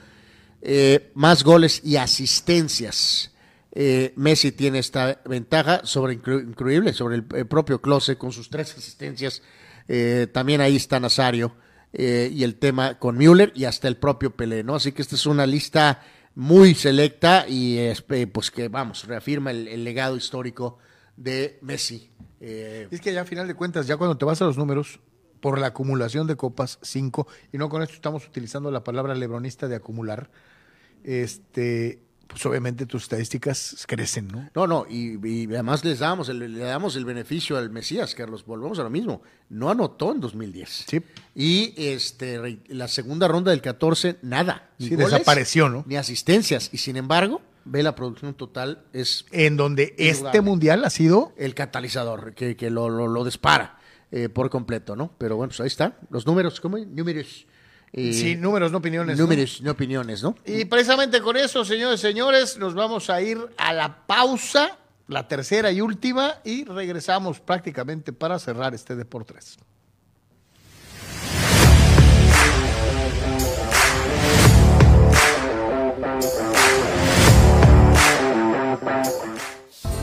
eh, más goles y asistencias. Eh, Messi tiene esta ventaja sobre incre- increíble sobre el, propio Klose con sus tres asistencias. Eh, también ahí está Nazario y el tema con Müller y hasta el propio Pelé, ¿no? Así que esta es una lista muy selecta y es, eh, pues que vamos reafirma el, el legado histórico de Messi. Eh, Es que ya a final de cuentas, ya cuando te vas a los números, por la acumulación de copas, cinco, y no con esto estamos utilizando la palabra lebronista de acumular, este, pues obviamente tus estadísticas crecen, ¿no? No, no, y, y además les damos el, le damos el beneficio al Mesías, Carlos. Volvemos a lo mismo. No anotó en 2010. Sí. Y este la segunda ronda del 14, nada. Ni Sí, goles, desapareció, ¿no? Ni asistencias. Y sin embargo, ve la producción total, es En donde este mundial ha sido el catalizador que, que lo, lo, lo dispara eh, por completo, ¿no? Pero bueno, pues ahí está. Los números, ¿cómo? Números. Eh, sí, números, no opiniones. ¿no? números, no opiniones, ¿no? Y precisamente con eso, señores y señores, nos vamos a ir a la pausa, la tercera y última, y regresamos prácticamente para cerrar este Deportes.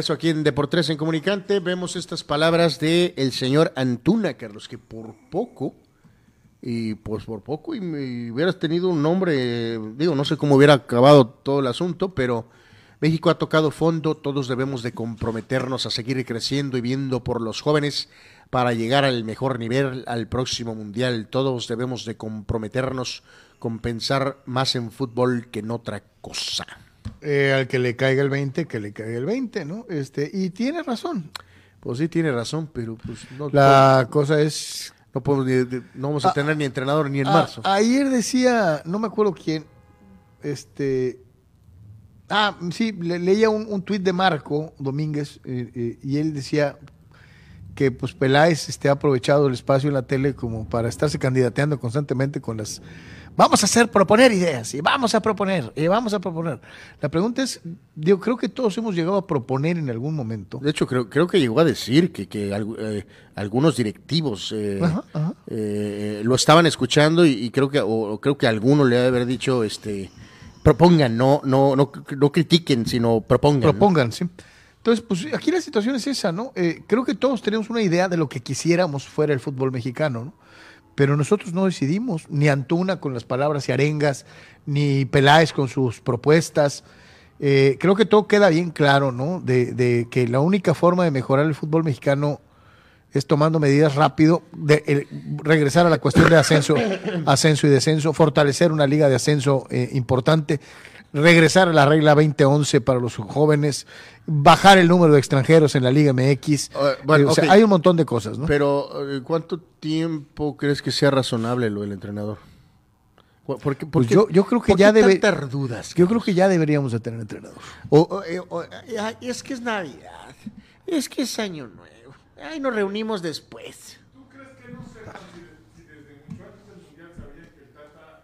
Regreso aquí en Deportes en Comunicante, vemos estas palabras del el señor Antuna, Carlos, que por poco, y pues por poco, y, me hubieras tenido un nombre, digo, no sé cómo hubiera acabado todo el asunto, pero México ha tocado fondo, todos debemos de comprometernos a seguir creciendo y viendo por los jóvenes para llegar al mejor nivel al próximo mundial. Todos debemos de comprometernos con pensar más en fútbol que en otra cosa. Eh, al que le caiga el 20, que le caiga el 20, ¿no? Este, y tiene razón. Pues sí, tiene razón, pero pues no. La cosa es. No, podemos ni- no vamos a Ah, tener ni entrenador ni en a- marzo. ayer decía, no me acuerdo quién, este. Ah, sí, le- leía un, un tuit de Marco Domínguez eh, eh, y él decía que pues Peláez ha aprovechado el espacio en la tele como para estarse candidateando constantemente con las... Vamos a hacer, proponer ideas y vamos a proponer y vamos a proponer. La pregunta es, yo creo que todos hemos llegado a proponer en algún momento. De hecho, creo, creo que llegó a decir que, que eh, algunos directivos eh, Ajá, ajá. eh, lo estaban escuchando y, y creo que o, o creo que alguno le debe haber dicho, este, propongan, no, no, no, no critiquen, sino propongan. ¿no? propongan, sí. Entonces, pues aquí la situación es esa, ¿no? Creo que todos tenemos una idea de lo que quisiéramos fuera el fútbol mexicano, ¿no? Pero nosotros no decidimos, ni Antuna con las palabras y arengas, ni Peláez con sus propuestas. Eh, creo que todo queda bien claro, ¿no? De, de que la única forma de mejorar el fútbol mexicano es tomando medidas rápido, de regresar a la cuestión de ascenso, ascenso y descenso, fortalecer una liga de ascenso eh, importante, regresar a la regla 2011 para los jóvenes, bajar el número de extranjeros en la Liga MX. Eh, bueno, Eh, o sea, ok. hay un montón de cosas, ¿no? Pero, eh, ¿cuánto tiempo crees que sea razonable lo del entrenador? ¿Por por qué- por Pues qué- yo, yo creo que por ya qué debe. tantas dudas? Yo creo que ya deberíamos de tener entrenador. O, o- es que es Navidad, es que es Año Nuevo, ay, nos reunimos después.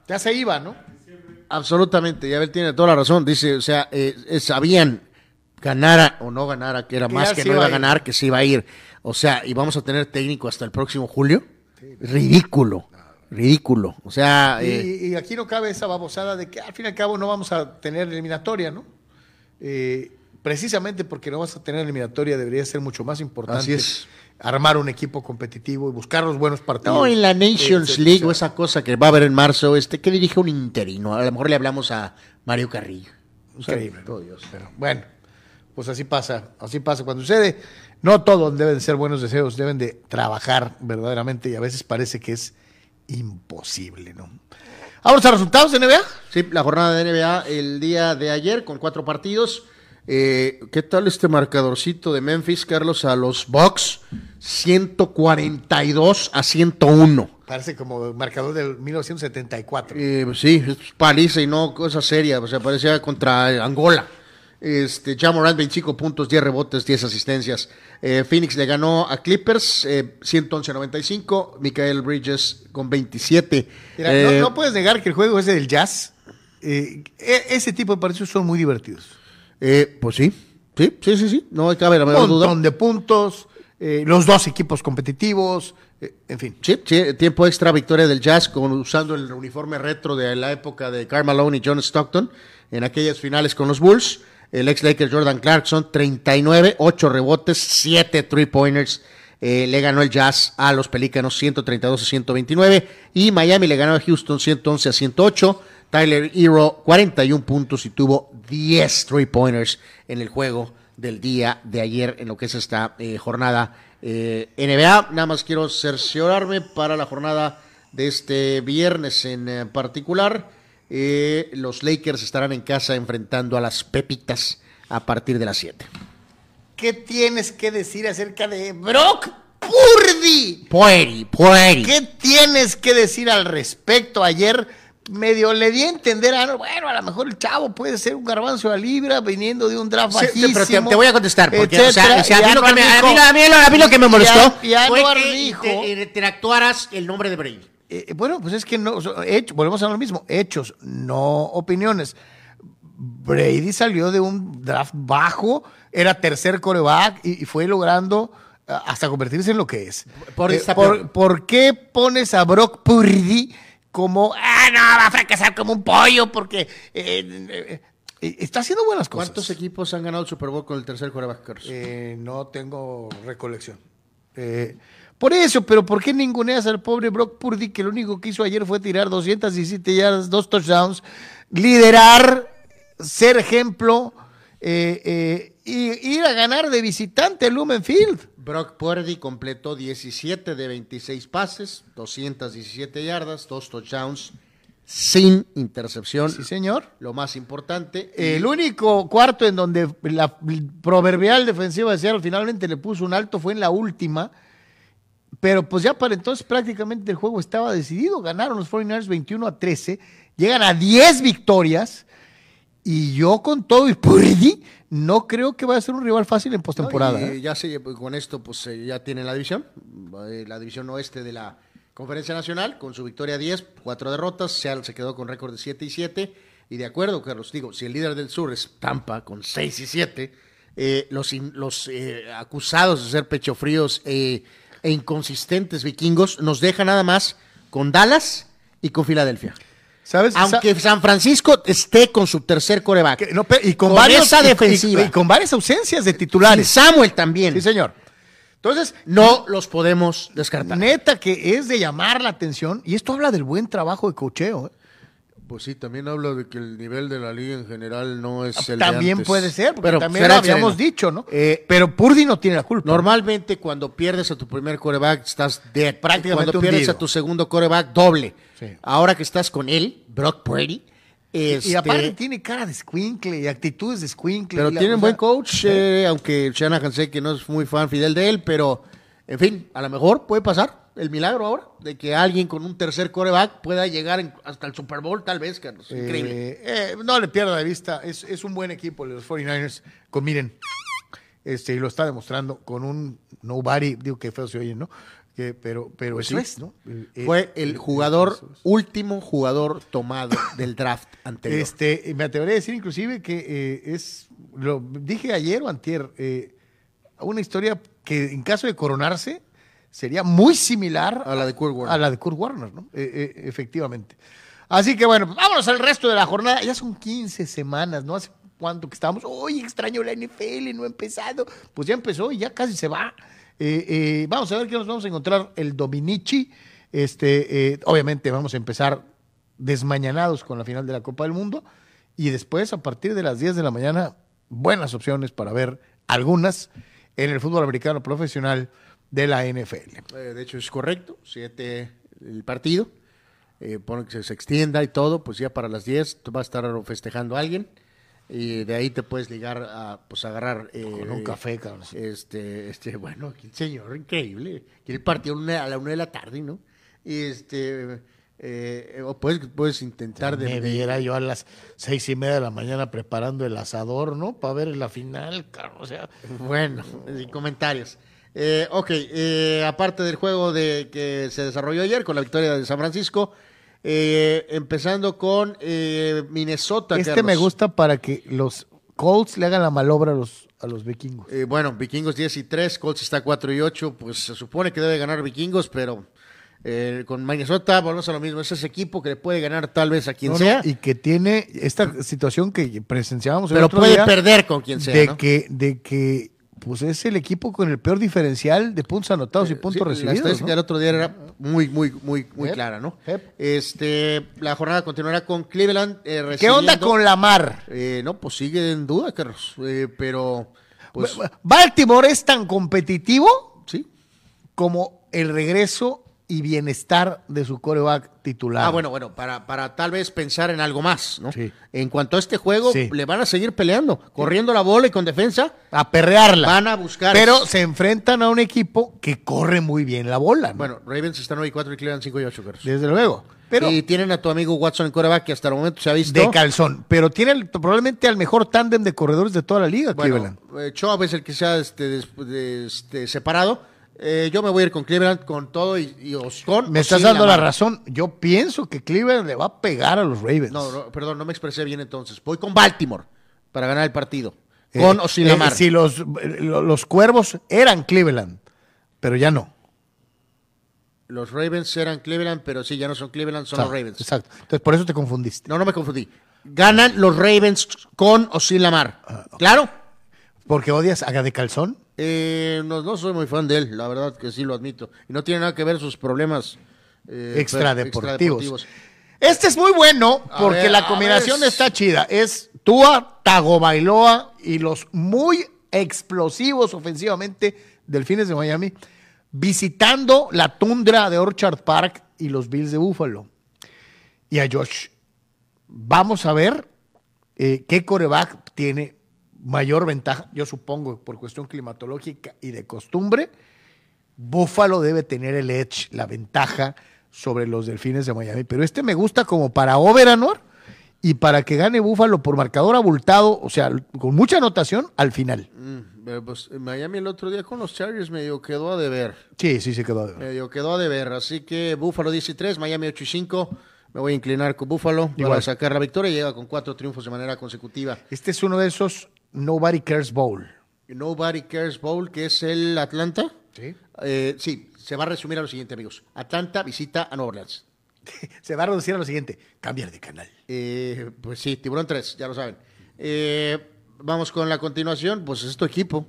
Ya se iba, ¿no? Absolutamente, ya ver, tiene toda la razón. Dice, o sea, eh, eh, sabían ganara o no ganara, que era más que no iba a ir. ganar, que se iba a ir. O sea, y vamos a tener técnico hasta el próximo julio. Ridículo, ridículo. O sea, Y, eh, y aquí no cabe esa babosada de que al fin y al cabo no vamos a tener eliminatoria, ¿no? Eh, precisamente porque no vas a tener eliminatoria debería ser mucho más importante Así es. Armar un equipo competitivo y buscar los buenos partidos. no en la Nations Eh, League o esa cosa que va a haber en marzo, este, que dirige un interino. A lo mejor le hablamos a Mario Carrillo. Increíble. Dios. Pero bueno, pues así pasa, así pasa cuando sucede. No todos deben de ser buenos deseos, deben de trabajar verdaderamente y a veces parece que es imposible, ¿no? Vamos a resultados de NBA. Sí, la jornada de NBA el día de ayer con cuatro partidos. Eh, ¿Qué tal este marcadorcito de Memphis, Carlos, a los Bucks? 142 a 101. Parece como marcador del 1974. Eh, pues sí, es paliza y no cosa seria. O sea, parecía contra Angola. Este, Morant 25 puntos, 10 rebotes, 10 asistencias. Eh, Phoenix le ganó a Clippers eh, 111-95. Michael Bridges con 27. Mira, Eh, no, no puedes negar que el juego ese del jazz, e- ese tipo de partidos son muy divertidos. Eh, pues sí, sí, sí, sí, sí. No cabe la Un menor duda. montón de puntos, eh, los dos equipos competitivos, eh, en fin. Sí, sí, tiempo extra, victoria del Jazz con, usando el uniforme retro de la época de Karl Malone y John Stockton en aquellas finales con los Bulls. El ex Laker Jordan Clarkson, 39, 8 rebotes, 7 three-pointers. Eh, le ganó el Jazz a los Pelícanos 132 a 129 y Miami le ganó a Houston 111 a 108. Tyler Hero 41 puntos y tuvo 10 three-pointers en el juego del día de ayer en lo que es esta eh, jornada eh, NBA. Nada más quiero cerciorarme para la jornada de este viernes en eh, particular. eh, los Lakers estarán en casa enfrentando a las Pepitas a partir de las 7. ¿Qué tienes que decir acerca de Brock Purdy? Pueri, pueri. ¿Qué tienes que decir al respecto? Ayer medio le di a entender a bueno, a lo mejor el chavo puede ser un garbanzo a libra viniendo de un draft Sí, bajísimo. pero te, te voy a contestar, porque o sea, etcétera, o sea, a, mí lo que me, a, dijo- mí, a mí lo- a mí lo que me molestó y a- y fue Anuar que dijo- te- interactuaras el nombre de Brady. Eh, bueno, pues es que no, hecho- volvemos a lo mismo, hechos, no opiniones. Brady salió de un draft bajo, era tercer coreback y, y fue logrando ah, hasta convertirse en lo que es. Eh, por qué pones a Brock Purdy como, ah, no, va a fracasar como un pollo porque... eh, eh, Eh, Está haciendo buenas cosas. ¿Cuántos equipos han ganado el Super Bowl con el tercer Carlos? Eh, no tengo recolección. Por eso, pero ¿por qué ninguneas al pobre Brock Purdy que lo único que hizo ayer fue tirar 217 yardas, dos touchdowns, liderar, ser ejemplo y ir a ganar de visitante el Lumen Field? Brock Purdy completó 17 de 26 pases, 217 yardas, dos touchdowns, sin intercepción. Sí, señor. Lo más importante. El único cuarto en donde la proverbial defensiva de Seattle finalmente le puso un alto fue en la última. Pero pues ya para entonces prácticamente el juego estaba decidido. Ganaron los 49ers 21 a 13. Llegan a 10 victorias. Y yo con todo y Purdy no creo que vaya a ser un rival fácil en postemporada. No, y ¿eh? ya se, pues, con esto pues eh, ya tienen la división, eh, la división oeste de la Conferencia Nacional, con su victoria 10, cuatro derrotas, Seattle se quedó con récord de 7 y 7, y de acuerdo, Carlos, digo, si el líder del sur es Tampa con 6 y 7, eh, los, los eh, acusados de ser pechofríos e inconsistentes vikingos nos deja nada más con Dallas y con Filadelfia. ¿Sabes? Aunque San Francisco esté con su tercer coreback. Que- no, pe- y con, Con varios, esa y- y- defensiva. Y, con varias ausencias de Y titulares. Samuel también. Sí, señor. Entonces, no los podemos descartar. neta que es de llamar la atención. Y esto habla del buen trabajo de cocheo. ¿eh? Pues sí, también habla de que el nivel de la liga en general no es el También de antes. puede ser, porque Pero también lo habíamos sereno. dicho, ¿no? Eh, Pero Purdy no tiene la culpa. Normalmente cuando pierdes a tu primer coreback estás dead. Prácticamente Cuando pierdes hundido. a tu segundo coreback, doble. Sí. Ahora que estás con él, Brock Purdy, Y este, aparte tiene cara de squinkle y actitudes de squinkle. pero tienen o buen coach, eh, aunque Shanahan sé que no es muy fan fidel de él, pero en fin, a lo mejor puede pasar el milagro ahora de que alguien con un tercer coreback pueda llegar en- hasta el Super Bowl, tal vez, Carlos. Increíble. Eh, eh, no le pierda de vista. Es, es un buen equipo los 49ers. Con, miren, este, y lo está demostrando con un nobody. Digo que feo se oye, ¿no? Que- pero pero eso sí. es, ¿no? Eh, Fue el jugador, es. último jugador tomado del draft anterior. Este, me atrevería a decir inclusive que eh, es, lo dije ayer o antier, eh, una historia que en caso de coronarse sería muy similar A la de Kurt Warner. A la de Kurt Warner, ¿no? Eh, efectivamente. Así que bueno, pues vámonos al resto de la jornada. Ya son 15 semanas, ¿no? Hace cuánto que estábamos, oye, extraño la NFL, no ha empezado. Pues ya empezó y ya casi se va. Eh, eh, vamos a ver qué nos vamos a encontrar el Dominici. Este, eh, obviamente vamos a empezar desmañanados con la final de la Copa del Mundo y después a partir de las 10 de la mañana buenas opciones para ver algunas en el fútbol americano profesional de la NFL. Eh, de hecho, es correcto. Siete el partido. Pone que se extienda y todo. Pues ya para las 10 va a estar festejando alguien. Y de ahí te puedes ligar a pues agarrar. eh, Con un café, cabrón. Este, este, bueno, señor, increíble. Quiere el partido una- a la una de la tarde, ¿no? Y este. eh, o puedes, puedes intentar de. Me viera yo a las seis y media de la mañana preparando el asador, ¿no? Para ver la final, cabrón. O sea, Bueno, sin comentarios. Eh, ok, eh, aparte del juego de que se desarrolló ayer con la victoria de San Francisco, eh, empezando con eh, Minnesota. este Carlos. me gusta para que los Colts le hagan la malobra a los, a los vikingos. Eh, bueno, Vikingos 10 y 3, Colts está 4 y 8, pues se supone que debe ganar Vikingos, pero eh, con Minnesota volvemos a lo mismo, es ese equipo que le puede ganar tal vez a quien No, no, sea, y que tiene esta situación que presenciábamos el pero otro puede día, perder con quien sea. de ¿no? que de que pues es el equipo con el peor diferencial de puntos anotados y puntos Sí, La recibidos. estadística ¿no? del otro día era muy, muy, muy, muy Yep. clara, ¿no? Yep. Este, la jornada continuará con Cleveland. eh, ¿Qué onda con Lamar? Eh, no, pues sigue en duda, Carlos. Eh, pero, pues, Baltimore es tan competitivo sí. como el regreso y bienestar de su coreback titular. Ah, bueno, bueno, para, para tal vez pensar en algo más, ¿no? Sí. En cuanto a este juego, Sí. le van a seguir peleando, corriendo la bola y con defensa. A perrearla. Van a buscar. Pero se enfrentan a un equipo que corre muy bien la bola. ¿no? Bueno, Ravens está 9 y 4 y Cleveland 5 y 8, Carlos. desde luego. Pero y tienen a tu amigo Watson en coreback, que hasta el momento se ha visto. de calzón. Pero tiene el- probablemente al mejor tándem de corredores de toda la liga, Bueno, Cleveland. eh, Chubb es el que se ha este, de- este, separado. Eh, yo me voy a ir con Cleveland con todo y, y os- con Me estás dando la razón. Yo pienso que Cleveland le va a pegar a los Ravens. No, no, perdón, no me expresé bien entonces. Voy con Baltimore para ganar el partido. Eh, Con o sin eh, si los, lo- los cuervos eran Cleveland, pero ya no. Los Ravens eran Cleveland, pero sí, ya no son Cleveland, son Exacto, los Ravens. Exacto. Entonces, por eso te confundiste. No, no me confundí. ganan los Ravens con o sin Lamar. ¿Claro? ¿Porque odias a de calzón? Eh, no, no soy muy fan de él, la verdad que sí lo admito. Y no tiene nada que ver sus problemas eh, Extradeportivos. extradeportivos. Este es muy bueno porque ver, la combinación está chida. Es Tua, Tagovailoa y los muy explosivos ofensivamente Delfines de Miami visitando la tundra de Orchard Park y los Bills de Buffalo. Y a Josh, vamos a ver eh, qué coreback tiene mayor ventaja. Yo supongo por cuestión climatológica y de costumbre, Buffalo debe tener el edge, la ventaja sobre los Delfines de Miami. Pero este me gusta como para Overanor y para que gane Buffalo por marcador abultado, o sea, con mucha anotación al final. Mm, eh, pues, Miami el otro día con los Chargers medio quedó a deber. Sí, sí, se quedó. de ver. Medio quedó a deber. Así que Buffalo 10 y 3, Miami 8 y 5. Me voy a inclinar con Buffalo para Igual. sacar la victoria. Llega con cuatro triunfos de manera consecutiva. Este es uno de esos Nobody Cares Bowl. Nobody Cares Bowl, que es el Atlanta. Sí. Eh, sí, se va a resumir a lo siguiente, amigos. Atlanta visita a Nueva Orleans. Se va a reducir a lo siguiente, cambiar de canal. Eh, pues sí, Tiburón 3, ya lo saben. Eh, vamos con la continuación, pues es tu equipo.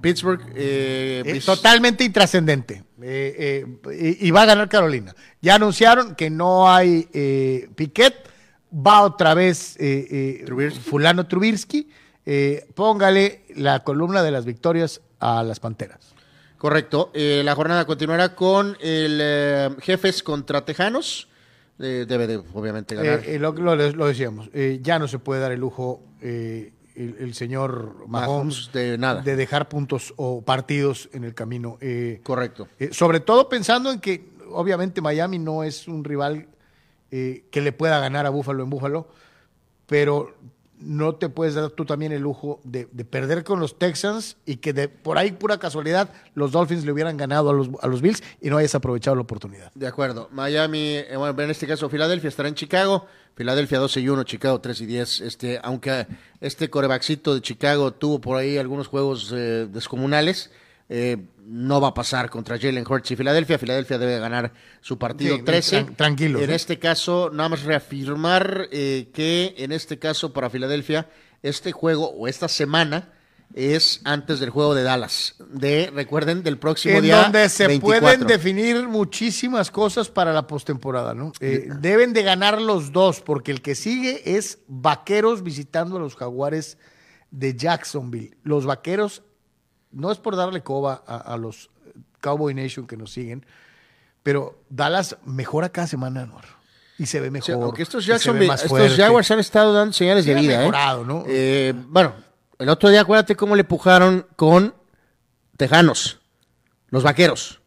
Pittsburgh. eh, vis- totalmente intrascendente. Eh, eh, y, y va a ganar Carolina. Ya anunciaron que no hay Piquet. Va otra vez Trubisky. fulano Trubisky. Eh, póngale la columna de las victorias a las Panteras. Correcto. Eh, la jornada continuará con el eh, Jefes contra Tejanos. Eh, debe de, obviamente, ganar. Lo, lo- lo decíamos, ya no se puede dar el lujo el, el señor Mahomes Mahomes de nada. de dejar puntos o partidos en el camino. Eh, Correcto. Eh, sobre todo pensando en que obviamente Miami no es un rival eh, que le pueda ganar a Búfalo en Búfalo, pero no te puedes dar tú también el lujo de, de perder con los Texans y que de por ahí pura casualidad los Dolphins le hubieran ganado a los, a los Bills y no hayas aprovechado la oportunidad. De acuerdo. Miami, eh, bueno, en este caso Filadelfia estará en Chicago. Filadelfia 12 y 1, Chicago 3 y 10. Este, aunque este corebackcito de Chicago tuvo por ahí algunos juegos eh, descomunales, eh, no va a pasar contra Jalen Hurts y Filadelfia. Filadelfia debe ganar su partido Sí, 13. tran- tranquilos, En este caso, nada más reafirmar eh, que en este caso para Filadelfia, este juego o esta semana es antes del juego de Dallas. De, recuerden, del próximo En día. donde se 24. pueden definir muchísimas cosas para la postemporada, ¿no? Eh, deben de ganar los dos, porque el que sigue es Vaqueros visitando a los Jaguares de Jacksonville. Los Vaqueros, no es por darle coba a, a los Cowboy Nation que nos siguen, pero Dallas mejora cada semana, Anwar, Y se ve mejor. estos, ve. Jaguars han estado dando señales de vida. ¿eh? ¿no? Eh, bueno, el otro día acuérdate cómo le pujaron con Tejanos, los vaqueros.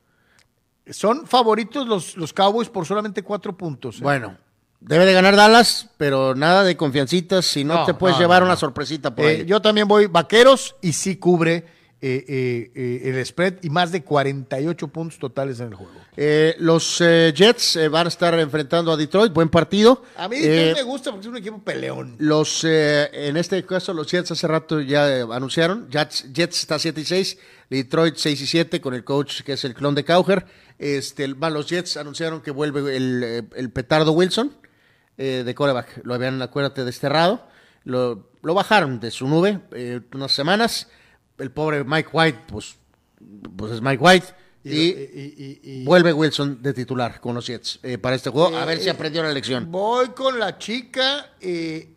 Son favoritos los, los Cowboys por solamente cuatro puntos. ¿eh? Bueno, debe de ganar Dallas, pero nada de confiancitas si no, No, te puedes no, llevar una sorpresita por Eh, ahí. yo también voy vaqueros y sí cubre eh, eh, eh, el spread y más de 48 puntos totales en el juego. Eh, los eh, Jets van a estar enfrentando a Detroit, buen partido. A mí Eh, me gusta porque es un equipo peleón. Los, eh, en este caso, los Jets hace rato ya anunciaron. Jets, Jets está 7 y 6, Detroit 6 y 7 con el coach que es el clon de Cowher. Este, los Jets anunciaron que vuelve el, el petardo Wilson eh, de coreback. Lo habían, acuérdate, desterrado. Lo, lo bajaron de su nube unas semanas. El pobre Mike White, pues, pues es Mike White. Y, Y- y- y- y- vuelve Wilson de titular con los Jets eh, para este juego. a ver Eh, si aprendió la lección. Voy con la chica eh,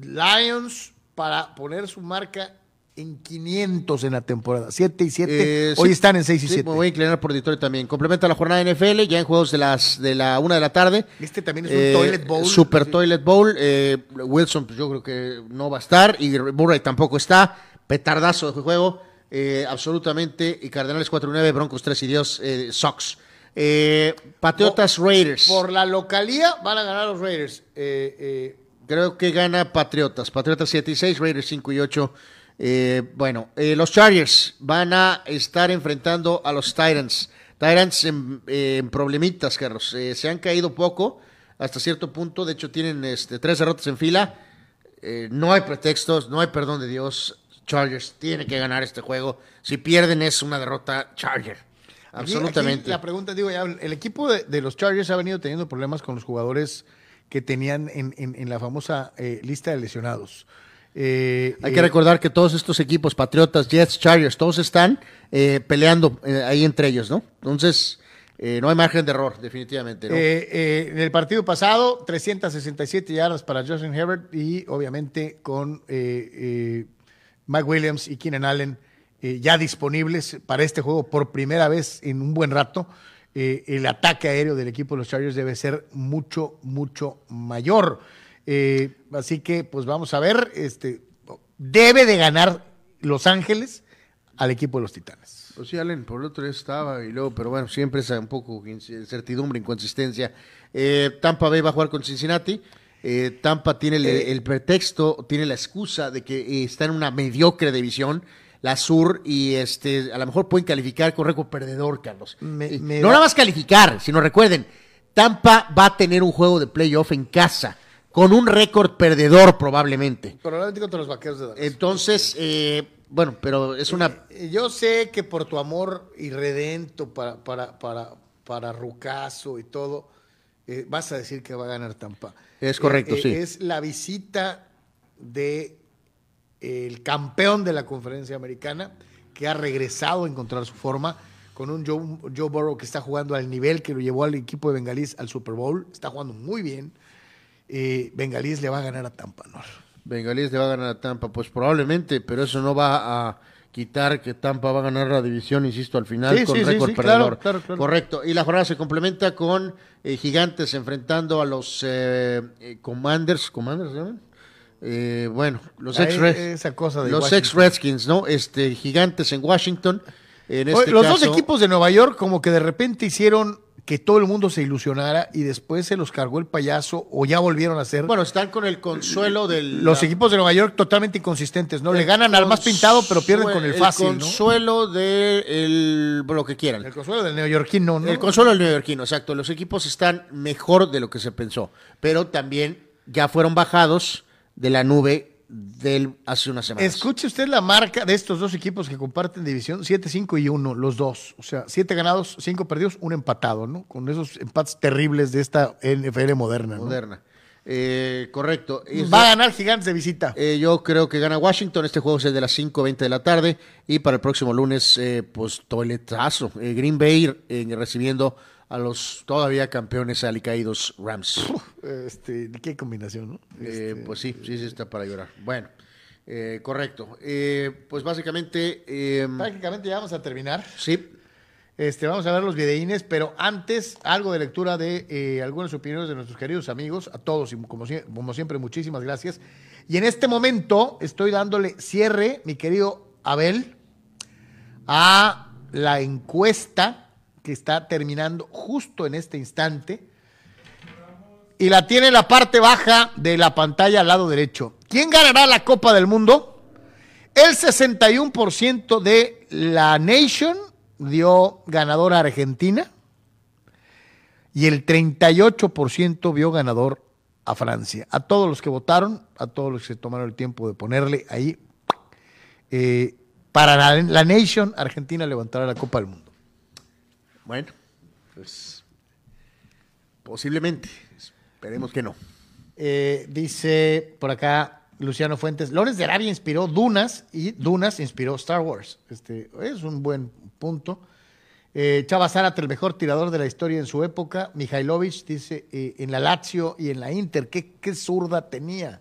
Lions para poner su marca en 500 en la temporada. 7 y 7. Eh, Hoy sí, están en 6 y sí, 7. me voy a inclinar por Detroit también. Complementa la jornada de NFL, ya en juegos de las de la una de la tarde. Este también es un Toilet Bowl. Super Sí. Toilet Bowl. Eh, Wilson, pues yo creo que no va a estar. Y Murray tampoco está. Petardazo de juego. eh, absolutamente. Y Cardenales 4-9, Broncos 3 y Dios, eh, Sox. Eh, Patriotas Raiders. Por la localía van a ganar los Raiders. Eh, eh, Creo que gana Patriotas. Patriotas 7 y 6, Raiders 5 y 8. Eh, bueno, los Chargers van a estar enfrentando a los Titans. Titans en, en problemitas, Carlos. Se han caído poco hasta cierto punto. De hecho, tienen este, tres derrotas en fila. Eh, no hay pretextos, no hay perdón de Dios. Chargers tiene que ganar este juego. Si pierden es una derrota Charger. Absolutamente. aquí la pregunta, digo, ya, el equipo de, de los Chargers ha venido teniendo problemas con los jugadores que tenían en, en- en la famosa eh, lista de lesionados. Eh, Hay eh, que recordar que todos estos equipos, Patriotas, Jets, Chargers, todos están eh, peleando eh, ahí entre ellos, ¿no? Entonces, eh, no hay margen de error, definitivamente, ¿no? Eh, eh, en el partido pasado, 367 yardas para Justin Herbert y obviamente con eh, eh, Mike Williams y Keenan Allen eh, ya disponibles para este juego por primera vez en un buen rato. eh, el ataque aéreo del equipo de los Chargers debe ser mucho, mucho mayor. Eh, así que, pues vamos a ver, este, debe de ganar Los Ángeles al equipo de los Titanes. Pues sí, Allen, por el otro día estaba y luego, pero bueno, siempre es un poco incertidumbre, inconsistencia. Eh, Tampa Bay va a jugar con Cincinnati. Eh, Tampa tiene el, el pretexto, tiene la excusa de que eh, está en una mediocre división, la Sur, y este, a lo mejor pueden calificar con récord perdedor, Carlos. Me- Eh, me no da- nada más calificar, sino recuerden, Tampa va a tener un juego de playoff en casa, con un récord perdedor probablemente. Probablemente contra los vaqueros de Dallas. Entonces, eh, bueno, pero es una Eh, Yo sé que por tu amor irredento para, para, para, para Rucaso y todo, eh, vas a decir que va a ganar Tampa. Es correcto, Eh, eh, sí. Es la visita de el campeón de la conferencia americana que ha regresado a encontrar su forma con un Joe, Joe Burrow que está jugando al nivel que lo llevó al equipo de Bengalís al Super Bowl. Está jugando muy bien. Eh, Bengalís le va a ganar a Tampa, ¿no? Bengalíes le va a ganar a Tampa, pues probablemente, pero eso no va a quitar que Tampa va a ganar la división, insisto, al final Sí, con sí, récord sí, perdedor. claro, claro. Correcto. Y la jornada se complementa con eh, Gigantes enfrentando a los eh, eh, Commanders, ¿Commanders llaman? Eh, bueno, los ex esa cosa de los ex Redskins, ¿no? Este Gigantes en Washington. En Oye, este los caso- dos equipos de Nueva York como que de repente hicieron que todo el mundo se ilusionara y después se los cargó el payaso o ya volvieron a ser bueno, están con el consuelo del los la- equipos de Nueva York totalmente inconsistentes, ¿no? Le ganan al más pintado, pero pierden con el fácil, El ¿no? consuelo de el, lo que quieran. El consuelo del neoyorquino, ¿no? El consuelo del neoyorquino, exacto. Los equipos están mejor de lo que se pensó, pero también ya fueron bajados de la nube del hace unas semanas. Escuche usted la marca de estos dos equipos que comparten división, 7, 5 y 1, los dos. O sea, 7 ganados, 5 perdidos, un empatado, ¿no? Con esos empates terribles de esta NFL moderna, ¿no? Moderna. Eh, correcto. Va a ganar Gigantes de visita. eh, yo creo que gana Washington. Este juego es el de las 5.20 de la tarde. Y para el próximo lunes, eh, pues toiletazo. Eh, Green Bay recibiendo a los todavía campeones alicaídos Rams. Este, qué combinación, ¿no? Eh, Este, pues sí, sí, sí está para llorar. Bueno, eh, correcto. Eh, pues básicamente, eh, Prácticamente ya vamos a terminar. sí, Este, vamos a ver los videínes, pero antes algo de lectura de algunas opiniones de nuestros queridos amigos, a todos y como, como siempre muchísimas gracias. Y en este momento estoy dándole cierre, mi querido Abel, a la encuesta que está terminando justo en este instante. Y la tiene en la parte baja de la pantalla al lado derecho. ¿Quién ganará la Copa del Mundo? El 61% de la Nation dio ganador a Argentina y el 38% vio ganador a Francia. A todos los que votaron, a todos los que se tomaron el tiempo de ponerle ahí, eh, para la, la Nation, Argentina levantará la Copa del Mundo. Bueno, pues posiblemente. Esperemos que no. Eh, dice por acá Luciano Fuentes, Lawrence de Arabia inspiró Dunas y Dunas inspiró Star Wars. Este es un buen punto. Eh, Chava Zárate, el mejor tirador de la historia en su época. Mihailovic dice, eh, en la Lazio y en la Inter, qué, qué zurda tenía.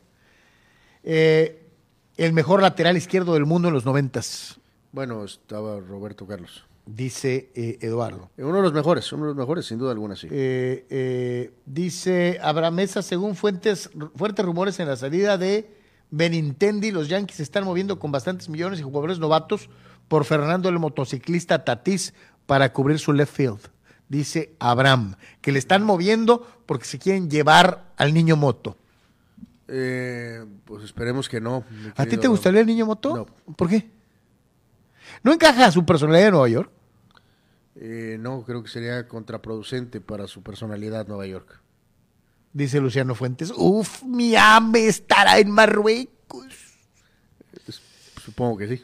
Eh, el mejor lateral izquierdo del mundo en los noventas, Bueno, estaba Roberto Carlos. Dice eh, Eduardo. Uno de los mejores, uno de los mejores, sin duda alguna, sí. Eh, eh, dice Abraham Mesa, según fuentes, fuertes rumores en la salida de Benintendi, los Yankees se están moviendo con bastantes millones y jugadores novatos por Fernando el motociclista Tatís para cubrir su left field. Dice Abraham, que le están moviendo porque se quieren llevar al niño moto. Pues esperemos que no. ¿A ti te gustaría el niño moto? No. ¿Por qué? ¿No encaja su personalidad de Nueva York? Eh, no, creo que sería contraproducente para su personalidad Nueva York. Dice Luciano Fuentes. Uf, mi ame estará en Marruecos. Supongo que sí.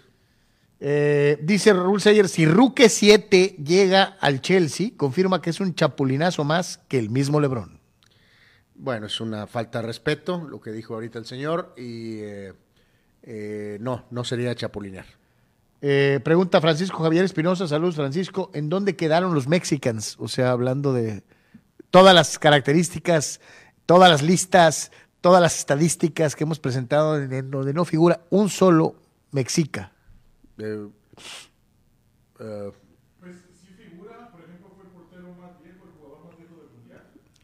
Eh, dice Raúl Sayer, si Ruque 7 llega al Chelsea, confirma que es un chapulinazo más que el mismo Lebron. Bueno, es una falta de respeto lo que dijo ahorita el señor y eh, eh, no, no sería chapulinear. Eh, pregunta Francisco Javier Espinosa, saludos Francisco, ¿en dónde quedaron los Mexicans? O sea, hablando de todas las características, todas las listas, todas las estadísticas que hemos presentado en donde no figura un solo mexica. Eh, eh,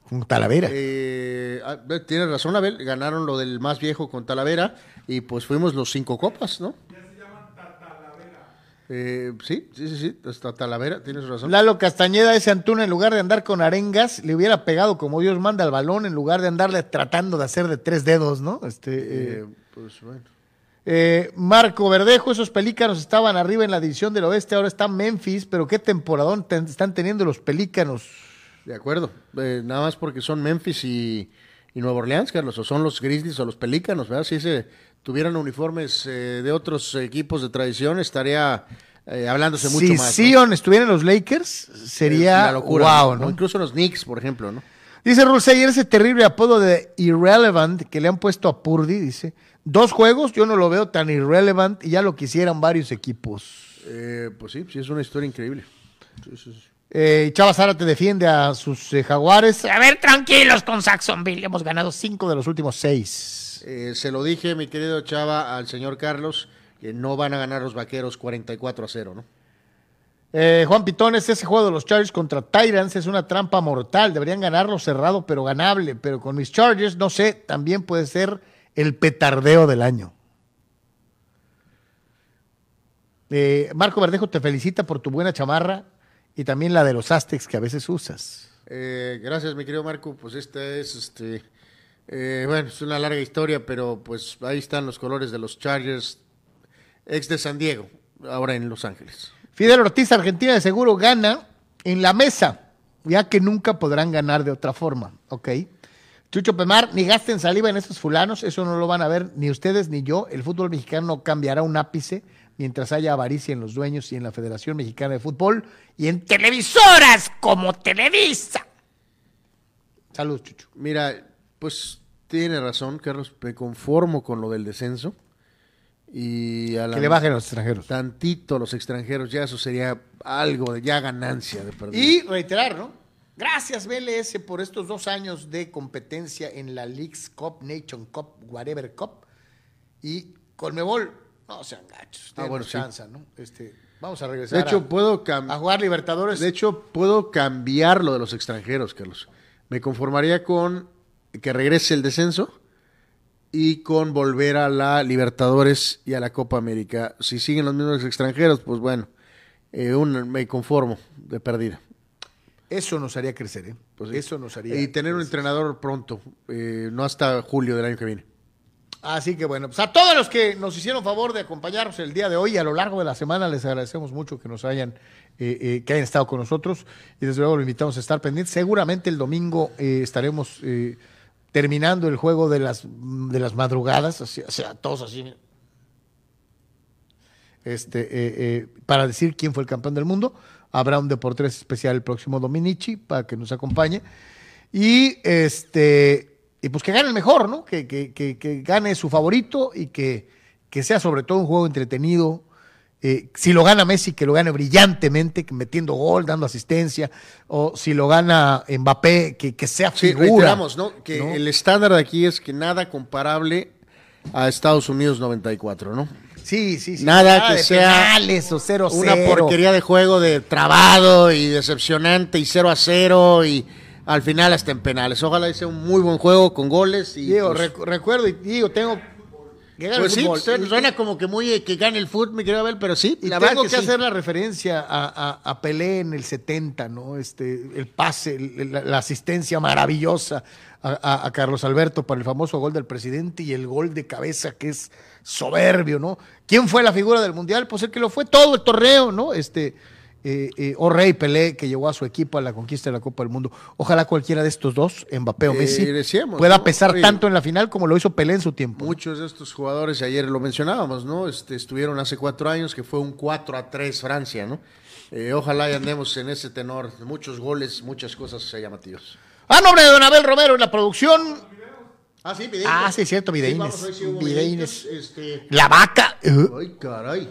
Con Talavera. eh, ah, tienes razón, Abel, ganaron lo del más viejo con Talavera y pues fuimos los cinco copas, ¿no? Eh, sí, sí, sí, sí, hasta Talavera, tienes razón. Lalo Castañeda, ese Antuna, en lugar de andar con arengas, le hubiera pegado como Dios manda al balón, en lugar de andarle tratando de hacer de tres dedos, ¿no? Este, eh, Eh, pues bueno. eh, Marco Verdejo, esos pelícanos estaban arriba en la división del oeste, ahora está Memphis, pero qué temporadón ten- están teniendo los pelícanos. De acuerdo. Eh, nada más porque son Memphis y, y Nueva Orleans, Carlos, o son los Grizzlies o los Pelícanos, ¿verdad? Si se tuvieran uniformes eh, de otros equipos de tradición, estaría eh, hablándose mucho si más. ¿no? Sion estuviera en los Lakers, sería la locura. wow, ¿no? ¿no? O incluso los Knicks, por ejemplo, ¿no? Dice Ruseyer ese terrible apodo de irrelevant que le han puesto a Purdy, dice. Dos juegos, yo no lo veo tan irrelevant y ya lo quisieran varios equipos. Eh, pues sí, sí, es una historia increíble. Sí, sí, sí. Eh, y Chava Zárate defiende a sus eh, jaguares. A ver, tranquilos con Saxonville. Hemos ganado cinco de los últimos seis. Eh, se lo dije, mi querido Chava, al señor Carlos, que no van a ganar los vaqueros 44 a 0, ¿no? Eh, Juan Pitones, ese juego de los Chargers contra Tyrants es una trampa mortal. Deberían ganarlo cerrado, pero ganable. Pero con mis Chargers, no sé, también puede ser el petardeo del año. Eh, Marco Verdejo te felicita por tu buena chamarra y también la de los Aztecs que a veces usas. Eh, gracias, mi querido Marco. Pues esta es, este, eh, bueno, es una larga historia, pero pues ahí están los colores de los Chargers, ex de San Diego, ahora en Los Ángeles. Fidel Ortiz, Argentina de seguro gana en la mesa, ya que nunca podrán ganar de otra forma. Ok. Chucho Pemar, ni gasten saliva en esos fulanos, eso no lo van a ver ni ustedes ni yo. El fútbol mexicano no cambiará un ápice mientras haya avaricia en los dueños y en la Federación Mexicana de Fútbol y en televisoras como Televisa. Saludos, Chucho. Mira, pues tiene razón, Carlos, me conformo con lo del descenso. Y a la Que le bajen a los extranjeros. tantito a los extranjeros, ya eso sería algo de ya ganancia de perder. Y reiterar, ¿no? Gracias, BLS, por estos dos años de competencia en la Leagues Cup, Nation Cup, Whatever Cup. Y Colmebol, no sean gachos. Ah, bueno, sí. chance, ¿no? Este, vamos a regresar de hecho, a, puedo a jugar Libertadores. De hecho, puedo cambiar lo de los extranjeros, Carlos. Me conformaría con que regrese el descenso y con volver a la Libertadores y a la Copa América. Si siguen los mismos extranjeros, pues bueno, eh, un- me conformo de perdida. Eso nos haría crecer, ¿eh? Pues sí. Eso nos haría Y tener un entrenador pronto, eh, no hasta julio del año que viene. Así que bueno, pues a todos los que nos hicieron favor de acompañarnos el día de hoy y a lo largo de la semana les agradecemos mucho que nos hayan, eh, eh, que hayan estado con nosotros y desde luego lo invitamos a estar pendientes. Seguramente el domingo estaremos terminando el juego de las, de las madrugadas, o sea, todos así. Este, eh, eh, para decir quién fue el campeón del mundo. Habrá un Deportes especial el próximo Dominici para que nos acompañe. Y este y pues que gane el mejor, ¿no? Que, que- que- que gane su favorito y que sea sobre todo un juego entretenido. Eh, si lo gana Messi, que lo gane brillantemente, metiendo gol, dando asistencia. O si lo gana Mbappé, que, que sea Sí, figura. reiteramos, ¿no? Que ¿no? el estándar de aquí es que nada comparable a Estados Unidos 94, ¿no? Sí, sí, sí. Nada que de sea penales o 0 Una porquería de juego de trabado y decepcionante y 0 a 0 y al final hasta en penales. Ojalá sea un muy buen juego con goles y Digo, pues, recu- recuerdo y digo, tengo que ganar pues el sí, fútbol. suena, Y- suena como que muy eh, que gane el fútbol, mi querido Abel, pero sí, Y la tengo que, sí. hacer la referencia a, a- a Pelé en el 70, ¿no? Este, el pase, el- la, la asistencia maravillosa a Carlos Alberto para el famoso gol del presidente y el gol de cabeza que es soberbio, ¿no? ¿Quién fue la figura del Mundial? Pues el que lo fue todo el torneo, ¿no? Este, eh, eh, o Rey Pelé, que llevó a su equipo a la conquista de la Copa del Mundo. Ojalá cualquiera de estos dos, Mbappé o Eh, Messi, decíamos, pueda ¿no? pesar Oye, tanto en la final como lo hizo Pelé en su tiempo. Muchos de estos jugadores, ayer lo mencionábamos, ¿no? Este, estuvieron hace cuatro años, que fue un 4 a 3 Francia, ¿no? Eh, ojalá y andemos en ese tenor, muchos goles, muchas cosas llamativas. A nombre de Don Abel Romero en la producción. Ah, sí, Ah, sí, cierto, si Videínes. videitos, Este... La vaca. Ay, caray.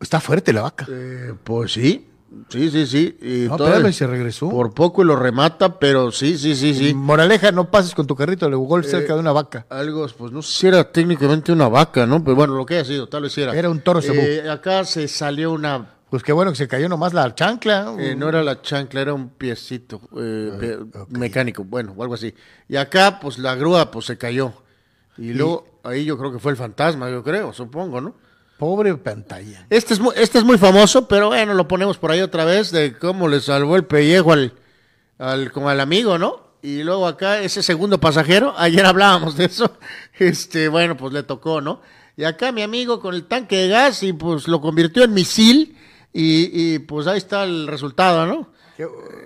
está fuerte la vaca. Eh, pues sí, sí, sí, sí. Y No, espérame, se regresó. Por poco y lo remata, pero sí, sí, sí, sí. Moraleja, no pases con tu carrito de golf Eh, cerca de una vaca. Algo, pues no sé si era técnicamente una vaca, ¿no? Pero bueno, lo que haya sido, tal vez era. Era un toro. Eh, acá se salió una. Pues qué bueno que se cayó nomás la chancla. eh, no era la chancla, era un piecito eh, pie- mecánico, bueno, o algo así. Y acá, pues la grúa, pues se cayó. Y luego, ahí yo creo que fue el fantasma, yo creo, supongo, ¿no? Pobre pantalla. Este es, muy, este es muy famoso, pero bueno, lo ponemos por ahí otra vez de cómo le salvó el pellejo al, al, como al amigo, ¿no? Y luego acá ese segundo pasajero, ayer hablábamos de eso, este, bueno, pues le tocó, ¿no? Y acá mi amigo con el tanque de gas y pues lo convirtió en misil y, y, pues ahí está el resultado, ¿no?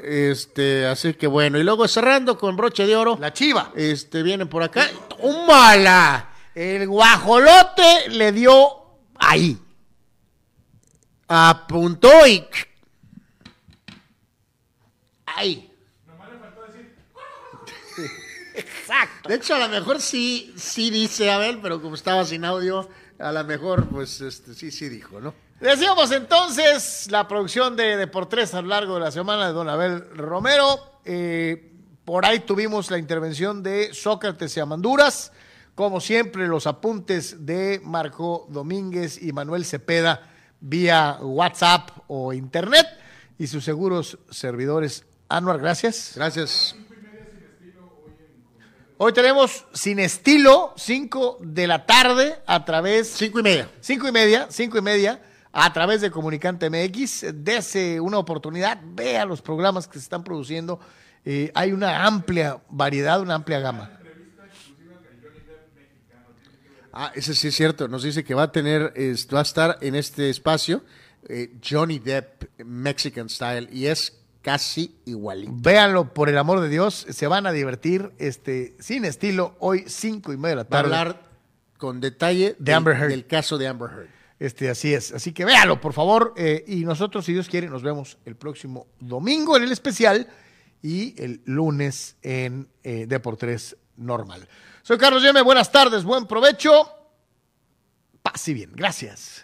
Este, así que bueno, y luego cerrando con broche de oro, La chiva. este, vienen por acá, ¡tómala! El guajolote le dio ahí. Apuntó y... ¡Ay! Exacto. De hecho, a lo mejor sí, sí dice Abel, pero como estaba sin audio, a lo mejor, pues, este, sí, sí dijo, ¿no? Decíamos entonces la producción de Deportes a lo largo de la semana de Don Abel Romero. Eh, por ahí tuvimos la intervención de Sócrates y Amanduras. Como siempre, los apuntes de Marco Domínguez y Manuel Cepeda vía WhatsApp o Internet. Y sus seguros servidores. Anuar, gracias. Gracias. Hoy tenemos Sin Estilo, 5 de la tarde, a través Cinco y media. Cinco y media, cinco y media, a través de Comunicante MX. Dese una oportunidad, vea los programas que se están produciendo. Eh, hay una amplia variedad, una amplia gama. Ah, ese sí es cierto. Nos dice que va a tener, es- va a estar en este espacio eh, Johnny Depp Mexican Style y es casi igualito. Véanlo, por el amor de Dios, se van a divertir. Este, sin estilo, hoy cinco y media de la Va a tarde. hablar con detalle De Amber Heard. del caso de Amber Heard. Este, así es. Así que véalo, por favor. eh, y nosotros, si Dios quiere, nos vemos el próximo domingo en el especial y el lunes en eh, Deportes Normal. Soy Carlos Yeme, buenas tardes, buen provecho. Paz y bien, gracias.